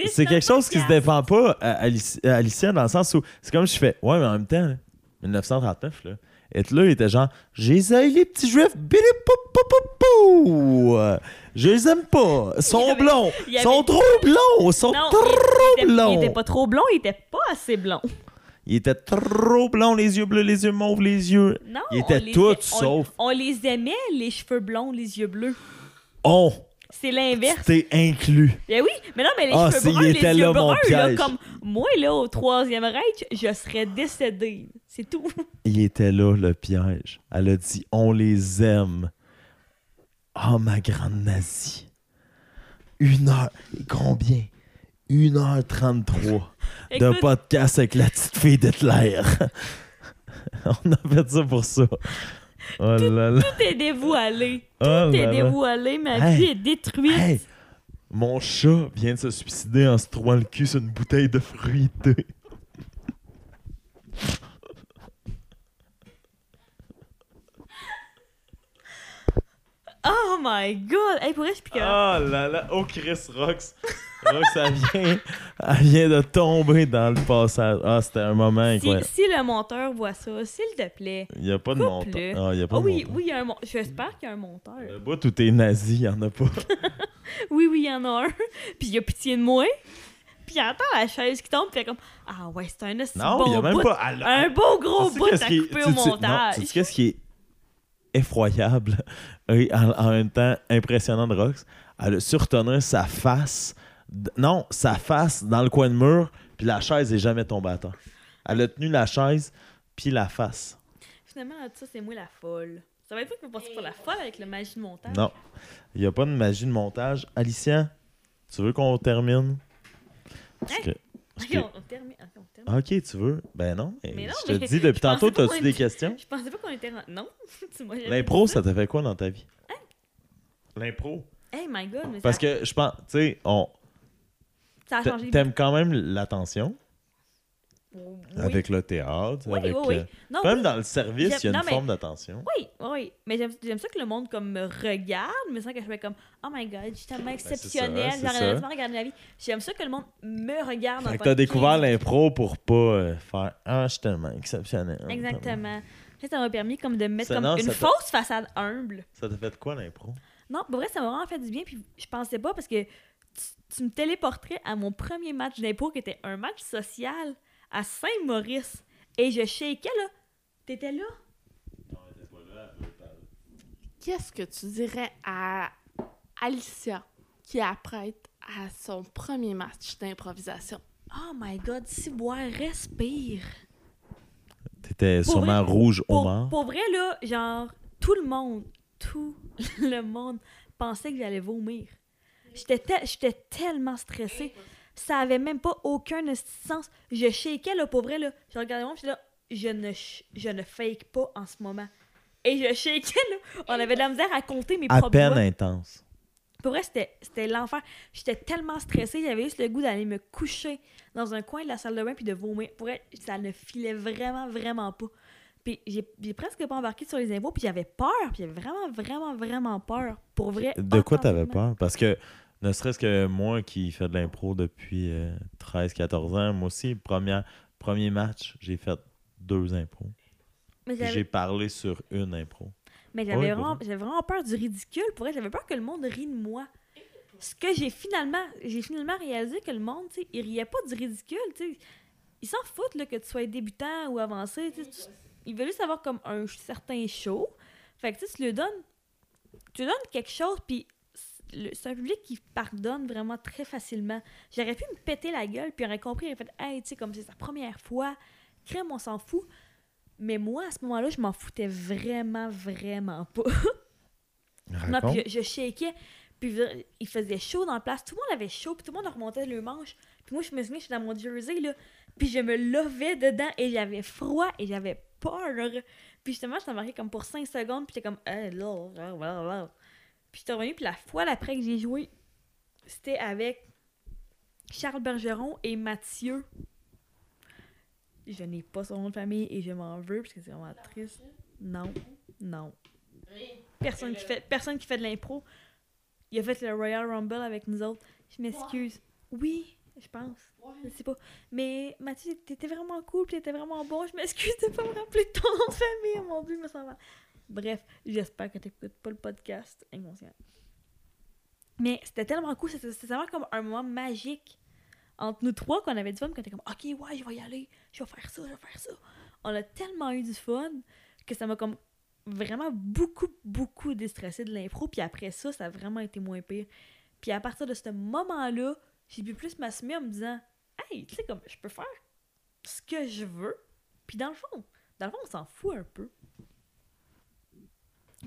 C'est quelque chose qui se défend pas à, Alici- à Alicia dans le sens où c'est comme je fais ouais mais en même temps là, 1939 là Hitler était genre j'ai les les petits juifs je les aime pas. Ils Il sont avait- blonds. il ils y sont avait- trop blonds. Ils sont Non, trop il, il était, blonds. il était pas trop blond, il était pas assez blond. ils étaient trop blonds les yeux bleus les yeux mauves les yeux. Non, tous a- on- sauf- On les aimait, les cheveux blonds, les yeux bleus. on. C'est l'inverse. c'était inclus. Ben oui, mais non, mais les Ah, cheveux bruns, il les était yeux là, bruns, là, comme moi, là, au Troisième Reich, je serais décédée. C'est tout. il était là le piège elle a dit on les aime oh ma grande nazie une heure combien? Une heure 33 de Écoute, podcast avec la petite fille d'Hitler on a fait ça pour ça oh là là tout est dévoilé. oh Tout est là. dévoilé. Ma Hey. vie est détruite. Hey, mon chat vient de se suicider en se trouvant le cul sur une bouteille de fruité Oh my god! Hey, pour vrai, je suis. Ah là là, oh Chris Rox. Rox, elle vient, elle vient de tomber dans le passage. Ah, c'était un moment si, incroyable. si le monteur voit ça, s'il te plaît. Il n'y a pas de montant. Ah, il y a pas Ah de oui, montant. oui, il y a un J'espère qu'il y a un monteur. Le bout où t'es nazi, il n'y en a pas. Oui, oui, il y en a un. Puis il a pitié de moi. Puis il entend la chaise qui tombe, puis il fait comme Ah ouais, c'est un Non, bon il n'y a même bout. pas. elle- Un beau gros bout à est- couper au montage. tu sais qu'est-ce qui est effroyable et en, en même temps impressionnant de Rox? Elle a su retenir sa face. Non, sa face dans le coin de mur, puis la chaise est jamais tombée à terre. Elle a tenu la chaise, puis la face. Finalement, ça, c'est moi la folle. Ça va être qui vas passer pour la folle avec le magie de montage? Non. Il n'y a pas de magie de montage. Alicia, tu veux qu'on termine? Parce Hein? que- que- on, on termine. Termine. Ok, tu veux? Ben non. mais Mais non, je te mais dis depuis tantôt, pas as-tu qu'on des questions? Je pensais pas qu'on était. Non? tu m'as jamais L'impro, ça t'a fait quoi dans ta vie? Hein? L'impro. Hey my god, mais Parce ça, que je pense, tu sais, on ça a changé. t'aimes quand même l'attention Oui. avec le théâtre, Oui, avec oui, euh, Non, même dans le service, il y a une non, mais- forme d'attention. oui, oui. Mais j'aime ça que le monde comme me regarde, mais sans que je fais comme Oh my god, je suis tellement exceptionnelle, Ben, j'aurais regardé ma vie. J'aime ça que le monde me regarde. en Fait que t'as découvert 15. l'impro pour pas euh, faire Ah, je suis tellement exceptionnel. Exactement. Ça m'a permis comme de me mettre comme non, une fausse façade humble. Ça t'a fait quoi l'impro? Non, pour vrai, ça m'a vraiment fait du bien. Puis je pensais pas parce que tu, tu me téléporterais à mon premier match d'impro qui était un match social à Saint-Maurice. Et je shakeais là. T'étais là? Qu'est-ce que tu dirais à Alicia qui apprête à son premier match d'improvisation? Oh my god, si boire, respire. T'étais sûrement rouge au Pour, mort. pour vrai, là, genre, tout le monde, tout le monde pensait que j'allais vomir. J'étais tellement stressée. Ça avait même pas aucun sens. Je shakeais, là, pour vrai, là. Je regardais moi, puis là, je ne, je ne fake pas en ce moment. Et je shakeais, là. On avait de la misère à compter mes À propres peine intense. Pour vrai, c'était l'enfer. J'étais tellement stressée, j'avais juste le goût d'aller me coucher dans un coin de la salle de bain puis de vomir. Pour vrai, ça ne filait vraiment, vraiment pas. Puis j'ai presque pas embarqué sur les impôts, puis j'avais peur, puis j'avais vraiment, vraiment, vraiment peur. Pour vrai. De quoi t'avais peur? Parce que, ne serait-ce que moi qui fais de l'impro depuis 13-14 ans, moi aussi, première, premier match, j'ai fait deux impros. J'ai parlé sur une impro. mais j'avais vraiment, vraiment peur du ridicule. Pour j'avais peur que le monde rie de moi. Ce que j'ai finalement, j'ai finalement réalisé que le monde, tu sais, il riait pas du ridicule, tu sais. Ils s'en foutent là, que tu sois débutant ou avancé. tu sais, Ils veulent juste avoir comme un certain show. Fait que tu sais, tu lui donnes, tu lui donnes quelque chose, puis c'est un public qui pardonne vraiment très facilement. J'aurais pu me péter la gueule, puis aurait compris, aurait fait, hey, tu sais, comme c'est sa première fois, crème, on s'en fout. Mais moi, à ce moment-là, je m'en foutais vraiment, vraiment pas. Non, puis je, je shakeais. Puis je- il faisait chaud dans la place. Tout le monde avait chaud. Puis tout le monde remontait le manche. Puis moi, je me souviens, j'étais dans mon jersey, là. Puis je me levais dedans et j'avais froid et j'avais peur. Puis justement, je t'embarquais comme pour 5 secondes. Puis j'étais comme, eh, là, là, là, là. Puis j'étais revenu. Puis la fois d'après que j'ai joué, c'était avec Charles Bergeron et Mathieu. Je n'ai pas son nom de famille et je m'en veux parce que c'est vraiment triste. Non, non. Personne qui fait, personne qui fait de l'impro. Il a fait le Royal Rumble avec nous autres. Je m'excuse. Oui, je pense. Je sais pas. Mais Mathieu, t'étais vraiment cool, t'étais vraiment bon. Je m'excuse de pas me rappeler de ton nom de famille. Mon Dieu, me sens mal. Bref, j'espère que t'écoutes pas le podcast inconscient. Mais c'était tellement cool. C'était vraiment comme un moment magique entre nous trois qu'on avait du fun. Qu'on était comme, OK, ouais, je vais y aller. Je vais faire ça, je vais faire ça. On a tellement eu du fun que ça m'a comme vraiment beaucoup, beaucoup déstressé de l'impro. Puis après ça, ça a vraiment été moins pire. Puis à partir de ce moment-là, j'ai pu plus m'assumer en me disant Hey, tu sais, comme je peux faire ce que je veux. Puis dans le fond, dans le fond, on s'en fout un peu.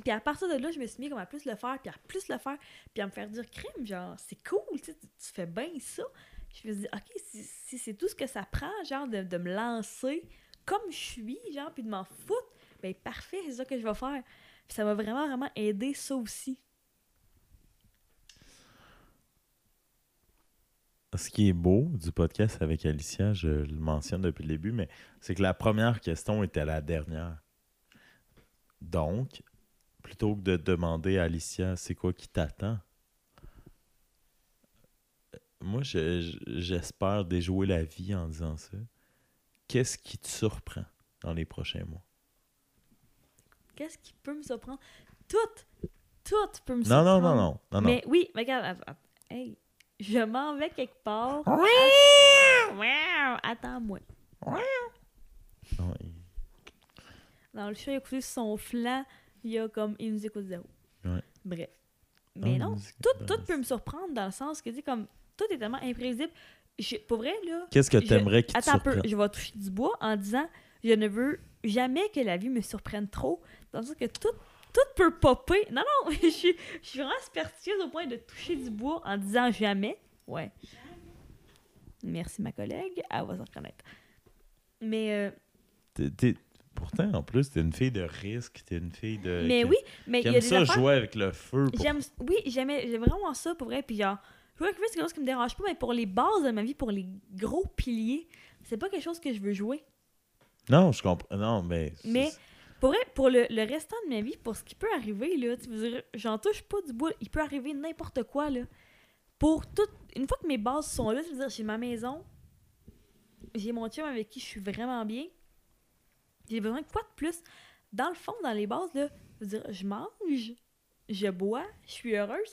Puis à partir de là, je me suis mis comme à plus le faire, puis à plus le faire, puis à me faire dire crime, genre, c'est cool, tu tu fais bien ça. Je me suis dit, ok, si, si c'est tout ce que ça prend, genre, de, de me lancer comme je suis, genre, puis de m'en foutre, ben parfait, c'est ça que je vais faire. Puis ça m'a vraiment, vraiment aidé, ça aussi. Ce qui est beau du podcast avec Alicia, je le mentionne depuis le début, mais c'est que la première question était la dernière. Donc, plutôt que de demander à Alicia c'est quoi qui t'attend, moi, je- je- j'espère déjouer la vie en disant ça. Qu'est-ce qui te surprend dans les prochains mois? Qu'est-ce qui peut me surprendre? Tout! Tout peut me Non, non, surprendre. non, non. non, non. Mais oui, mais regarde, hey, je m'en vais quelque part. Attends-moi. Non, il- le il a écouté sur son flanc, il y a comme il nous écoute zéro. Ouais. Bref. Mais Ah, non, musique tout, tout peut me surprendre dans le sens que, tu sais, comme, tout est tellement imprévisible. Je- pour vrai, là, Qu'est-ce que t'aimerais qui te Attends un peu, surprenne? je vais toucher du bois en disant je ne veux jamais que la vie me surprenne trop. Dans le sens que tout, tout peut popper. Non, non, je suis, je suis vraiment superstitieuse au point de toucher du bois en disant jamais. Ouais. Merci, ma collègue. Elle va s'en reconnaître. Mais, euh, t'es- Pourtant, en plus, t'es une fille de risque, t'es une fille de... mais oui, mais il y a des ça affaires- jouer avec le feu. pour- J'aime, oui, j'aimais, j'aime vraiment ça pour vrai. Puis genre, jouer avec le feu, c'est quelque chose qui me dérange pas, mais pour les bases de ma vie, pour les gros piliers, c'est pas quelque chose que je veux jouer. Non, je comprends. Non, mais... Mais- Pour vrai, pour le, le restant de ma vie, pour ce qui peut arriver, là, tu veux dire, j'en touche pas du bois, il peut arriver n'importe quoi, là. Pour tout, une fois que mes bases sont là, tu veux dire, j'ai ma maison, j'ai mon chum avec qui je suis vraiment bien, j'ai besoin de quoi de plus? Dans le fond, dans les bases, là, je veux dire, je mange, je bois, je suis heureuse.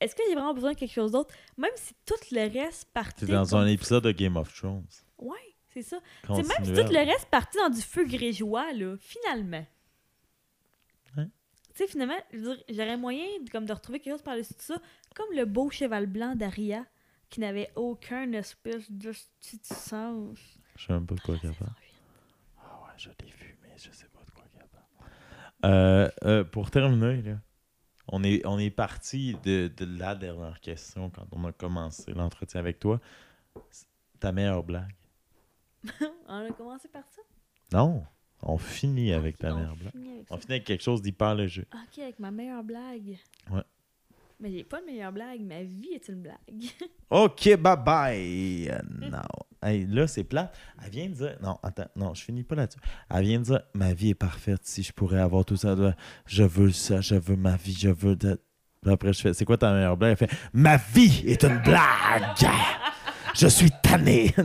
Est-ce que j'ai vraiment besoin de quelque chose d'autre? Même si tout le reste partait... T'es dans comme- un épisode de Game of Thrones. Ouais, c'est ça. C'est même si tout le reste partit dans du feu grégeois, là, finalement. Tu sais, finalement, j'aurais moyen de, comme, de retrouver quelque chose par-dessus tout ça, comme le beau cheval blanc d'Aria, qui n'avait aucun espèce de sens. Je sais même pas de quoi Ah, qu'elle ça parle. sent vite. Ah ouais, je l'ai vu, mais je sais pas de quoi parle. Euh, euh, pour terminer, là, on est, on est parti de, de la dernière question quand on a commencé l'entretien avec toi. Ta meilleure blague? On a commencé par ça? Non, on finit avec Ok, ta on meilleure blague. finit avec On ça. finit avec quelque chose d'hyper léger. Ok, avec ma meilleure blague. Ouais. Mais j'ai pas de meilleure blague, ma vie est une blague. Ok, bye bye. Euh, non. Hey, là, c'est plat. Elle vient de dire. Non, attends, non, je finis pas là-dessus. Elle vient de dire Ma vie est parfaite. Si je pourrais avoir tout ça, je veux ça, je veux ma vie, je veux. Après, je fais C'est quoi ta meilleure blague? Elle fait Ma vie est une blague. Je suis tanné.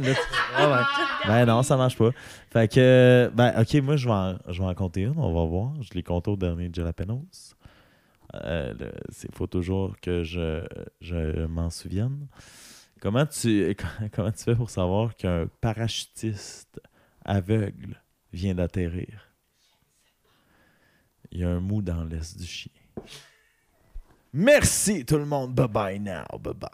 Ah. Ben non, ça marche pas. Fait que, ben, ok, moi, je vais en, je vais en compter une, on va voir. Je l'ai compté au dernier Jalapenos. Euh, le- c'est faut toujours que je, je m'en souvienne. Comment tu, comment tu fais pour savoir qu'un parachutiste aveugle vient d'atterrir? Il y a un mou dans l'est du chien. Merci tout le monde. Bye bye now. Bye bye.